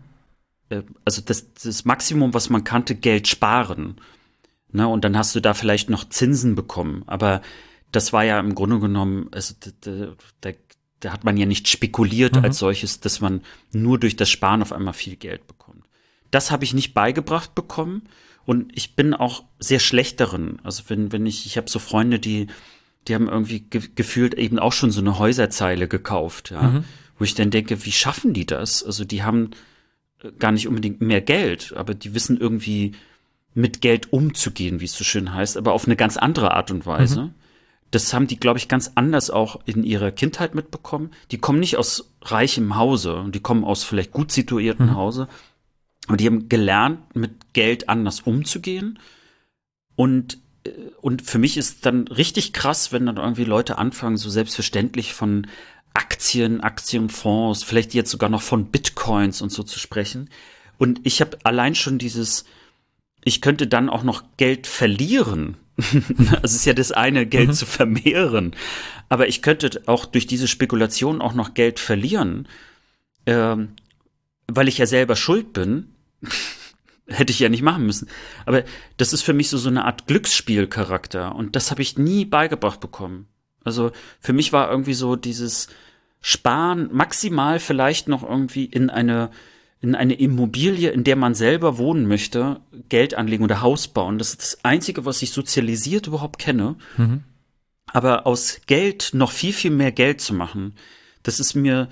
Äh, also das, das Maximum, was man kannte, Geld sparen. Ne, und dann hast du da vielleicht noch Zinsen bekommen. Aber das war ja im Grunde genommen, also da, da, da hat man ja nicht spekuliert mhm. als solches, dass man nur durch das Sparen auf einmal viel Geld bekommt. Das habe ich nicht beigebracht bekommen. Und ich bin auch sehr schlecht darin. Also wenn, wenn ich, ich habe so Freunde, die die haben irgendwie ge gefühlt eben auch schon so eine Häuserzeile gekauft, ja. Mhm. Wo ich dann denke, wie schaffen die das? Also die haben äh, gar nicht unbedingt mehr Geld, aber die wissen irgendwie mit Geld umzugehen, wie es so schön heißt, aber auf eine ganz andere Art und Weise. Mhm. Das haben die, glaube ich, ganz anders auch in ihrer Kindheit mitbekommen. Die kommen nicht aus reichem Hause, die kommen aus vielleicht gut situierten mhm. Hause. Und die haben gelernt, mit Geld anders umzugehen. Und und für mich ist dann richtig krass, wenn dann irgendwie Leute anfangen, so selbstverständlich von Aktien, Aktienfonds, vielleicht jetzt sogar noch von Bitcoins und so zu sprechen. Und ich habe allein schon dieses, ich könnte dann auch noch Geld verlieren. es ist ja das eine, Geld mhm. zu vermehren. Aber ich könnte auch durch diese Spekulation auch noch Geld verlieren, ähm, weil ich ja selber schuld bin hätte ich ja nicht machen müssen. Aber das ist für mich so, so eine Art Glücksspielcharakter und das habe ich nie beigebracht bekommen. Also für mich war irgendwie so dieses Sparen maximal vielleicht noch irgendwie in eine in eine Immobilie, in der man selber wohnen möchte, Geld anlegen oder Haus bauen. Das ist das Einzige, was ich sozialisiert überhaupt kenne. Mhm. Aber aus Geld noch viel, viel mehr Geld zu machen, das ist mir,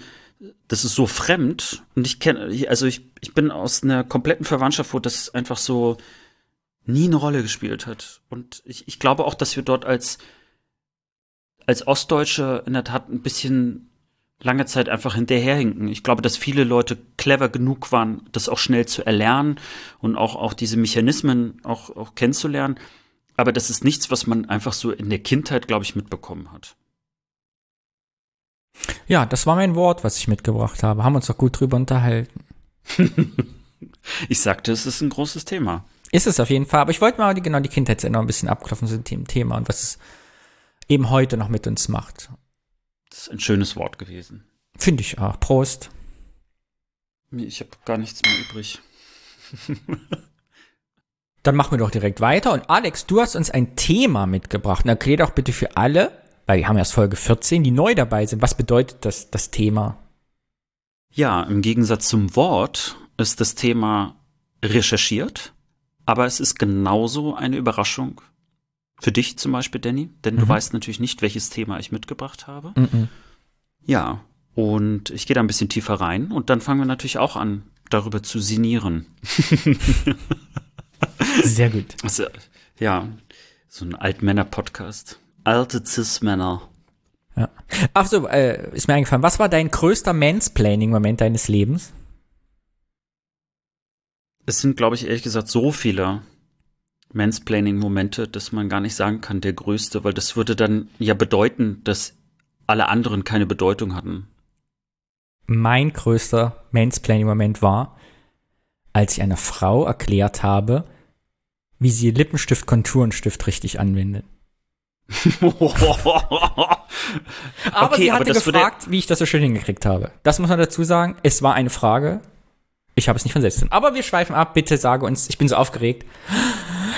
das ist so fremd und ich kenne, also ich, ich bin aus einer kompletten Verwandtschaft, wo das einfach so nie eine Rolle gespielt hat. Und ich, ich glaube auch, dass wir dort als, als Ostdeutsche in der Tat ein bisschen lange Zeit einfach hinterherhinken. Ich glaube, dass viele Leute clever genug waren, das auch schnell zu erlernen und auch, auch diese Mechanismen auch, auch kennenzulernen. Aber das ist nichts, was man einfach so in der Kindheit, glaube ich, mitbekommen hat. Ja, das war mein Wort, was ich mitgebracht habe. Haben uns doch gut drüber unterhalten. ich sagte, es ist ein großes Thema. Ist es auf jeden Fall. Aber ich wollte mal die, genau die Kindheitserinnerung ein bisschen abklopfen zu dem Thema und was es eben heute noch mit uns macht. Das ist ein schönes Wort gewesen. Finde ich auch. Prost. Ich habe gar nichts mehr übrig. Dann machen wir doch direkt weiter. Und Alex, du hast uns ein Thema mitgebracht. Und erklär doch bitte für alle, weil wir haben erst Folge 14, die neu dabei sind. Was bedeutet das, das Thema? Ja, im Gegensatz zum Wort ist das Thema recherchiert, aber es ist genauso eine Überraschung für dich zum Beispiel, Danny, denn Mhm. du weißt natürlich nicht, welches Thema ich mitgebracht habe. Mhm. Ja, und ich gehe da ein bisschen tiefer rein und dann fangen wir natürlich auch an, darüber zu sinnieren. Sehr gut. Also, ja, so ein Altmänner-Podcast. Alte Cis-Männer. Ja. Ach so, äh, ist mir eingefallen. Was war dein größter Mansplaining-Moment deines Lebens? Es sind, glaube ich, ehrlich gesagt so viele Mansplaining-Momente, dass man gar nicht sagen kann, der größte, weil das würde dann ja bedeuten, dass alle anderen keine Bedeutung hatten. Mein größter Mansplaining-Moment war, als ich einer Frau erklärt habe, wie sie Lippenstift-Konturenstift richtig anwendet. Aber Okay, sie aber hatte würde- gefragt, wie ich das so schön hingekriegt habe. Das muss man dazu sagen. Es war eine Frage. Ich habe es nicht von selbst. Aber wir schweifen ab. Bitte sage uns, ich bin so aufgeregt.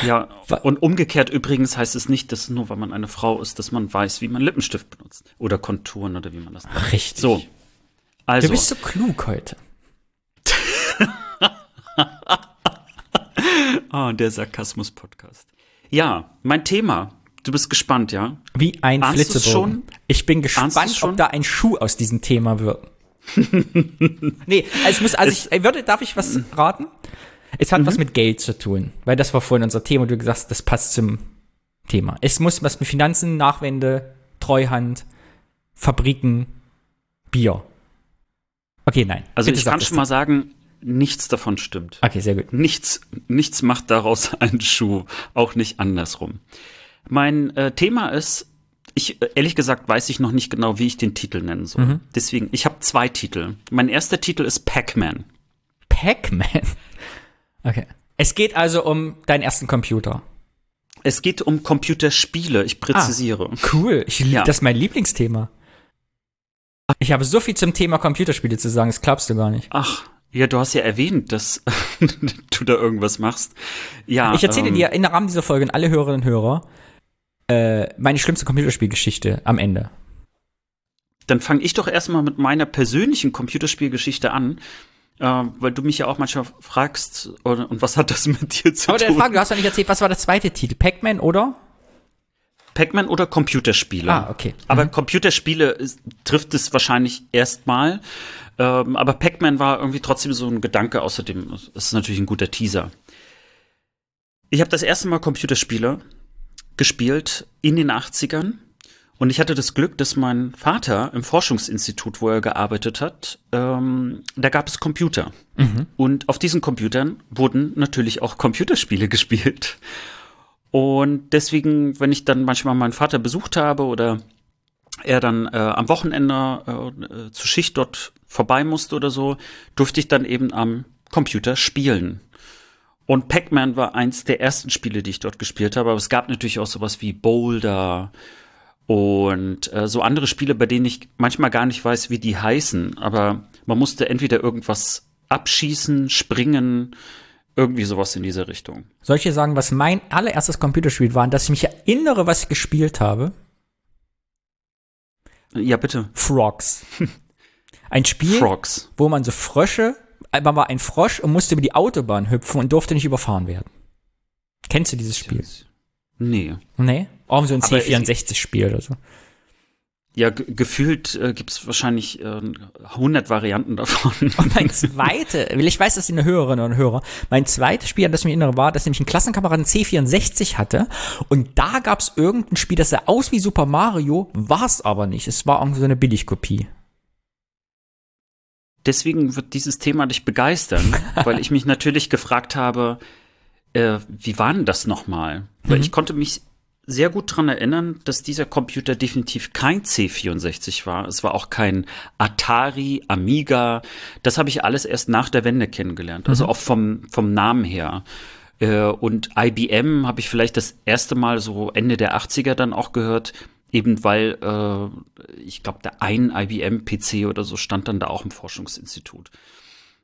Ja, und umgekehrt übrigens heißt es nicht, dass nur weil man eine Frau ist, dass man weiß, wie man Lippenstift benutzt. Oder Konturen oder wie man das nennt. Richtig. So. Also, Du bist so klug heute. ah, der Sarkasmus-Podcast. Ja, mein Thema. Du bist gespannt, ja? Wie ein Ahnst Flitzebogen. schon? Ich bin gespannt, schon? ob da ein Schuh aus diesem Thema wird. nee, also ich muss, also ich äh, würde, darf ich was raten? Es hat Mhm. was mit Geld zu tun, weil das war vorhin unser Thema und du gesagt hast, das passt zum Thema. Es muss was mit Finanzen, Nachwende, Treuhand, Fabriken, Bier. Okay, nein. Also Bitte ich kann schon mal sagen, nichts davon stimmt. Okay, sehr gut. Nichts, nichts macht daraus einen Schuh, auch nicht andersrum. Mein äh, Thema ist, ich äh, ehrlich gesagt weiß ich noch nicht genau, wie ich den Titel nennen soll. Mhm. Deswegen, ich habe zwei Titel. Mein erster Titel ist Pac-Man. Pac-Man. Okay. Es geht also um deinen ersten Computer. Es geht um Computerspiele, ich präzisiere. Cool. Ich, lieb- Ja. Das ist mein Lieblingsthema. Ich habe so viel zum Thema Computerspiele zu sagen, das glaubst du gar nicht. Ach, ja, du hast ja erwähnt, dass du da irgendwas machst. Ja, Ich erzähle ähm, dir in der Rahmen dieser Folge an alle Hörerinnen und Hörer äh, meine schlimmste Computerspielgeschichte am Ende. Dann fange ich doch erstmal mit meiner persönlichen Computerspielgeschichte an, äh, weil du mich ja auch manchmal fragst, und, und was hat das mit dir zu Aber tun? Frage, du hast doch nicht erzählt, was war der zweite Titel? Pac-Man oder? Pac-Man oder Computerspiele? Ah, okay. Aber Computerspiele ist, trifft es wahrscheinlich erstmal. Ähm, aber Pac-Man war irgendwie trotzdem so ein Gedanke. Außerdem es ist natürlich ein guter Teaser. Ich habe das erste Mal Computerspiele gespielt in den 80ern. Und ich hatte das Glück, dass mein Vater im Forschungsinstitut, wo er gearbeitet hat, ähm, da gab es Computer. Und auf diesen Computern wurden natürlich auch Computerspiele gespielt. Und deswegen, wenn ich dann manchmal meinen Vater besucht habe oder er dann äh, am Wochenende äh, äh, zur Schicht dort vorbei musste oder so, durfte ich dann eben am Computer spielen. Und Pac-Man war eins der ersten Spiele, die ich dort gespielt habe. Aber es gab natürlich auch sowas wie Boulder und äh, so andere Spiele, bei denen ich manchmal gar nicht weiß, wie die heißen. Aber man musste entweder irgendwas abschießen, springen, irgendwie sowas in dieser Richtung. Soll ich dir sagen, was mein allererstes Computerspiel war, an das ich mich erinnere, was ich gespielt habe? Ja, bitte. Frogs. Ein Spiel, Frogs. wo man so Frösche, man war ein Frosch und musste über die Autobahn hüpfen und durfte nicht überfahren werden. Kennst du dieses Spiel? Nee. Nee? Auch so ein Aber ich- C64-Spiel oder so. Ja, ge gefühlt äh, gibt es wahrscheinlich äh, 100 Varianten davon. Und mein zweite, weil ich weiß, dass die eine Hörerinnen und Hörer, mein zweites Spiel, an das ich mich erinnere, war, dass nämlich ein Klassenkameraden C64 hatte und da gab es irgendein Spiel, das sah aus wie Super Mario, war es aber nicht. Es war irgendwie so eine Billigkopie. Deswegen wird dieses Thema dich begeistern, weil ich mich natürlich gefragt habe, äh, wie war denn das nochmal? Weil Mhm. ich konnte mich sehr gut dran erinnern, dass dieser Computer definitiv kein C64 war. Es war auch kein Atari, Amiga. Das habe ich alles erst nach der Wende kennengelernt. Also auch vom, vom Namen her. Äh, und IBM habe ich vielleicht das erste Mal so Ende der 80er dann auch gehört, eben weil äh, ich glaube, der ein IBM-PC oder so stand dann da auch im Forschungsinstitut.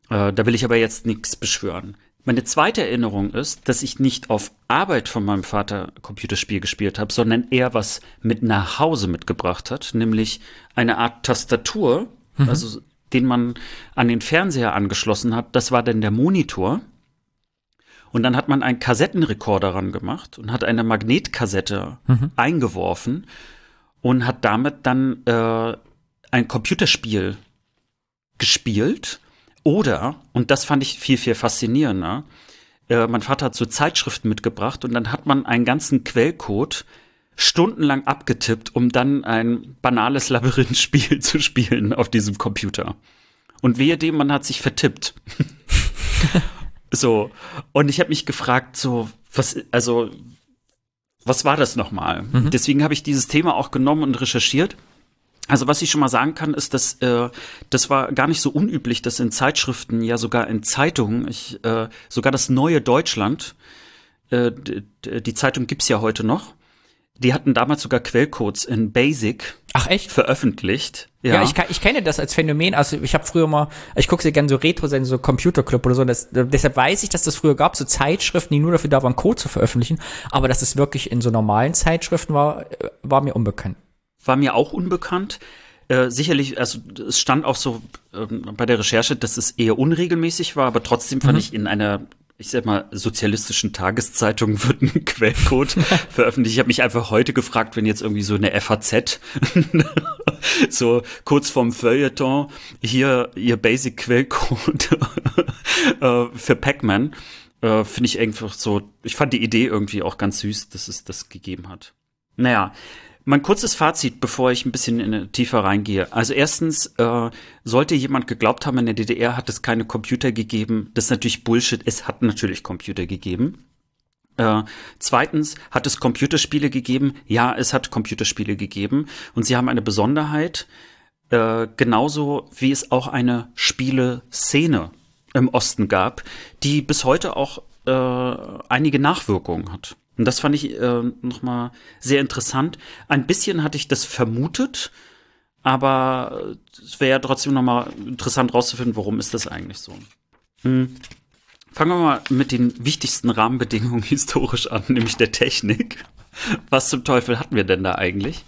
Äh, da will ich aber jetzt nichts beschwören. Meine zweite Erinnerung ist, dass ich nicht auf Arbeit von meinem Vater Computerspiel gespielt habe, sondern eher was mit nach Hause mitgebracht hat, nämlich eine Art Tastatur, mhm. also den man an den Fernseher angeschlossen hat. Das war dann der Monitor. Und dann hat man einen Kassettenrekorder ran gemacht und hat eine Magnetkassette mhm. eingeworfen und hat damit dann äh, ein Computerspiel gespielt. Oder, und das fand ich viel, viel faszinierender, äh, mein Vater hat so Zeitschriften mitgebracht und dann hat man einen ganzen Quellcode stundenlang abgetippt, um dann ein banales Labyrinthspiel zu spielen auf diesem Computer. Und wehe dem, man hat sich vertippt. so. Und ich habe mich gefragt, so, was, also, was war das nochmal? Mhm. Deswegen habe ich dieses Thema auch genommen und recherchiert. Also was ich schon mal sagen kann, ist, dass äh, das war gar nicht so unüblich, dass in Zeitschriften, ja sogar in Zeitungen, ich, äh, sogar das Neue Deutschland, äh, die Zeitung gibt's ja heute noch, die hatten damals sogar Quellcodes in Basic Ach echt? veröffentlicht. Ja, ja ich, ich kenne das als Phänomen. Also ich habe früher mal, ich gucke sehr gerne so retro so Computer Club oder so. Das, deshalb weiß ich, dass das früher gab, so Zeitschriften, die nur dafür da waren, Code zu veröffentlichen. Aber dass es wirklich in so normalen Zeitschriften war, war mir unbekannt. War mir auch unbekannt. Äh, sicherlich, also es stand auch so äh, bei der Recherche, dass es eher unregelmäßig war, aber trotzdem fand mhm. ich in einer ich sag mal, sozialistischen Tageszeitungen wird ein Quellcode veröffentlicht. Ich habe mich einfach heute gefragt, wenn jetzt irgendwie so eine FAZ, so kurz vorm Feuilleton, hier ihr Basic-Quellcode äh, für Pac-Man, äh, finde ich einfach so, ich fand die Idee irgendwie auch ganz süß, dass es das gegeben hat. Naja, mein kurzes Fazit, bevor ich ein bisschen in, tiefer reingehe. Also erstens, äh, sollte jemand geglaubt haben, in der DDR hat es keine Computer gegeben, das ist natürlich Bullshit. Es hat natürlich Computer gegeben. Äh, zweitens, hat es Computerspiele gegeben? Ja, es hat Computerspiele gegeben. Und sie haben eine Besonderheit, äh, genauso wie es auch eine Spieleszene im Osten gab, die bis heute auch äh, einige Nachwirkungen hat. Und das fand ich äh, nochmal sehr interessant. Ein bisschen hatte ich das vermutet, aber es wäre ja trotzdem nochmal interessant rauszufinden, warum ist das eigentlich so. Hm. Fangen wir mal mit den wichtigsten Rahmenbedingungen historisch an, nämlich der Technik. Was zum Teufel hatten wir denn da eigentlich?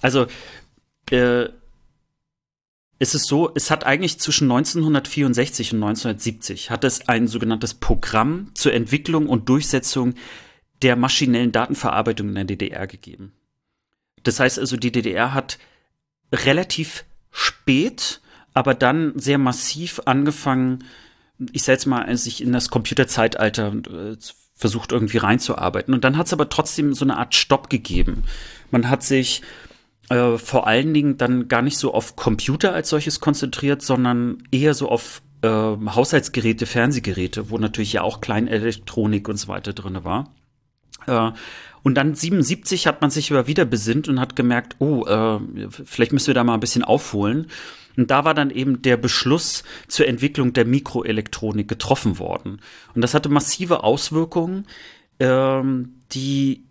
Also, äh, es ist so, es hat eigentlich zwischen 1964 und 1970 hat es ein sogenanntes Programm zur Entwicklung und Durchsetzung der maschinellen Datenverarbeitung in der DDR gegeben. Das heißt also, die DDR hat relativ spät, aber dann sehr massiv angefangen, ich sag jetzt mal, sich in das Computerzeitalter äh, versucht irgendwie reinzuarbeiten. Und dann hat es aber trotzdem so eine Art Stopp gegeben. Man hat sich äh, vor allen Dingen dann gar nicht so auf Computer als solches konzentriert, sondern eher so auf äh, Haushaltsgeräte, Fernsehgeräte, wo natürlich ja auch Kleinelektronik und so weiter drin war. Äh, und dann 77 hat man sich aber wieder besinnt und hat gemerkt, oh, äh, vielleicht müssen wir da mal ein bisschen aufholen. Und da war dann eben der Beschluss zur Entwicklung der Mikroelektronik getroffen worden. Und das hatte massive Auswirkungen, ähm, die,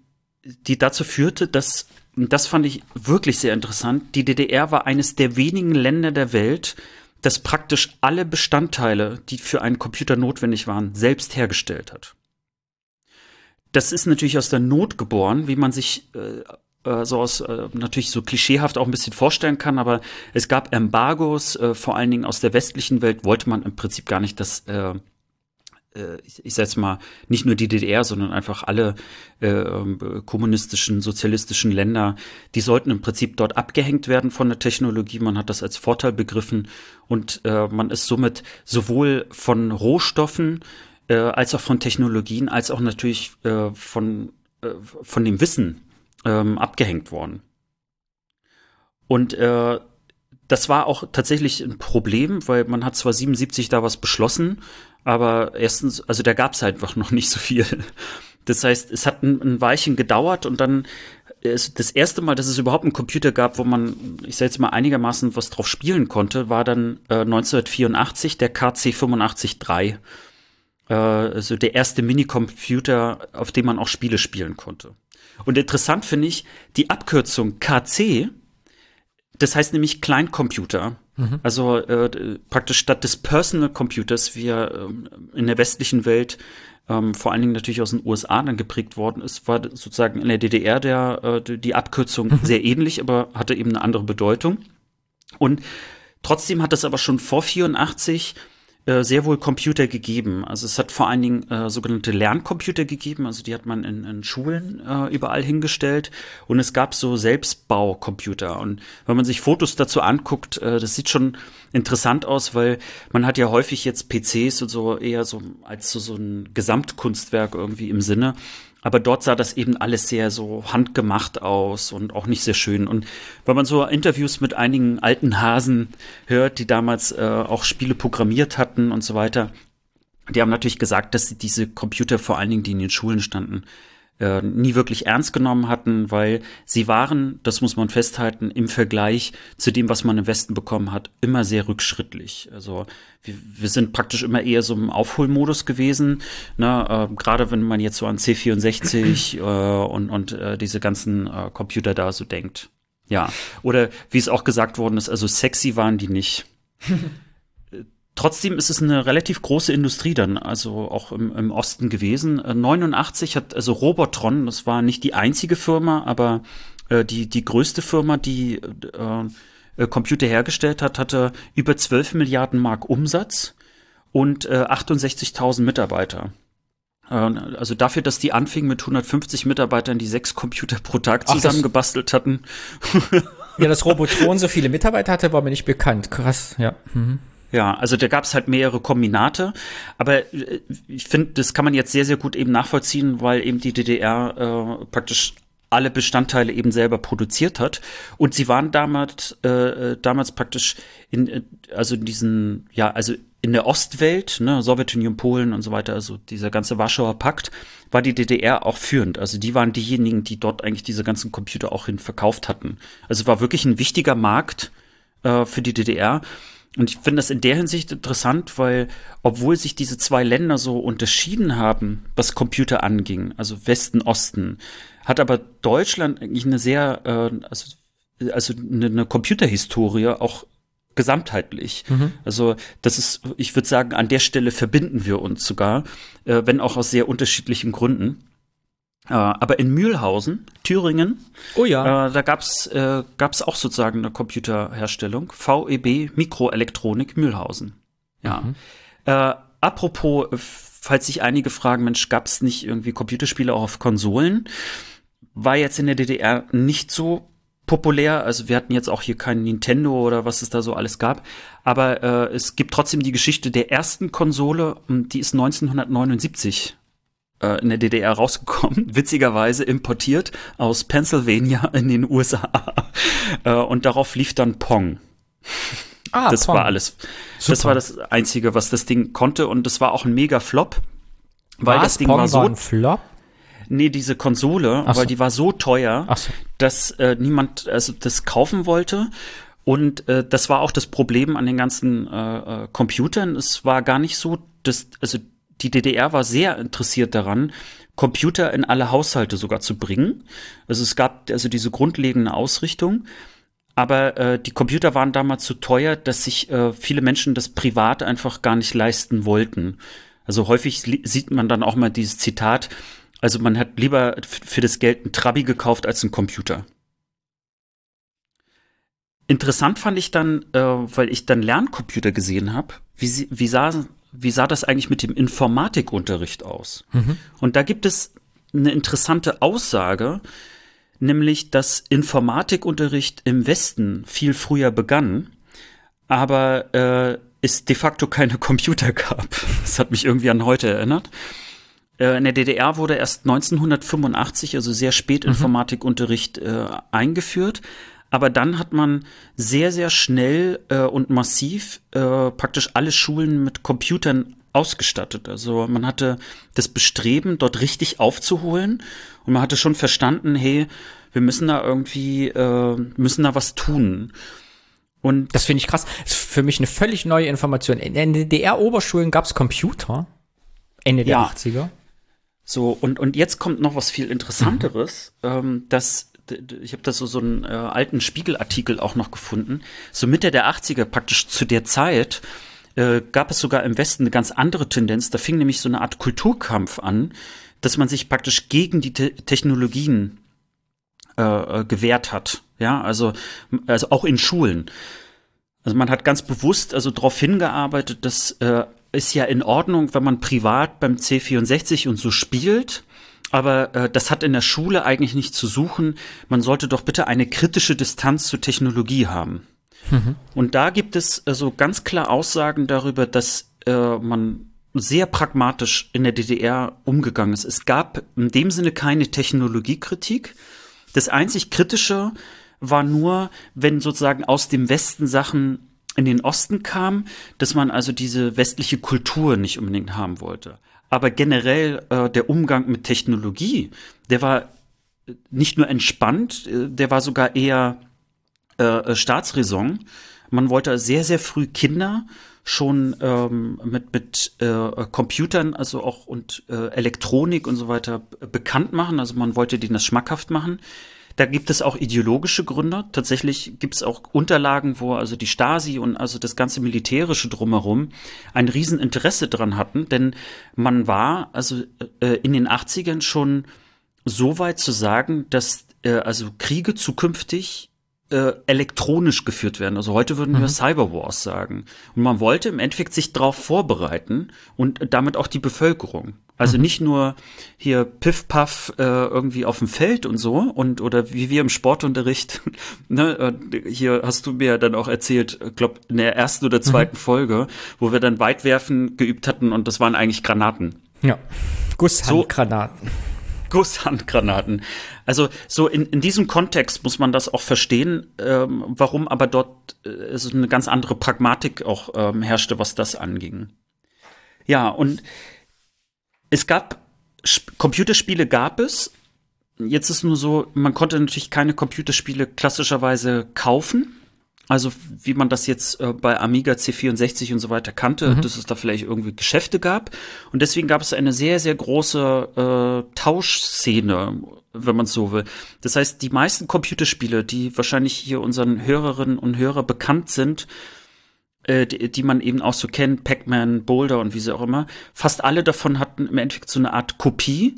die dazu führte, dass, und das fand ich wirklich sehr interessant, die DDR war eines der wenigen Länder der Welt, das praktisch alle Bestandteile, die für einen Computer notwendig waren, selbst hergestellt hat das ist natürlich aus der Not geboren, wie man sich äh, äh, so aus äh, natürlich so klischeehaft auch ein bisschen vorstellen kann, aber es gab Embargos, äh, vor allen Dingen aus der westlichen Welt wollte man im Prinzip gar nicht, dass äh, äh ich, ich sag jetzt mal, nicht nur die DDR, sondern einfach alle äh, kommunistischen, sozialistischen Länder, die sollten im Prinzip dort abgehängt werden von der Technologie. Man hat das als Vorteil begriffen und äh, man ist somit sowohl von Rohstoffen äh, als auch von Technologien, als auch natürlich äh, von, äh, von dem Wissen ähm, abgehängt worden. Und äh, das war auch tatsächlich ein Problem, weil man hat zwar 77 da was beschlossen, aber erstens, also da gab es halt einfach noch nicht so viel. Das heißt, es hat ein, ein Weilchen gedauert und dann ist das erste Mal, dass es überhaupt einen Computer gab, wo man, ich sag jetzt mal, einigermaßen was drauf spielen konnte, war dann äh, 1984 der KC 85 3. äh, also der erste Minicomputer, auf dem man auch Spiele spielen konnte. Und interessant finde ich, die Abkürzung KC, das heißt nämlich Kleincomputer. Mhm. Also äh, praktisch statt des Personal Computers, wie er äh, in der westlichen Welt ähm, vor allen Dingen natürlich aus den USA dann geprägt worden ist, war sozusagen in der DDR der, äh, die Abkürzung mhm. sehr ähnlich, aber hatte eben eine andere Bedeutung. Und trotzdem hat es aber schon vor 84 äh, sehr wohl Computer gegeben. Also es hat vor allen Dingen äh, sogenannte Lerncomputer gegeben, also die hat man in, in Schulen äh, überall hingestellt. Und es gab so Selbstbaucomputer und wenn man sich Fotos dazu anguckt, äh, das sieht schon interessant aus, weil man hat ja häufig jetzt PCs und so eher so als so, so ein Gesamtkunstwerk irgendwie im Sinne aber dort sah das eben alles sehr so handgemacht aus und auch nicht sehr schön. Und wenn man so Interviews mit einigen alten Hasen hört, die damals äh, auch Spiele programmiert hatten und so weiter, die haben natürlich gesagt, dass diese Computer vor allen Dingen, die in den Schulen standen, äh, nie wirklich ernst genommen hatten, weil sie waren, das muss man festhalten, im Vergleich zu dem, was man im Westen bekommen hat, immer sehr rückschrittlich. Also wir, wir sind praktisch immer eher so im Aufholmodus gewesen. Ne? Äh, Gerade wenn man jetzt so an C64 äh, und, und äh, diese ganzen äh, Computer da so denkt. Ja. Oder wie es auch gesagt worden ist, also sexy waren die nicht. Trotzdem ist es eine relativ große Industrie dann, also auch im, im Osten gewesen. 89 äh, hat also Robotron, das war nicht die einzige Firma, aber äh, die, die größte Firma, die äh, äh Computer hergestellt hat, hatte über 12 Milliarden Mark Umsatz und äh, 68.000 Mitarbeiter. Äh, also dafür, dass die anfingen mit 150 Mitarbeitern, die sechs Computer pro Tag zusammengebastelt hatten. Ja, dass Robotron so viele Mitarbeiter hatte, war mir nicht bekannt. Krass, ja. Mhm. Ja, also da gab es halt mehrere Kombinate, aber äh, ich finde, das kann man jetzt sehr, sehr gut eben nachvollziehen, weil eben die DDR äh, praktisch alle Bestandteile eben selber produziert hat. Und sie waren damals, äh, äh damals praktisch in, äh, also in diesen, ja, also in der Ostwelt, ne, Sowjetunion, Polen und so weiter, also dieser ganze Warschauer Pakt, war die DDR auch führend. Also die waren diejenigen, die dort eigentlich diese ganzen Computer auch hin verkauft hatten. Also war wirklich ein wichtiger Markt äh, für die DDR. Und ich finde das in der Hinsicht interessant, weil obwohl sich diese zwei Länder so unterschieden haben, was Computer anging, also Westen, Osten, hat aber Deutschland eigentlich eine sehr, äh, also, also eine, eine Computerhistorie auch gesamtheitlich. Mhm. Also das ist, ich würde sagen, an der Stelle verbinden wir uns sogar, äh, wenn auch aus sehr unterschiedlichen Gründen. Äh, aber in Mühlhausen, Thüringen, oh ja. Äh, da gab's äh, gab's auch sozusagen eine Computerherstellung, VEB Mikroelektronik Mühlhausen. Ja. Mhm. Äh, apropos, falls sich einige fragen, Mensch, gab's nicht irgendwie Computerspiele auch auf Konsolen? War jetzt in der DDR nicht so populär. Also wir hatten jetzt auch hier kein Nintendo oder was es da so alles gab. Aber äh, es gibt trotzdem die Geschichte der ersten Konsole, die ist 1979 äh, in der DDR rausgekommen, witzigerweise importiert aus Pennsylvania in den USA. Äh, und darauf lief dann Pong. Ah, das Pong. war alles. Super. Das war das Einzige, was das Ding konnte. Und das war auch ein mega Flop. Weil was? das Ding Pong war so. War ein Flop? Nee, diese Konsole, so. weil die war so teuer, so. dass äh, niemand also das kaufen wollte. Und äh, das war auch das Problem an den ganzen äh, äh Computern. Es war gar nicht so, dass, also die DDR war sehr interessiert daran, Computer in alle Haushalte sogar zu bringen. Also es gab also diese grundlegende Ausrichtung. Aber äh, die Computer waren damals zu teuer, dass sich äh, viele Menschen das privat einfach gar nicht leisten wollten. Also häufig sieht man dann auch mal dieses Zitat, also man hat lieber für das Geld ein Trabi gekauft als einen Computer. Interessant fand ich dann, äh, weil ich dann Lerncomputer gesehen habe, wie, wie sah wie sah das eigentlich mit dem Informatikunterricht aus? Mhm. Und da gibt es eine interessante Aussage, nämlich dass Informatikunterricht im Westen viel früher begann, aber äh, es de facto keine Computer gab. Das hat mich irgendwie an heute erinnert. Äh, in der DDR wurde erst 1985, also sehr spät, mhm. Informatikunterricht äh, eingeführt. Aber dann hat man sehr, sehr schnell äh, und massiv äh, praktisch alle Schulen mit Computern ausgestattet. Also man hatte das Bestreben, dort richtig aufzuholen und man hatte schon verstanden, hey, wir müssen da irgendwie, äh, müssen da was tun. Und das finde ich krass. Das ist für mich eine völlig neue Information. In den DDR-Oberschulen gab es Computer. Ende der Ja. 80er. So, und, und jetzt kommt noch was viel Interessanteres, ähm, dass ich habe da so, so einen äh, alten Spiegelartikel auch noch gefunden. So Mitte der 80er, praktisch zu der Zeit, äh, gab es sogar im Westen eine ganz andere Tendenz. Da fing nämlich so eine Art Kulturkampf an, dass man sich praktisch gegen die Te Technologien äh, äh, gewehrt hat. Ja, also, also auch in Schulen. Also man hat ganz bewusst also darauf hingearbeitet, dass äh, ist ja in Ordnung, wenn man privat beim C64 und so spielt. Aber äh, das hat in der Schule eigentlich nicht zu suchen. Man sollte doch bitte eine kritische Distanz zur Technologie haben. Und da gibt es also ganz klar Aussagen darüber, dass äh, man sehr pragmatisch in der DDR umgegangen ist. Es gab in dem Sinne keine Technologiekritik. Das einzig Kritische war nur, wenn sozusagen aus dem Westen Sachen in den Osten kamen, dass man also diese westliche Kultur nicht unbedingt haben wollte. Aber generell äh, der Umgang mit Technologie, der war nicht nur entspannt, äh, der war sogar eher äh, äh, Staatsräson. Man wollte sehr, sehr früh Kinder schon ähm, mit, mit äh, Computern, also auch und äh, Elektronik und so weiter bekannt machen. Also man wollte denen das schmackhaft machen. Da gibt es auch ideologische Gründe. Tatsächlich gibt es auch Unterlagen, wo also die Stasi und also das ganze Militärische drumherum ein Rieseninteresse dran hatten, denn man war also äh, in den 80ern schon so weit zu sagen, dass äh, also Kriege zukünftig äh, elektronisch geführt werden. Also heute würden wir Cyberwars sagen. Und man wollte im Endeffekt sich darauf vorbereiten und damit auch die Bevölkerung. Also nicht nur hier Piff Puff äh, irgendwie auf dem Feld und so und oder wie wir im Sportunterricht, ne, äh, hier hast du mir ja dann auch erzählt, glaube in der ersten oder zweiten Folge, wo wir dann Weitwerfen geübt hatten und das waren eigentlich Granaten. Ja. Gusshandgranaten. Gusshandgranaten. Also so in, in diesem Kontext muss man das auch verstehen, ähm, warum aber dort äh, es eine ganz andere Pragmatik auch ähm, herrschte, was das anging. Ja, und es gab Sp Computerspiele gab es. Jetzt ist nur so, man konnte natürlich keine Computerspiele klassischerweise kaufen. Also wie man das jetzt äh, bei Amiga C64 und so weiter kannte, dass es da vielleicht irgendwie Geschäfte gab. Und deswegen gab es eine sehr, sehr große äh, Tauschszene, wenn man so will. Das heißt, die meisten Computerspiele, die wahrscheinlich hier unseren Hörerinnen und Hörer bekannt sind, äh, die, die man eben auch so kennt, Pac-Man, Boulder und wie sie auch immer, fast alle davon hatten im Endeffekt so eine Art Kopie,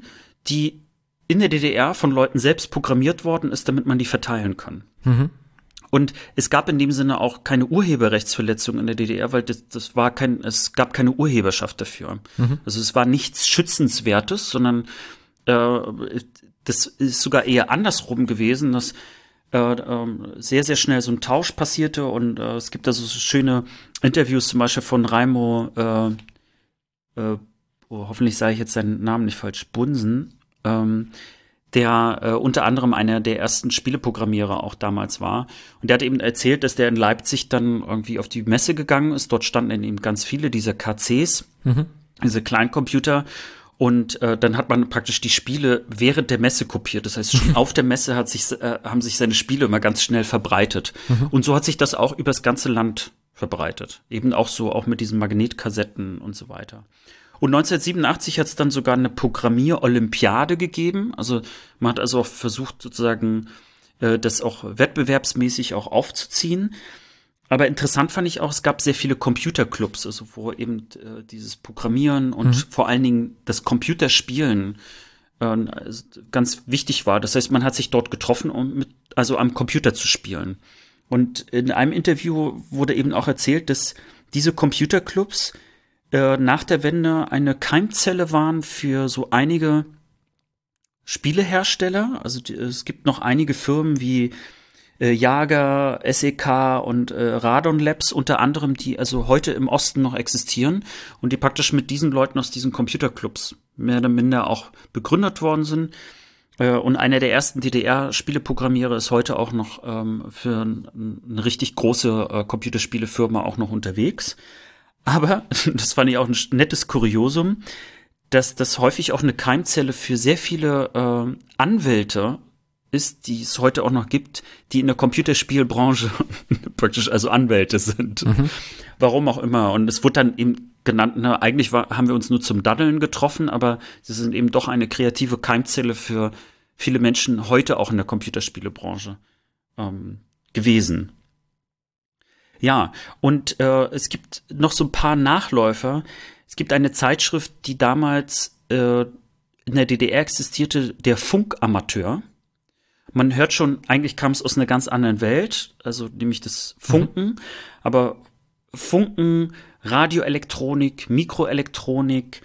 die in der DDR von Leuten selbst programmiert worden ist, damit man die verteilen kann. Und es gab in dem Sinne auch keine Urheberrechtsverletzung in der DDR, weil das, das war kein, es gab keine Urheberschaft dafür. Also es war nichts Schützenswertes, sondern äh, das ist sogar eher andersrum gewesen, dass sehr, sehr schnell so ein Tausch passierte und äh, es gibt da so schöne Interviews zum Beispiel von Raimo, äh, äh, oh, hoffentlich sage ich jetzt seinen Namen nicht falsch, Bunsen, ähm, der äh, unter anderem einer der ersten Spieleprogrammierer auch damals war. Und der hat eben erzählt, dass der in Leipzig dann irgendwie auf die Messe gegangen ist. Dort standen eben ganz viele dieser KCs, diese Kleincomputer. Und äh, dann hat man praktisch die Spiele während der Messe kopiert. Das heißt, schon auf der Messe hat sich, äh, haben sich seine Spiele immer ganz schnell verbreitet. Und so hat sich das auch übers ganze Land verbreitet. Eben auch so, auch mit diesen Magnetkassetten und so weiter. Und 1987 hat es dann sogar eine Programmier-Olympiade gegeben. Also man hat also auch versucht, sozusagen äh, das auch wettbewerbsmäßig auch aufzuziehen. Aber interessant fand ich auch, es gab sehr viele Computerclubs, also wo eben äh, dieses Programmieren und vor allen Dingen das Computerspielen äh, ganz wichtig war. Das heißt, man hat sich dort getroffen, um mit, also am Computer zu spielen. Und in einem Interview wurde eben auch erzählt, dass diese Computerclubs äh, nach der Wende eine Keimzelle waren für so einige Spielehersteller. Also die, es gibt noch einige Firmen wie äh, Jager, SEK und äh, Radon Labs unter anderem, die also heute im Osten noch existieren und die praktisch mit diesen Leuten aus diesen Computerclubs mehr oder minder auch begründet worden sind. Äh, und einer der ersten DDR-Spieleprogrammierer ist heute auch noch ähm, für ein, eine richtig große äh, Computerspielefirma auch noch unterwegs. Aber, das fand ich auch ein nettes Kuriosum, dass das häufig auch eine Keimzelle für sehr viele äh, Anwälte ist, die es heute auch noch gibt, die in der Computerspielbranche praktisch also Anwälte sind. Warum auch immer. Und es wurde dann eben genannt. Ne? Eigentlich war, haben wir uns nur zum Daddeln getroffen, aber sie sind eben doch eine kreative Keimzelle für viele Menschen heute auch in der Computerspielebranche ähm, gewesen. Ja, und äh, es gibt noch so ein paar Nachläufer. Es gibt eine Zeitschrift, die damals äh, in der DDR existierte, der Funkamateur. Man hört schon, eigentlich kam es aus einer ganz anderen Welt, also nämlich das Funken, mhm. aber Funken, Radioelektronik, Mikroelektronik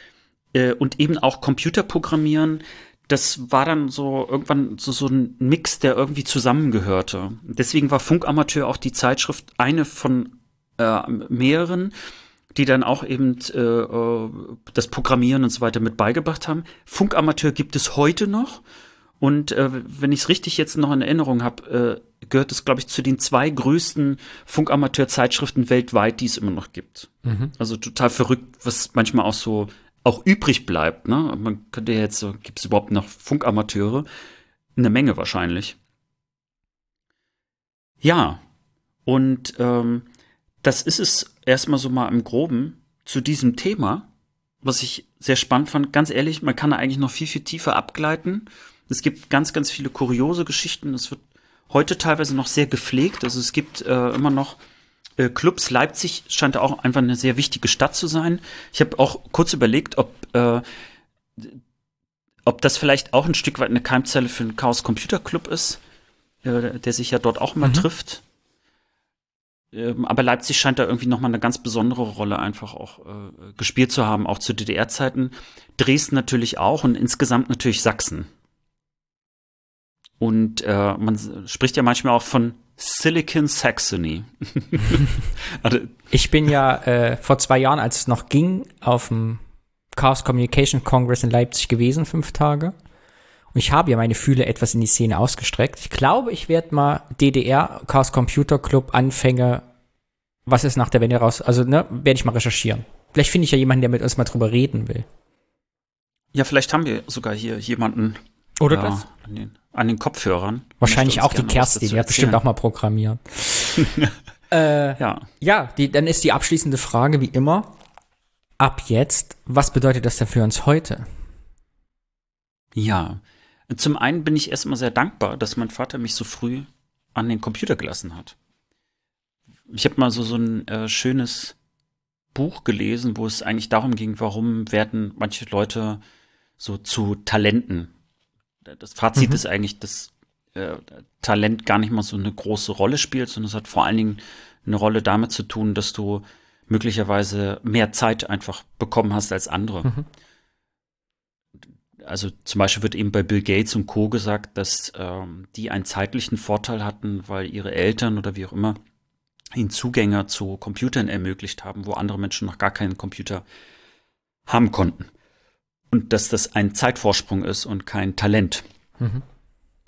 äh, und eben auch Computerprogrammieren, das war dann so irgendwann so, so ein Mix, der irgendwie zusammengehörte. Deswegen war Funkamateur auch die Zeitschrift eine von äh, mehreren, die dann auch eben äh, äh, das Programmieren und so weiter mit beigebracht haben. Funkamateur gibt es heute noch. Und äh, wenn ich es richtig jetzt noch in Erinnerung habe, äh, gehört es, glaube ich, zu den zwei größten Funkamateur-Zeitschriften weltweit, die es immer noch gibt. Mhm. Also total verrückt, was manchmal auch so auch übrig bleibt. Ne? Man könnte ja jetzt so, gibt es überhaupt noch Funkamateure? Eine Menge wahrscheinlich. Ja, und ähm, das ist es erstmal so mal im Groben zu diesem Thema, was ich sehr spannend fand. Ganz ehrlich, man kann da eigentlich noch viel, viel tiefer abgleiten. Es gibt ganz, ganz viele kuriose Geschichten. Es wird heute teilweise noch sehr gepflegt. Also es gibt äh, immer noch äh, Clubs. Leipzig scheint auch einfach eine sehr wichtige Stadt zu sein. Ich habe auch kurz überlegt, ob, äh, ob das vielleicht auch ein Stück weit eine Keimzelle für einen Chaos Computer Club ist, äh, der sich ja dort auch immer mhm. trifft. Ähm, aber Leipzig scheint da irgendwie nochmal eine ganz besondere Rolle einfach auch äh, gespielt zu haben, auch zu DDR-Zeiten. Dresden natürlich auch und insgesamt natürlich Sachsen. Und äh, man spricht ja manchmal auch von Silicon Saxony. also, ich bin ja äh, vor zwei Jahren, als es noch ging, auf dem Chaos Communication Congress in Leipzig gewesen, fünf Tage. Und ich habe ja meine Fühle etwas in die Szene ausgestreckt. Ich glaube, ich werde mal DDR Chaos Computer Club Anfänger, was ist nach der Wende raus, also ne, werde ich mal recherchieren. Vielleicht finde ich ja jemanden, der mit uns mal drüber reden will. Ja, vielleicht haben wir sogar hier jemanden. Oder äh, das? An den, Kopfhörern. Wahrscheinlich auch die Kerstin, die hat bestimmt auch mal programmiert. äh, ja. Ja, die, dann ist die abschließende Frage wie immer. Ab jetzt, was bedeutet das denn für uns heute? Ja, zum einen bin ich erstmal sehr dankbar, dass mein Vater mich so früh an den Computer gelassen hat. Ich habe mal so, so ein äh, schönes Buch gelesen, wo es eigentlich darum ging, warum werden manche Leute so zu Talenten das Fazit mhm. ist eigentlich, dass äh, Talent gar nicht mal so eine große Rolle spielt, sondern es hat vor allen Dingen eine Rolle damit zu tun, dass du möglicherweise mehr Zeit einfach bekommen hast als andere. Mhm. Also zum Beispiel wird eben bei Bill Gates und Co. gesagt, dass ähm, die einen zeitlichen Vorteil hatten, weil ihre Eltern oder wie auch immer ihnen Zugänge zu Computern ermöglicht haben, wo andere Menschen noch gar keinen Computer haben konnten und dass das ein Zeitvorsprung ist und kein Talent. Mhm.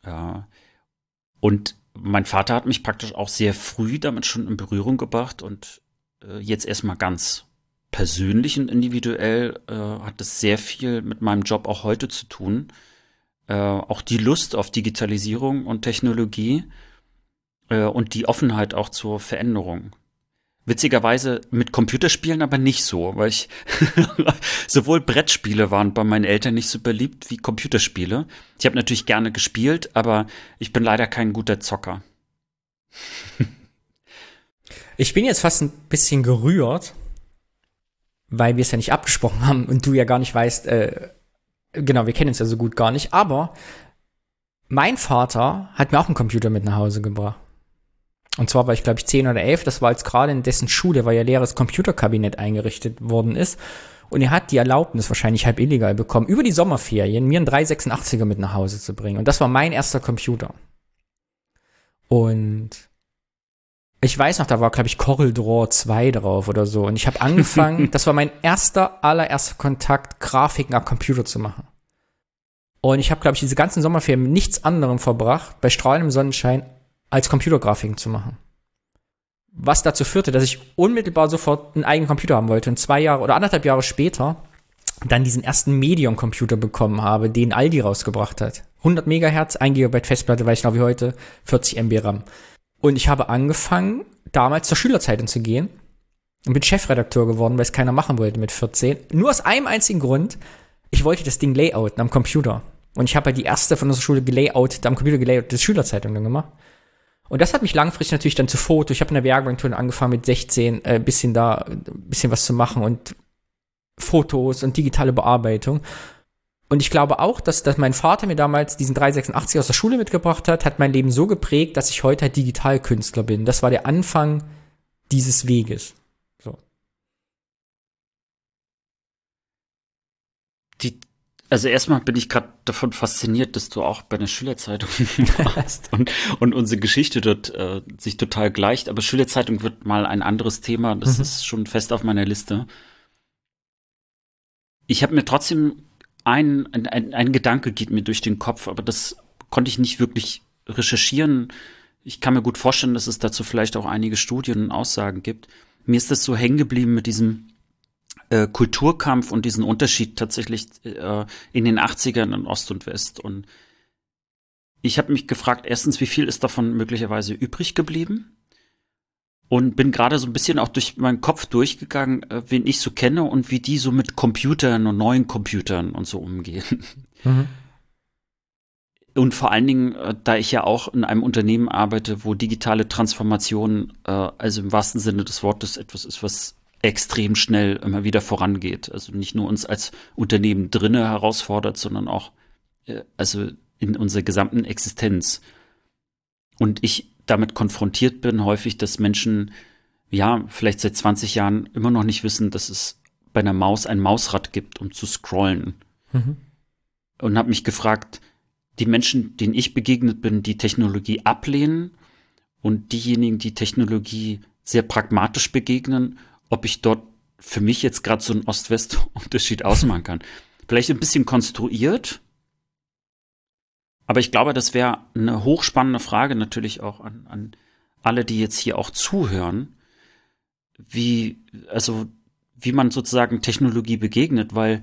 Ja. Und mein Vater hat mich praktisch auch sehr früh damit schon in Berührung gebracht und äh, jetzt erstmal ganz persönlich und individuell äh, hat es sehr viel mit meinem Job auch heute zu tun. Äh, auch die Lust auf Digitalisierung und Technologie äh, und die Offenheit auch zur Veränderung. Witzigerweise mit Computerspielen aber nicht so, weil ich sowohl Brettspiele waren bei meinen Eltern nicht so beliebt wie Computerspiele. Ich habe natürlich gerne gespielt, aber ich bin leider kein guter Zocker. ich bin jetzt fast ein bisschen gerührt, weil wir es ja nicht abgesprochen haben und du ja gar nicht weißt, äh, genau, wir kennen uns ja so gut gar nicht, aber mein Vater hat mir auch einen Computer mit nach Hause gebracht. Und zwar war ich, glaube ich, 10 oder 11. Das war jetzt gerade in dessen Schule, weil ja leeres Computerkabinett eingerichtet worden ist. Und er hat die Erlaubnis, wahrscheinlich halb illegal bekommen, über die Sommerferien mir einen 386er mit nach Hause zu bringen. Und das war mein erster Computer. Und ich weiß noch, da war, glaube ich, Corel Draw 2 drauf oder so. Und ich habe angefangen, das war mein erster, allererster Kontakt, Grafiken am Computer zu machen. Und ich habe, glaube ich, diese ganzen Sommerferien mit nichts anderem verbracht, bei strahlendem Sonnenschein, als Computergrafiken zu machen. Was dazu führte, dass ich unmittelbar sofort einen eigenen Computer haben wollte und zwei Jahre oder anderthalb Jahre später dann diesen ersten Medium-Computer bekommen habe, den Aldi rausgebracht hat. 100 Megahertz, 1 Gigabyte Festplatte, weiß ich noch wie heute, 40 MB RAM. Und ich habe angefangen, damals zur Schülerzeitung zu gehen und bin Chefredakteur geworden, weil es keiner machen wollte mit 14. Nur aus einem einzigen Grund, ich wollte das Ding layouten am Computer. Und ich habe halt die erste von unserer Schule gelayoutet, am Computer gelayoutet, das Schülerzeitung dann gemacht. Und das hat mich langfristig natürlich dann zu Foto. Ich habe in der Werbeagentur angefangen mit 16, äh, bisschen da, bisschen was zu machen und Fotos und digitale Bearbeitung. Und ich glaube auch, dass, dass mein Vater mir damals diesen 386 aus der Schule mitgebracht hat, hat mein Leben so geprägt, dass ich heute halt Digitalkünstler bin. Das war der Anfang dieses Weges. So. Die, also erstmal bin ich gerade davon fasziniert, dass du auch bei einer Schülerzeitung warst und, und unsere Geschichte dort äh, sich total gleicht. Aber Schülerzeitung wird mal ein anderes Thema. Das mhm. ist schon fest auf meiner Liste. Ich habe mir trotzdem ein, ein, ein, ein Gedanke geht mir durch den Kopf, aber das konnte ich nicht wirklich recherchieren. Ich kann mir gut vorstellen, dass es dazu vielleicht auch einige Studien und Aussagen gibt. Mir ist das so hängen geblieben mit diesem äh, Kulturkampf und diesen Unterschied tatsächlich äh, in den 80ern in Ost und West. Und ich habe mich gefragt, erstens, wie viel ist davon möglicherweise übrig geblieben? und bin gerade so ein bisschen auch durch meinen Kopf durchgegangen, äh, wen ich so kenne und wie die so mit Computern und neuen Computern und so umgehen. Mhm. Und vor allen Dingen, äh, da ich ja auch in einem Unternehmen arbeite, wo digitale Transformation, äh, also im wahrsten Sinne des Wortes, etwas ist, was extrem schnell immer wieder vorangeht. Also nicht nur uns als Unternehmen drinne herausfordert, sondern auch äh, also in unserer gesamten Existenz. Und ich damit konfrontiert bin, häufig, dass Menschen, ja, vielleicht seit 20 Jahren immer noch nicht wissen, dass es bei einer Maus ein Mausrad gibt, um zu scrollen. Mhm. Und habe mich gefragt, die Menschen, denen ich begegnet bin, die Technologie ablehnen und diejenigen, die Technologie sehr pragmatisch begegnen, ob ich dort für mich jetzt gerade so einen Ost-West-Unterschied ausmachen kann. Vielleicht ein bisschen konstruiert, aber ich glaube, das wäre eine hochspannende Frage natürlich auch an, an alle, die jetzt hier auch zuhören, wie, also, wie man sozusagen Technologie begegnet, weil,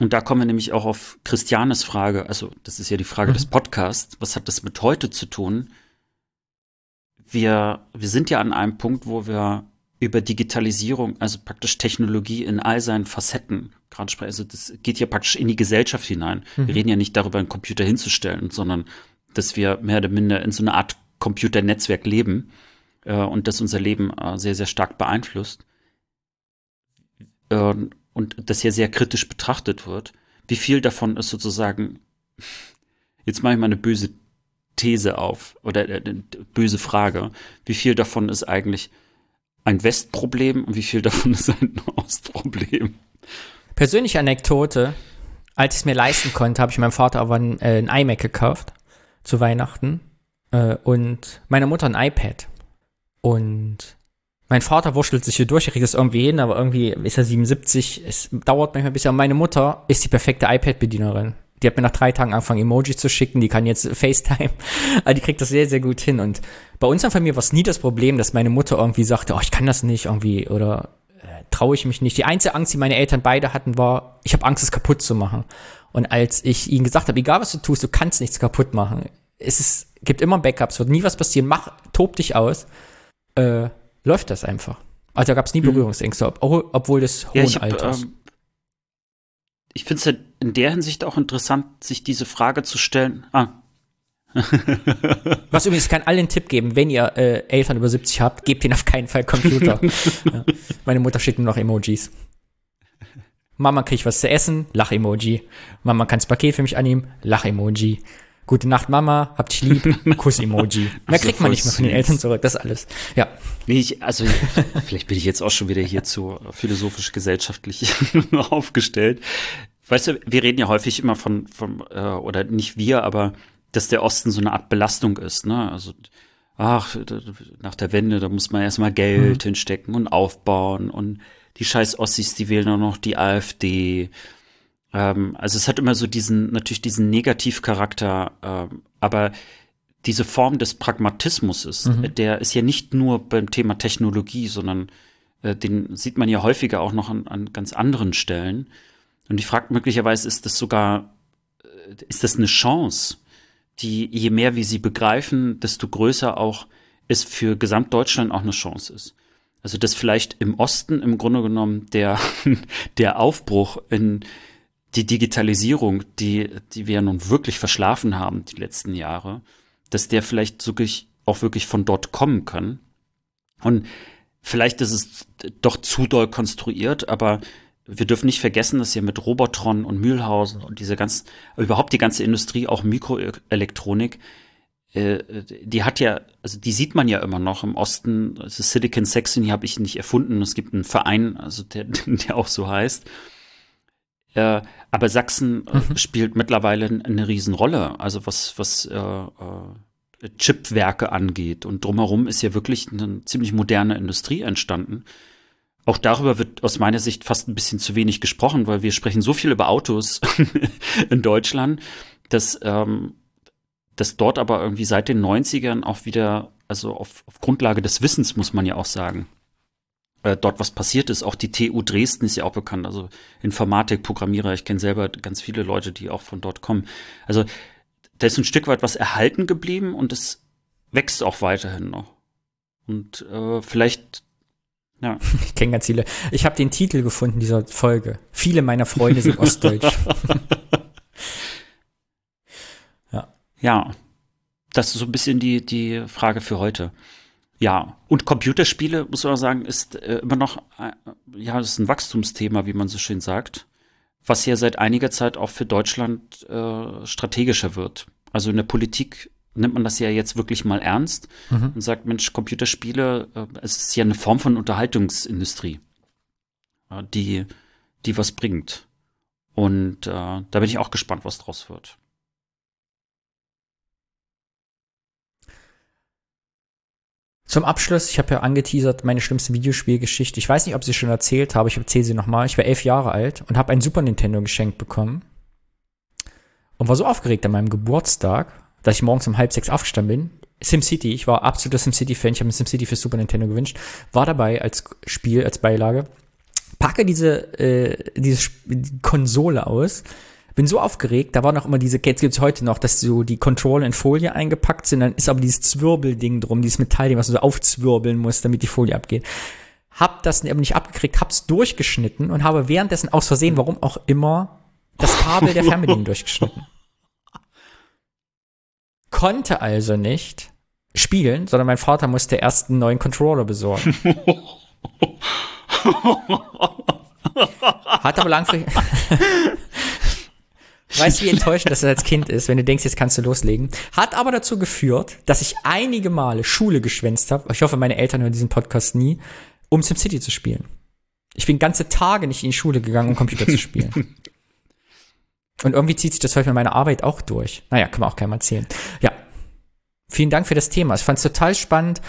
und da kommen wir nämlich auch auf Christianes Frage, also, das ist ja die Frage mhm. des Podcasts, was hat das mit heute zu tun? Wir, wir sind ja an einem Punkt, wo wir über Digitalisierung, also praktisch Technologie in all seinen Facetten gerade sprechen. Also das geht ja praktisch in die Gesellschaft hinein. Mhm. Wir reden ja nicht darüber, einen Computer hinzustellen, sondern dass wir mehr oder minder in so einer Art Computernetzwerk leben äh, und das unser Leben äh, sehr, sehr stark beeinflusst. Äh, und das ja sehr kritisch betrachtet wird. Wie viel davon ist sozusagen, jetzt mache ich mal eine böse These auf oder äh, eine böse Frage, wie viel davon ist eigentlich ein Westproblem und wie viel davon ist ein Ostproblem? Persönliche Anekdote. Als ich es mir leisten konnte, habe ich meinem Vater aber ein, äh, ein iMac gekauft zu Weihnachten äh, und meiner Mutter ein iPad. Und mein Vater wurschtelt sich hier durch, er kriegt es irgendwie hin, aber irgendwie ist er 77. Es dauert manchmal ein bisschen. Meine Mutter ist die perfekte iPad-Bedienerin. Die hat mir nach drei Tagen angefangen, Emojis zu schicken. Die kann jetzt FaceTime. Also die kriegt das sehr, sehr gut hin. Und bei uns in der Familie war es nie das Problem, dass meine Mutter irgendwie sagte, oh, ich kann das nicht irgendwie oder äh, traue ich mich nicht. Die einzige Angst, die meine Eltern beide hatten, war, ich habe Angst, es kaputt zu machen. Und als ich ihnen gesagt habe, egal was du tust, du kannst nichts kaputt machen. Es ist, gibt immer Backups, wird nie was passieren. Mach, tob dich aus. Äh, läuft das einfach. Also da gab es nie mhm. Berührungsängste, ob, obwohl das hohen ja, Alters. Ähm, ich finde es ja in der Hinsicht auch interessant, sich diese Frage zu stellen. Ah. Was übrigens, ich kann allen Tipp geben, wenn ihr äh, Eltern über 70 habt, gebt ihnen auf keinen Fall Computer. ja. Meine Mutter schickt nur noch Emojis. Mama kriegt was zu essen, Lach-Emoji. Mama kann das Paket für mich annehmen, Lach-Emoji. Gute Nacht, Mama, hab dich lieb, Kuss-Emoji. Mehr kriegt man nicht mehr von den Eltern zurück, das alles. Ja. Nee, ich, also vielleicht bin ich jetzt auch schon wieder hier zu philosophisch-gesellschaftlich aufgestellt. Weißt du, wir reden ja häufig immer von, von äh, oder nicht wir, aber dass der Osten so eine Art Belastung ist, ne? Also, ach, nach der Wende, da muss man erstmal Geld mhm. hinstecken und aufbauen und die scheiß Ossis, die wählen auch noch die AfD. Ähm, also es hat immer so diesen, natürlich diesen Negativcharakter, ähm, aber diese Form des Pragmatismus ist, mhm. der ist ja nicht nur beim Thema Technologie, sondern äh, den sieht man ja häufiger auch noch an, an ganz anderen Stellen. Und ich frage möglicherweise, ist das sogar, äh, ist das eine Chance, die je mehr wir sie begreifen, desto größer auch es für Gesamtdeutschland auch eine Chance ist. Also dass vielleicht im Osten im Grunde genommen der, der Aufbruch in die Digitalisierung, die, die wir ja nun wirklich verschlafen haben die letzten Jahre, dass der vielleicht wirklich auch wirklich von dort kommen kann. Und vielleicht ist es doch zu doll konstruiert, aber wir dürfen nicht vergessen, dass ja mit Robotron und Mühlhausen und diese ganzen, überhaupt die ganze Industrie, auch Mikroelektronik, äh, die hat ja, also die sieht man ja immer noch im Osten. Also Silicon Saxony habe ich nicht erfunden. Es gibt einen Verein, also der, der auch so heißt. Äh, aber Sachsen äh, mhm. spielt mittlerweile eine Riesenrolle. Also was, was äh, äh, Chipwerke angeht. Und drumherum ist ja wirklich eine ziemlich moderne Industrie entstanden. Auch darüber wird aus meiner Sicht fast ein bisschen zu wenig gesprochen, weil wir sprechen so viel über Autos in Deutschland, dass ähm, dass dort aber irgendwie seit den 90ern auch wieder, also auf, auf Grundlage des Wissens muss man ja auch sagen, äh, dort was passiert ist. Auch die TU Dresden ist ja auch bekannt, also Informatik, Programmierer, ich kenne selber ganz viele Leute, die auch von dort kommen. Also da ist ein Stück weit was erhalten geblieben und es wächst auch weiterhin noch. Und äh, vielleicht ja. Ich kenne ganz viele. Ich habe den Titel gefunden dieser Folge. Viele meiner Freunde sind ostdeutsch. Ja, das ist so ein bisschen die, die Frage für heute. Ja, und Computerspiele, muss man sagen, ist äh, immer noch, äh, ja, das ist ein Wachstumsthema, wie man so schön sagt, was ja seit einiger Zeit auch für Deutschland äh, strategischer wird. Also in der Politik nimmt man das ja jetzt wirklich mal ernst mhm. und sagt, Mensch, Computerspiele, äh, es ist ja eine Form von Unterhaltungsindustrie, äh, die, die was bringt. Und äh, da bin ich auch gespannt, was draus wird. Zum Abschluss, ich habe ja angeteasert meine schlimmste Videospielgeschichte. Ich weiß nicht, ob sie schon erzählt habe, ich erzähle sie nochmal. Ich war elf Jahre alt und habe ein Super Nintendo geschenkt bekommen. Und war so aufgeregt an meinem Geburtstag, dass ich morgens um halb sechs aufgestanden bin. SimCity, ich war absoluter SimCity-Fan, ich habe mir SimCity für Super Nintendo gewünscht. War dabei als Spiel, als Beilage. Packe diese, äh, diese Konsole aus bin so aufgeregt, da war noch immer diese, jetzt gibt's heute noch, dass so die Controller in Folie eingepackt sind, dann ist aber dieses Zwirbelding drum, dieses Metallding, was du so aufzwirbeln musst, damit die Folie abgeht. Hab das aber nicht abgekriegt, hab's durchgeschnitten und habe währenddessen aus Versehen, warum auch immer, das Kabel der Fernbedienung durchgeschnitten. Konnte also nicht spielen, sondern mein Vater musste erst einen neuen Controller besorgen. Hat aber langfristig. Weißt du, wie enttäuschend das als Kind ist, wenn du denkst, jetzt kannst du loslegen. Hat aber dazu geführt, dass ich einige Male Schule geschwänzt habe. Ich hoffe, meine Eltern hören diesen Podcast nie, um SimCity zu spielen. Ich bin ganze Tage nicht in die Schule gegangen, um Computer zu spielen. Und irgendwie zieht sich das heute mit meiner Arbeit auch durch. Naja, kann man auch keinem erzählen. Ja. Vielen Dank für das Thema. Ich fand es total spannend,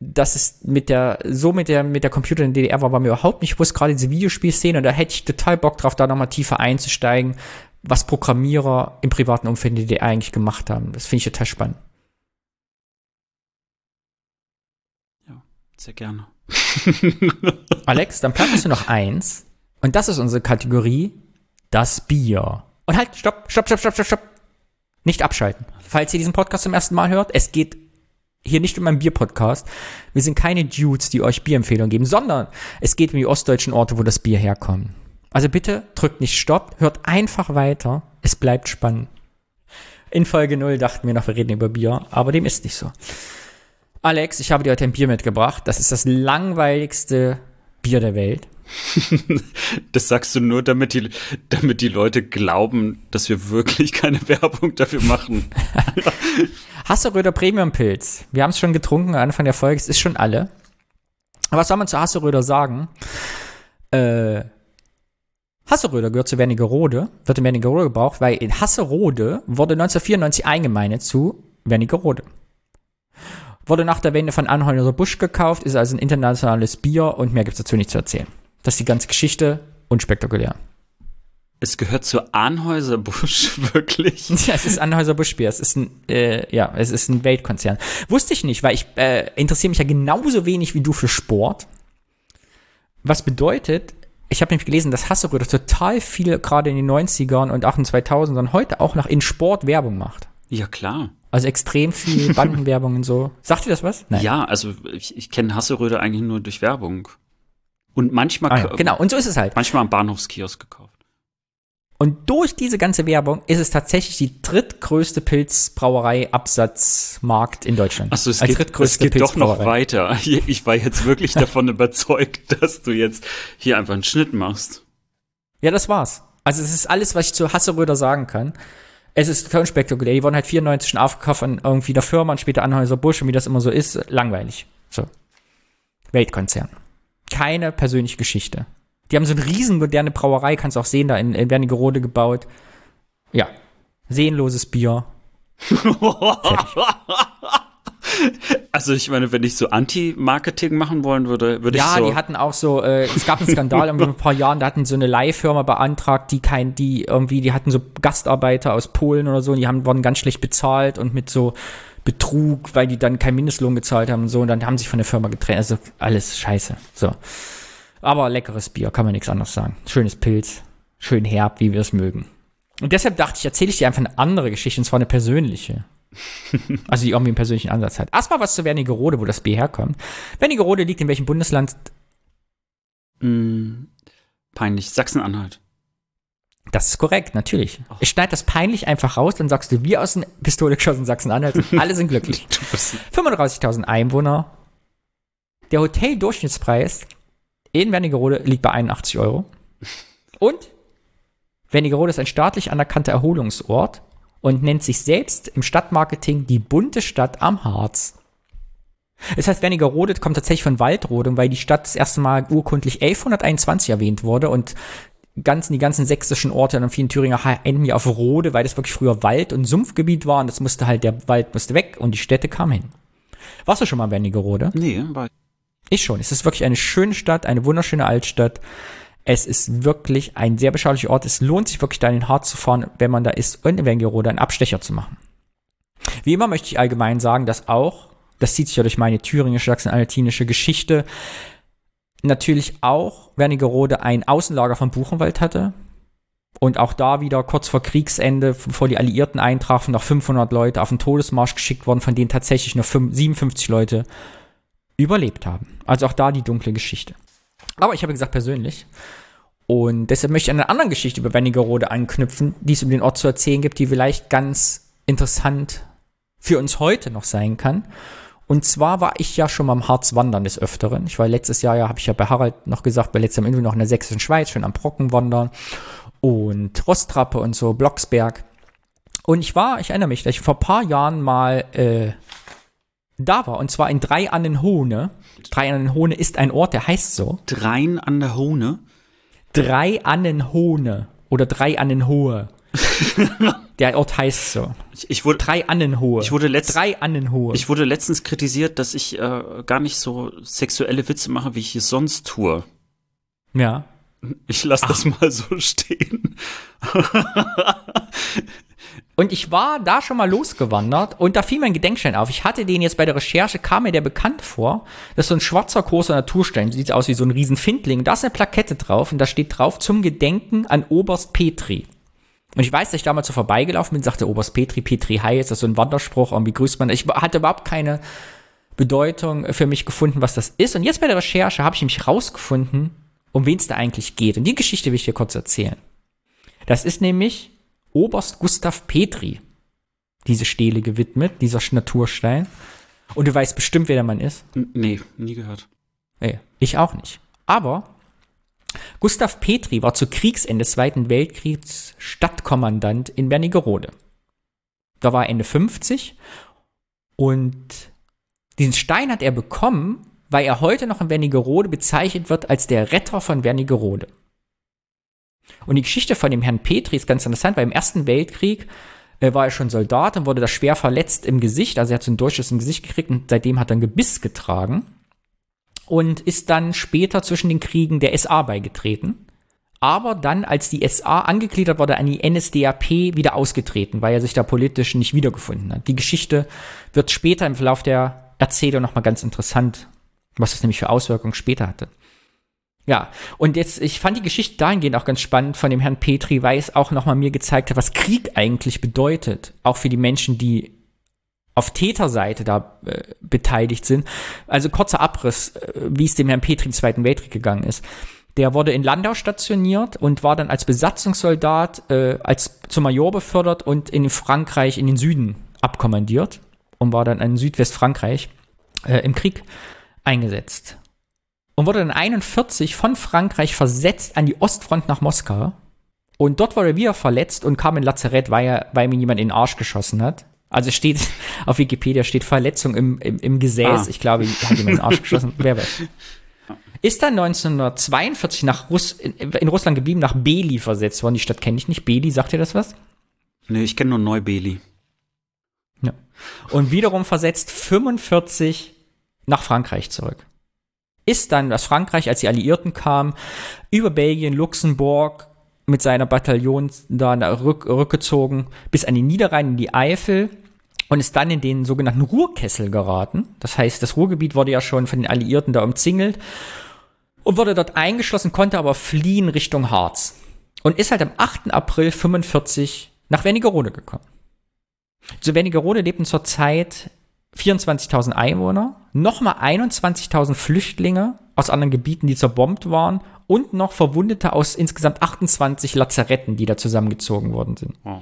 dass es mit der, so mit der, mit der Computer in der DDR war, war mir überhaupt nicht bewusst, gerade diese Videospielszene, und da hätte ich total Bock drauf, da nochmal tiefer einzusteigen, was Programmierer im privaten Umfeld in der DDR eigentlich gemacht haben. Das finde ich total spannend. Ja, sehr gerne. Alex, dann planst du noch eins. Und das ist unsere Kategorie, das Bier. Und halt, stopp, stopp, stopp, stopp, stopp, stopp. Nicht abschalten. Falls ihr diesen Podcast zum ersten Mal hört, es geht hier nicht um einen Bier-Podcast. Wir sind keine Dudes, die euch Bierempfehlungen geben, sondern es geht um die ostdeutschen Orte, wo das Bier herkommt. Also bitte drückt nicht Stopp, hört einfach weiter. Es bleibt spannend. In Folge 0 dachten wir noch, wir reden über Bier, aber dem ist nicht so. Alex, ich habe dir heute ein Bier mitgebracht. Das ist das langweiligste Bier der Welt. das sagst du nur, damit die, damit die Leute glauben, dass wir wirklich keine Werbung dafür machen. Hasseröder Premium Pilz. Wir haben es schon getrunken am Anfang der Folge. Es ist schon alle. Was soll man zu Hasseröder sagen? Äh, Hasseröder gehört zu Wernigerode, wird in Wernigerode gebraucht, weil in Hasserode wurde 1994 eingemeindet zu Wernigerode. Wurde nach der Wende von Anheuser Busch gekauft, ist also ein internationales Bier und mehr gibt es dazu nicht zu erzählen. Das ist die ganze Geschichte, unspektakulär. Es gehört zu Anheuser Busch, wirklich? Ja, es ist Anheuser Busch Bier. Es ist ein, äh, ja, es ist ein Weltkonzern. Wusste ich nicht, weil ich äh, interessiere mich ja genauso wenig wie du für Sport. Was bedeutet, ich habe nämlich gelesen, dass Hasseröder total viel gerade in den 90ern und auch in 2000ern heute auch noch in Sport Werbung macht. Ja, klar. Also extrem viel Bandenwerbung und so. Sagt ihr das was? Nein. Ja, also ich, ich kenne Hasseröder eigentlich nur durch Werbung. Und manchmal. Ah, ja, genau, und so ist es halt. Manchmal am Bahnhofskiosk gekauft. Und durch diese ganze Werbung ist es tatsächlich die drittgrößte Pilzbrauerei-Absatzmarkt in Deutschland. Achso, es, Als geht, es geht doch noch weiter. Ich war jetzt wirklich davon überzeugt, dass du jetzt hier einfach einen Schnitt machst. Ja, das war's. Also es ist alles, was ich zu Hasseröder sagen kann. Es ist unspektakulär. Die wurden halt 94 schon aufgekauft an irgendwie der Firma und später Anhäuser Busch und wie das immer so ist, langweilig. So. Weltkonzern. Keine persönliche Geschichte. Die haben so eine riesen moderne Brauerei, kannst du auch sehen, da in, in Wernigerode gebaut. Ja. Seelenloses Bier. also ich meine, wenn ich so Anti-Marketing machen wollen würde, würde ja, ich so. Ja, die hatten auch so, äh, es gab einen Skandal irgendwie ein paar Jahren, da hatten so eine Leihfirma beantragt, die kein, die irgendwie, die hatten so Gastarbeiter aus Polen oder so, und die haben, wurden ganz schlecht bezahlt und mit so Betrug, weil die dann keinen Mindestlohn gezahlt haben und so, und dann haben sie sich von der Firma getrennt. Also alles scheiße. So. Aber leckeres Bier, kann man nichts anderes sagen. Schönes Pilz, schön herb, wie wir es mögen. Und deshalb dachte ich, erzähle ich dir einfach eine andere Geschichte, und zwar eine persönliche. also die irgendwie einen persönlichen Ansatz hat. Erstmal was zu Wernigerode, wo das B herkommt. Wernigerode liegt in welchem Bundesland? Mm, peinlich. Sachsen-Anhalt. Das ist korrekt, natürlich. Oh. Ich schneide das peinlich einfach raus, dann sagst du, wir aus dem Pistole geschossen Sachsen-Anhalt, alle sind glücklich. 35.000 Einwohner. Der Hoteldurchschnittspreis in Wernigerode liegt bei 81 Euro. Und Wernigerode ist ein staatlich anerkannter Erholungsort und nennt sich selbst im Stadtmarketing die bunte Stadt am Harz. Das heißt, Wernigerode kommt tatsächlich von Waldrode, weil die Stadt das erste Mal urkundlich 1121 erwähnt wurde und ganzen, die ganzen sächsischen Orte und vielen Thüringer enden ja auf Rode, weil das wirklich früher Wald- und Sumpfgebiet war und das musste halt, der Wald musste weg und die Städte kamen hin. Warst du schon mal in Wernigerode? Nee, war ich schon. Es ist wirklich eine schöne Stadt, eine wunderschöne Altstadt. Es ist wirklich ein sehr beschaulicher Ort. Es lohnt sich wirklich, da in den Hart zu fahren, wenn man da ist und in Wernigerode einen Abstecher zu machen. Wie immer möchte ich allgemein sagen, dass auch, das zieht sich ja durch meine thüringische, sachsen-anhaltinische Geschichte, natürlich auch Wernigerode ein Außenlager von Buchenwald hatte. Und auch da wieder kurz vor Kriegsende, bevor die Alliierten eintrafen, noch 500 Leute auf den Todesmarsch geschickt worden, von denen tatsächlich nur 57 Leute überlebt haben. Also auch da die dunkle Geschichte. Aber ich habe gesagt persönlich. Und deshalb möchte ich an einer anderen Geschichte über Wernigerode anknüpfen, die es um den Ort zu erzählen gibt, die vielleicht ganz interessant für uns heute noch sein kann. Und zwar war ich ja schon mal am Harz wandern des Öfteren. Ich war letztes Jahr, ja, habe ich ja bei Harald noch gesagt, bei letztem Interview noch in der sächsischen Schweiz, schön am Brocken wandern und Rostrappe und so, Blocksberg. Und ich war, ich erinnere mich, dass ich vor ein paar Jahren mal äh, da war. Und zwar in Drei an den Hohne. Drei an den Hohne ist ein Ort, der heißt so. Drein an der Hohne? Drei an den Hohne. Oder Drei an den Hohe. der Ort heißt so. Ich, ich wurde, Drei Annenhohe. Ich wurde letzt, Drei Annenhohe. Ich wurde letztens kritisiert, dass ich äh, gar nicht so sexuelle Witze mache, wie ich es sonst tue. Ja. Ich lasse das mal so stehen. Und ich war da schon mal losgewandert und da fiel mein Gedenkstein auf. Ich hatte den jetzt bei der Recherche, kam mir der bekannt vor. Das ist so ein schwarzer, großer Naturstein. Sieht aus wie so ein Riesenfindling. Da ist eine Plakette drauf und da steht drauf zum Gedenken an Oberst Petri. Und ich weiß, dass ich damals so vorbeigelaufen bin, sagte Oberst Petri, Petri Hai, ist das so ein Wanderspruch, irgendwie grüßt man. Ich hatte überhaupt keine Bedeutung für mich gefunden, was das ist. Und jetzt bei der Recherche habe ich nämlich rausgefunden, um wen es da eigentlich geht. Und die Geschichte will ich dir kurz erzählen. Das ist nämlich Oberst Gustav Petri diese Stele gewidmet, dieser Naturstein. Und du weißt bestimmt, wer der Mann ist. Nee, nie gehört. Nee, ich auch nicht. Aber Gustav Petri war zu Kriegsende des Zweiten Weltkriegs Stadtkommandant in Wernigerode. Da war er Ende 50 und diesen Stein hat er bekommen, weil er heute noch in Wernigerode bezeichnet wird als der Retter von Wernigerode. Und die Geschichte von dem Herrn Petri ist ganz interessant, weil im Ersten Weltkrieg äh, war er schon Soldat und wurde da schwer verletzt im Gesicht. Also er hat so ein Durchschuss im Gesicht gekriegt und seitdem hat er ein Gebiss getragen und ist dann später zwischen den Kriegen der SA beigetreten. Aber dann, als die SA angegliedert wurde an die NSDAP, wieder ausgetreten, weil er sich da politisch nicht wiedergefunden hat. Die Geschichte wird später im Verlauf der Erzählung nochmal ganz interessant, was das nämlich für Auswirkungen später hatte. Ja, und jetzt, ich fand die Geschichte dahingehend auch ganz spannend von dem Herrn Petri, weil es auch nochmal mir gezeigt hat, was Krieg eigentlich bedeutet. Auch für die Menschen, die auf Täterseite da äh, beteiligt sind. Also kurzer Abriss, äh, wie es dem Herrn Petri im Zweiten Weltkrieg gegangen ist. Der wurde in Landau stationiert und war dann als Besatzungssoldat äh, als zum Major befördert und in Frankreich in den Süden abkommandiert und war dann in Südwestfrankreich äh, im Krieg eingesetzt. Und wurde dann 41 von Frankreich versetzt an die Ostfront nach Moskau. Und dort wurde er wieder verletzt und kam in Lazarett, weil, er, weil ihm jemand in den Arsch geschossen hat. Also steht auf Wikipedia steht Verletzung im, im, im Gesäß. Ah. Ich glaube, hat jemand in den Arsch geschossen. Wer weiß. Ist dann 1942 nach Russ in, in Russland geblieben, nach Beli versetzt worden. Die Stadt kenne ich nicht. Beli, sagt ihr das was? Nee, ich kenne nur Neubeli. Ja. Und wiederum versetzt 45 nach Frankreich zurück. Ist dann aus Frankreich, als die Alliierten kamen, über Belgien, Luxemburg mit seiner Bataillon da rück, rückgezogen bis an die Niederrhein in die Eifel und ist dann in den sogenannten Ruhrkessel geraten. Das heißt, das Ruhrgebiet wurde ja schon von den Alliierten da umzingelt und wurde dort eingeschlossen, konnte aber fliehen Richtung Harz und ist halt am 8. April 45 nach Wernigerode gekommen. Zu Wernigerode lebten zurzeit 24.000 Einwohner, nochmal 21.000 Flüchtlinge aus anderen Gebieten, die zerbombt waren und noch Verwundete aus insgesamt 28 Lazaretten, die da zusammengezogen worden sind. Oh.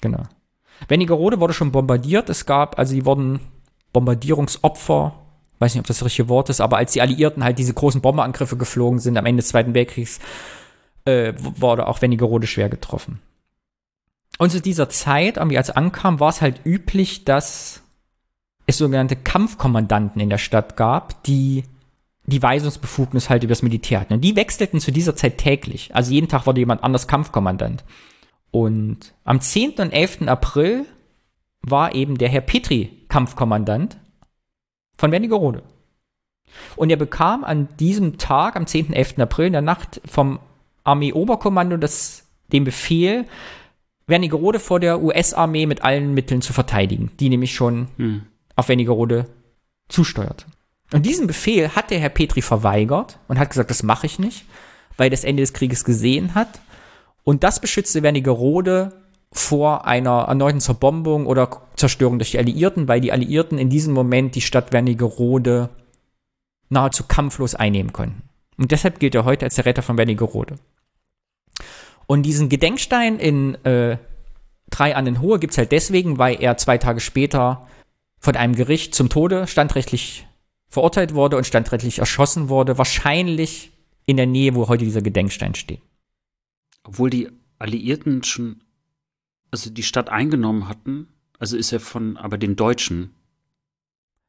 Genau. Wernigerode wurde schon bombardiert. Es gab, also die wurden Bombardierungsopfer, weiß nicht, ob das das richtige Wort ist, aber als die Alliierten halt diese großen Bomberangriffe geflogen sind am Ende des Zweiten Weltkriegs, äh, wurde auch Wernigerode schwer getroffen. Und zu dieser Zeit, irgendwie als ankam, war es halt üblich, dass es sogenannte Kampfkommandanten in der Stadt gab, die die Weisungsbefugnis halt übers Militär hatten. Und die wechselten zu dieser Zeit täglich. Also jeden Tag wurde jemand anders Kampfkommandant. Und am 10. und 11. April war eben der Herr Petri Kampfkommandant von Wernigerode. Und er bekam an diesem Tag, am 10. und 11. April in der Nacht vom Armee-Oberkommando das, den Befehl, Wernigerode vor der US-Armee mit allen Mitteln zu verteidigen, die nämlich schon Hm. Auf Wernigerode zusteuerte. Und diesen Befehl hat der Herr Petri verweigert und hat gesagt, das mache ich nicht, weil er das Ende des Krieges gesehen hat. Und das beschützte Wernigerode vor einer erneuten Zerbombung oder Zerstörung durch die Alliierten, weil die Alliierten in diesem Moment die Stadt Wernigerode nahezu kampflos einnehmen konnten. Und deshalb gilt er heute als der Retter von Wernigerode. Und diesen Gedenkstein in äh, Drei Annen Hohe gibt's halt deswegen, weil er zwei Tage später von einem Gericht zum Tode standrechtlich verurteilt wurde und standrechtlich erschossen wurde, wahrscheinlich in der Nähe, wo heute dieser Gedenkstein steht. Obwohl die Alliierten schon, also die Stadt eingenommen hatten, also ist er von, aber den Deutschen.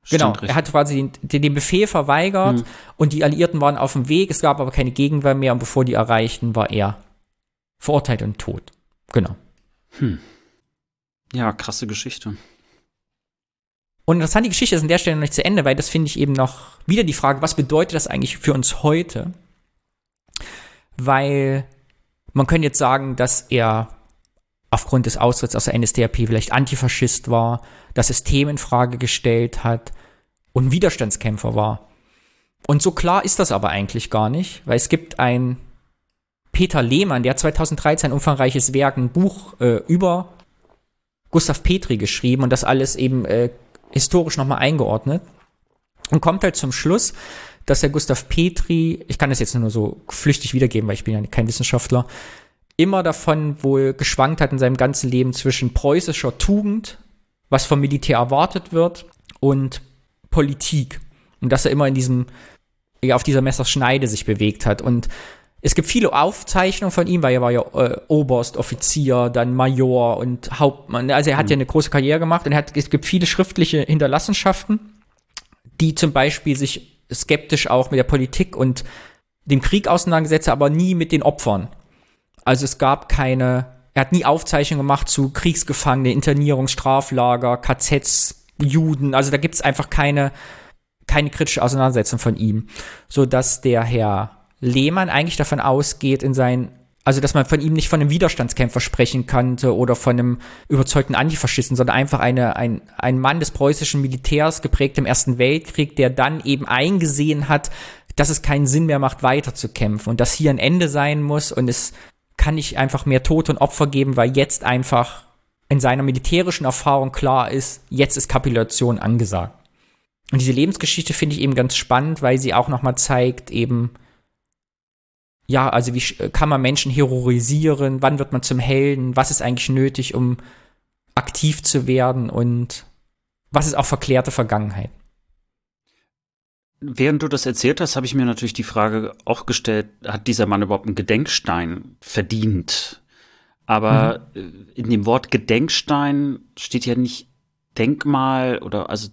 Genau, er hat quasi den, den, Befehl verweigert Hm. und die Alliierten waren auf dem Weg, es gab aber keine Gegenwehr mehr und bevor die erreichten, war er verurteilt und tot. Genau. Ja, krasse Geschichte. Und interessant, die Geschichte ist an der Stelle noch nicht zu Ende, weil das finde ich eben noch wieder die Frage, was bedeutet das eigentlich für uns heute? Weil man könnte jetzt sagen, dass er aufgrund des Austritts aus der NSDAP vielleicht Antifaschist war, das System in Frage gestellt hat und Widerstandskämpfer war. Und so klar ist das aber eigentlich gar nicht, weil es gibt ein Peter Lehmann, der hat 2013 ein umfangreiches Werk, ein Buch äh, über Gustav Petri geschrieben und das alles eben äh, historisch nochmal eingeordnet und kommt halt zum Schluss, dass der Gustav Petri, ich kann das jetzt nur so flüchtig wiedergeben, weil ich bin ja kein Wissenschaftler, immer davon wohl geschwankt hat in seinem ganzen Leben zwischen preußischer Tugend, was vom Militär erwartet wird, und Politik. Und dass er immer in diesem, ja, auf dieser Messerschneide sich bewegt hat. Und es gibt viele Aufzeichnungen von ihm, weil er war ja äh, Oberst, Offizier, dann Major und Hauptmann. Also er hat ja eine große Karriere gemacht und hat, es gibt viele schriftliche Hinterlassenschaften, die zum Beispiel sich skeptisch auch mit der Politik und dem Krieg auseinandergesetzt, aber nie mit den Opfern. Also es gab keine, er hat nie Aufzeichnungen gemacht zu Kriegsgefangenen, Internierung, Straflager, KZs, Juden. Also da gibt es einfach keine, keine kritische Auseinandersetzung von ihm. So dass der Herr Lehmann eigentlich davon ausgeht in sein, also dass man von ihm nicht von einem Widerstandskämpfer sprechen kannte oder von einem überzeugten Antifaschisten, sondern einfach eine, ein, ein Mann des preußischen Militärs, geprägt im Ersten Weltkrieg, der dann eben eingesehen hat, dass es keinen Sinn mehr macht, weiterzukämpfen und dass hier ein Ende sein muss und es kann nicht einfach mehr Tote und Opfer geben, weil jetzt einfach in seiner militärischen Erfahrung klar ist, jetzt ist Kapitulation angesagt. Und diese Lebensgeschichte finde ich eben ganz spannend, weil sie auch nochmal zeigt, eben, ja, also wie kann man Menschen heroisieren, wann wird man zum Helden, was ist eigentlich nötig, um aktiv zu werden und was ist auch verklärte Vergangenheit. Während du das erzählt hast, habe ich mir natürlich die Frage auch gestellt, hat dieser Mann überhaupt einen Gedenkstein verdient? Aber mhm. in dem Wort Gedenkstein steht ja nicht Denkmal oder also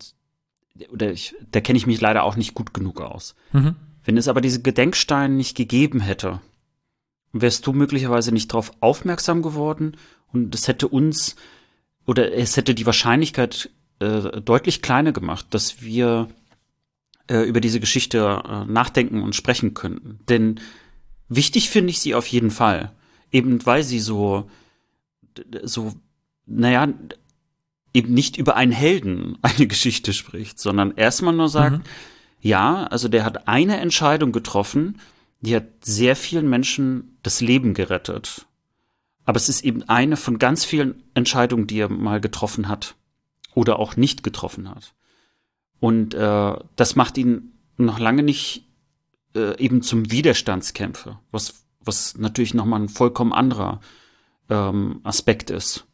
oder ich, da kenne ich mich leider auch nicht gut genug aus. Mhm. Wenn es aber diese Gedenksteine nicht gegeben hätte, wärst du möglicherweise nicht darauf aufmerksam geworden und es hätte uns oder es hätte die Wahrscheinlichkeit äh, deutlich kleiner gemacht, dass wir äh, über diese Geschichte äh, nachdenken und sprechen könnten. Denn wichtig finde ich sie auf jeden Fall, eben weil sie so so naja eben nicht über einen Helden eine Geschichte spricht, sondern erstmal nur sagt, mhm. Ja, also der hat eine Entscheidung getroffen, die hat sehr vielen Menschen das Leben gerettet. Aber es ist eben eine von ganz vielen Entscheidungen, die er mal getroffen hat oder auch nicht getroffen hat. Und äh, das macht ihn noch lange nicht äh, eben zum Widerstandskämpfer, was, was natürlich nochmal ein vollkommen anderer ähm, Aspekt ist.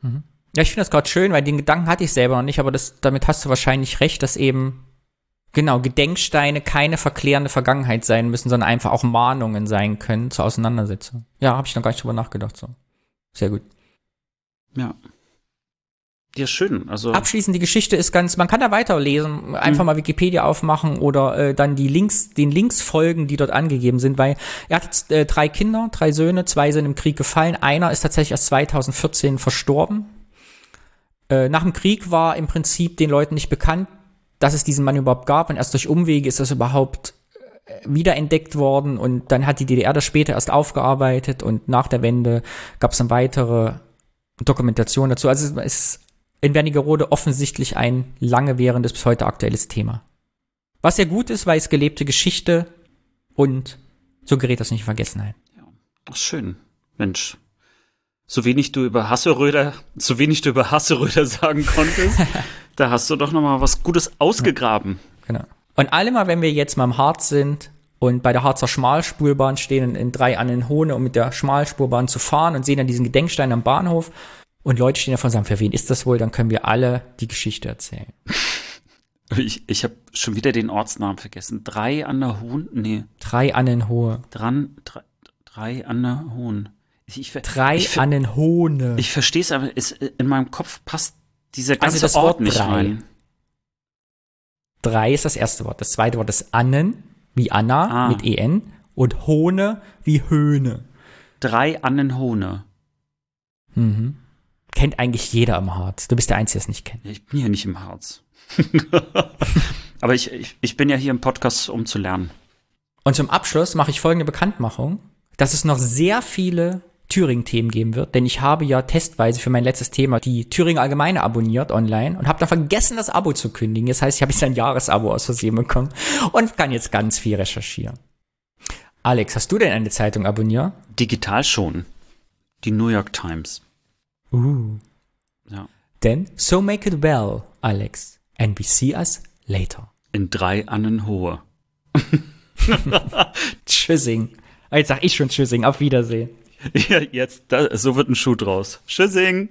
Mhm. Ja, ich finde das gerade schön, weil den Gedanken hatte ich selber noch nicht, aber das, damit hast du wahrscheinlich recht, dass eben, genau, Gedenksteine keine verklärende Vergangenheit sein müssen, sondern einfach auch Mahnungen sein können zur Auseinandersetzung. Ja, habe ich noch gar nicht drüber nachgedacht, so. Sehr gut. Ja. Ja, schön. Also abschließend die Geschichte ist ganz, man kann da weiterlesen, einfach mhm. mal Wikipedia aufmachen oder äh, dann die Links, den Links folgen, die dort angegeben sind, weil er hat jetzt äh, drei Kinder, drei Söhne, zwei sind im Krieg gefallen, einer ist tatsächlich erst 2014 verstorben, äh, nach dem Krieg war im Prinzip den Leuten nicht bekannt, dass es diesen Mann überhaupt gab und erst durch Umwege ist das überhaupt äh, wiederentdeckt worden und dann hat die DDR das später erst aufgearbeitet und nach der Wende gab es dann weitere Dokumentationen dazu. Also es ist in Wernigerode offensichtlich ein lange währendes bis heute aktuelles Thema. Was sehr gut ist, weil es gelebte Geschichte und so gerät das nicht in Vergessenheit. Ja, schön. Mensch, so wenig du über Hasseröder, so wenig du über Hasseröder sagen konntest, da hast du doch noch mal was Gutes ausgegraben. Genau. Und allemal, wenn wir jetzt mal im Harz sind und bei der Harzer Schmalspurbahn stehen in, in drei Annenhohne, um mit der Schmalspurbahn zu fahren und sehen dann diesen Gedenkstein am Bahnhof und Leute stehen davon und sagen, für wen ist das wohl? Dann können wir alle die Geschichte erzählen. Ich, ich habe schon wieder den Ortsnamen vergessen. Drei an der Hohn? Nee. Drei Annenhohe. Dran, drei, drei an der Hohn. Ich, ich, drei ich, Annenhohne. Ich verstehe es, aber es, in meinem Kopf passt dieser ganze also das Ort Wort nicht drei. rein. Drei ist das erste Wort. Das zweite Wort ist Annen, wie Anna ah. mit EN. Und Hohne wie Höhne. Drei Annenhohne. Mhm. Kennt eigentlich jeder im Harz. Du bist der Einzige, der es nicht kennt. Ich bin ja nicht im Harz. aber ich, ich, ich bin ja hier im Podcast, um zu lernen. Und zum Abschluss mache ich folgende Bekanntmachung, dass es noch sehr viele Thüringen-Themen geben wird, denn ich habe ja testweise für mein letztes Thema die Thüringen Allgemeine abonniert online und habe dann vergessen, das Abo zu kündigen. Das heißt, ich habe jetzt ein Jahresabo aus Versehen bekommen und kann jetzt ganz viel recherchieren. Alex, hast du denn eine Zeitung abonniert? Digital schon. Die New York Times. Uh. Ja. Then, so make it well, Alex, and we see us later. In drei Annen hohe. Tschüssing. Jetzt sag ich schon Tschüssing. Auf Wiedersehen. Ja, jetzt, da, so wird ein Schuh draus. Tschüssing.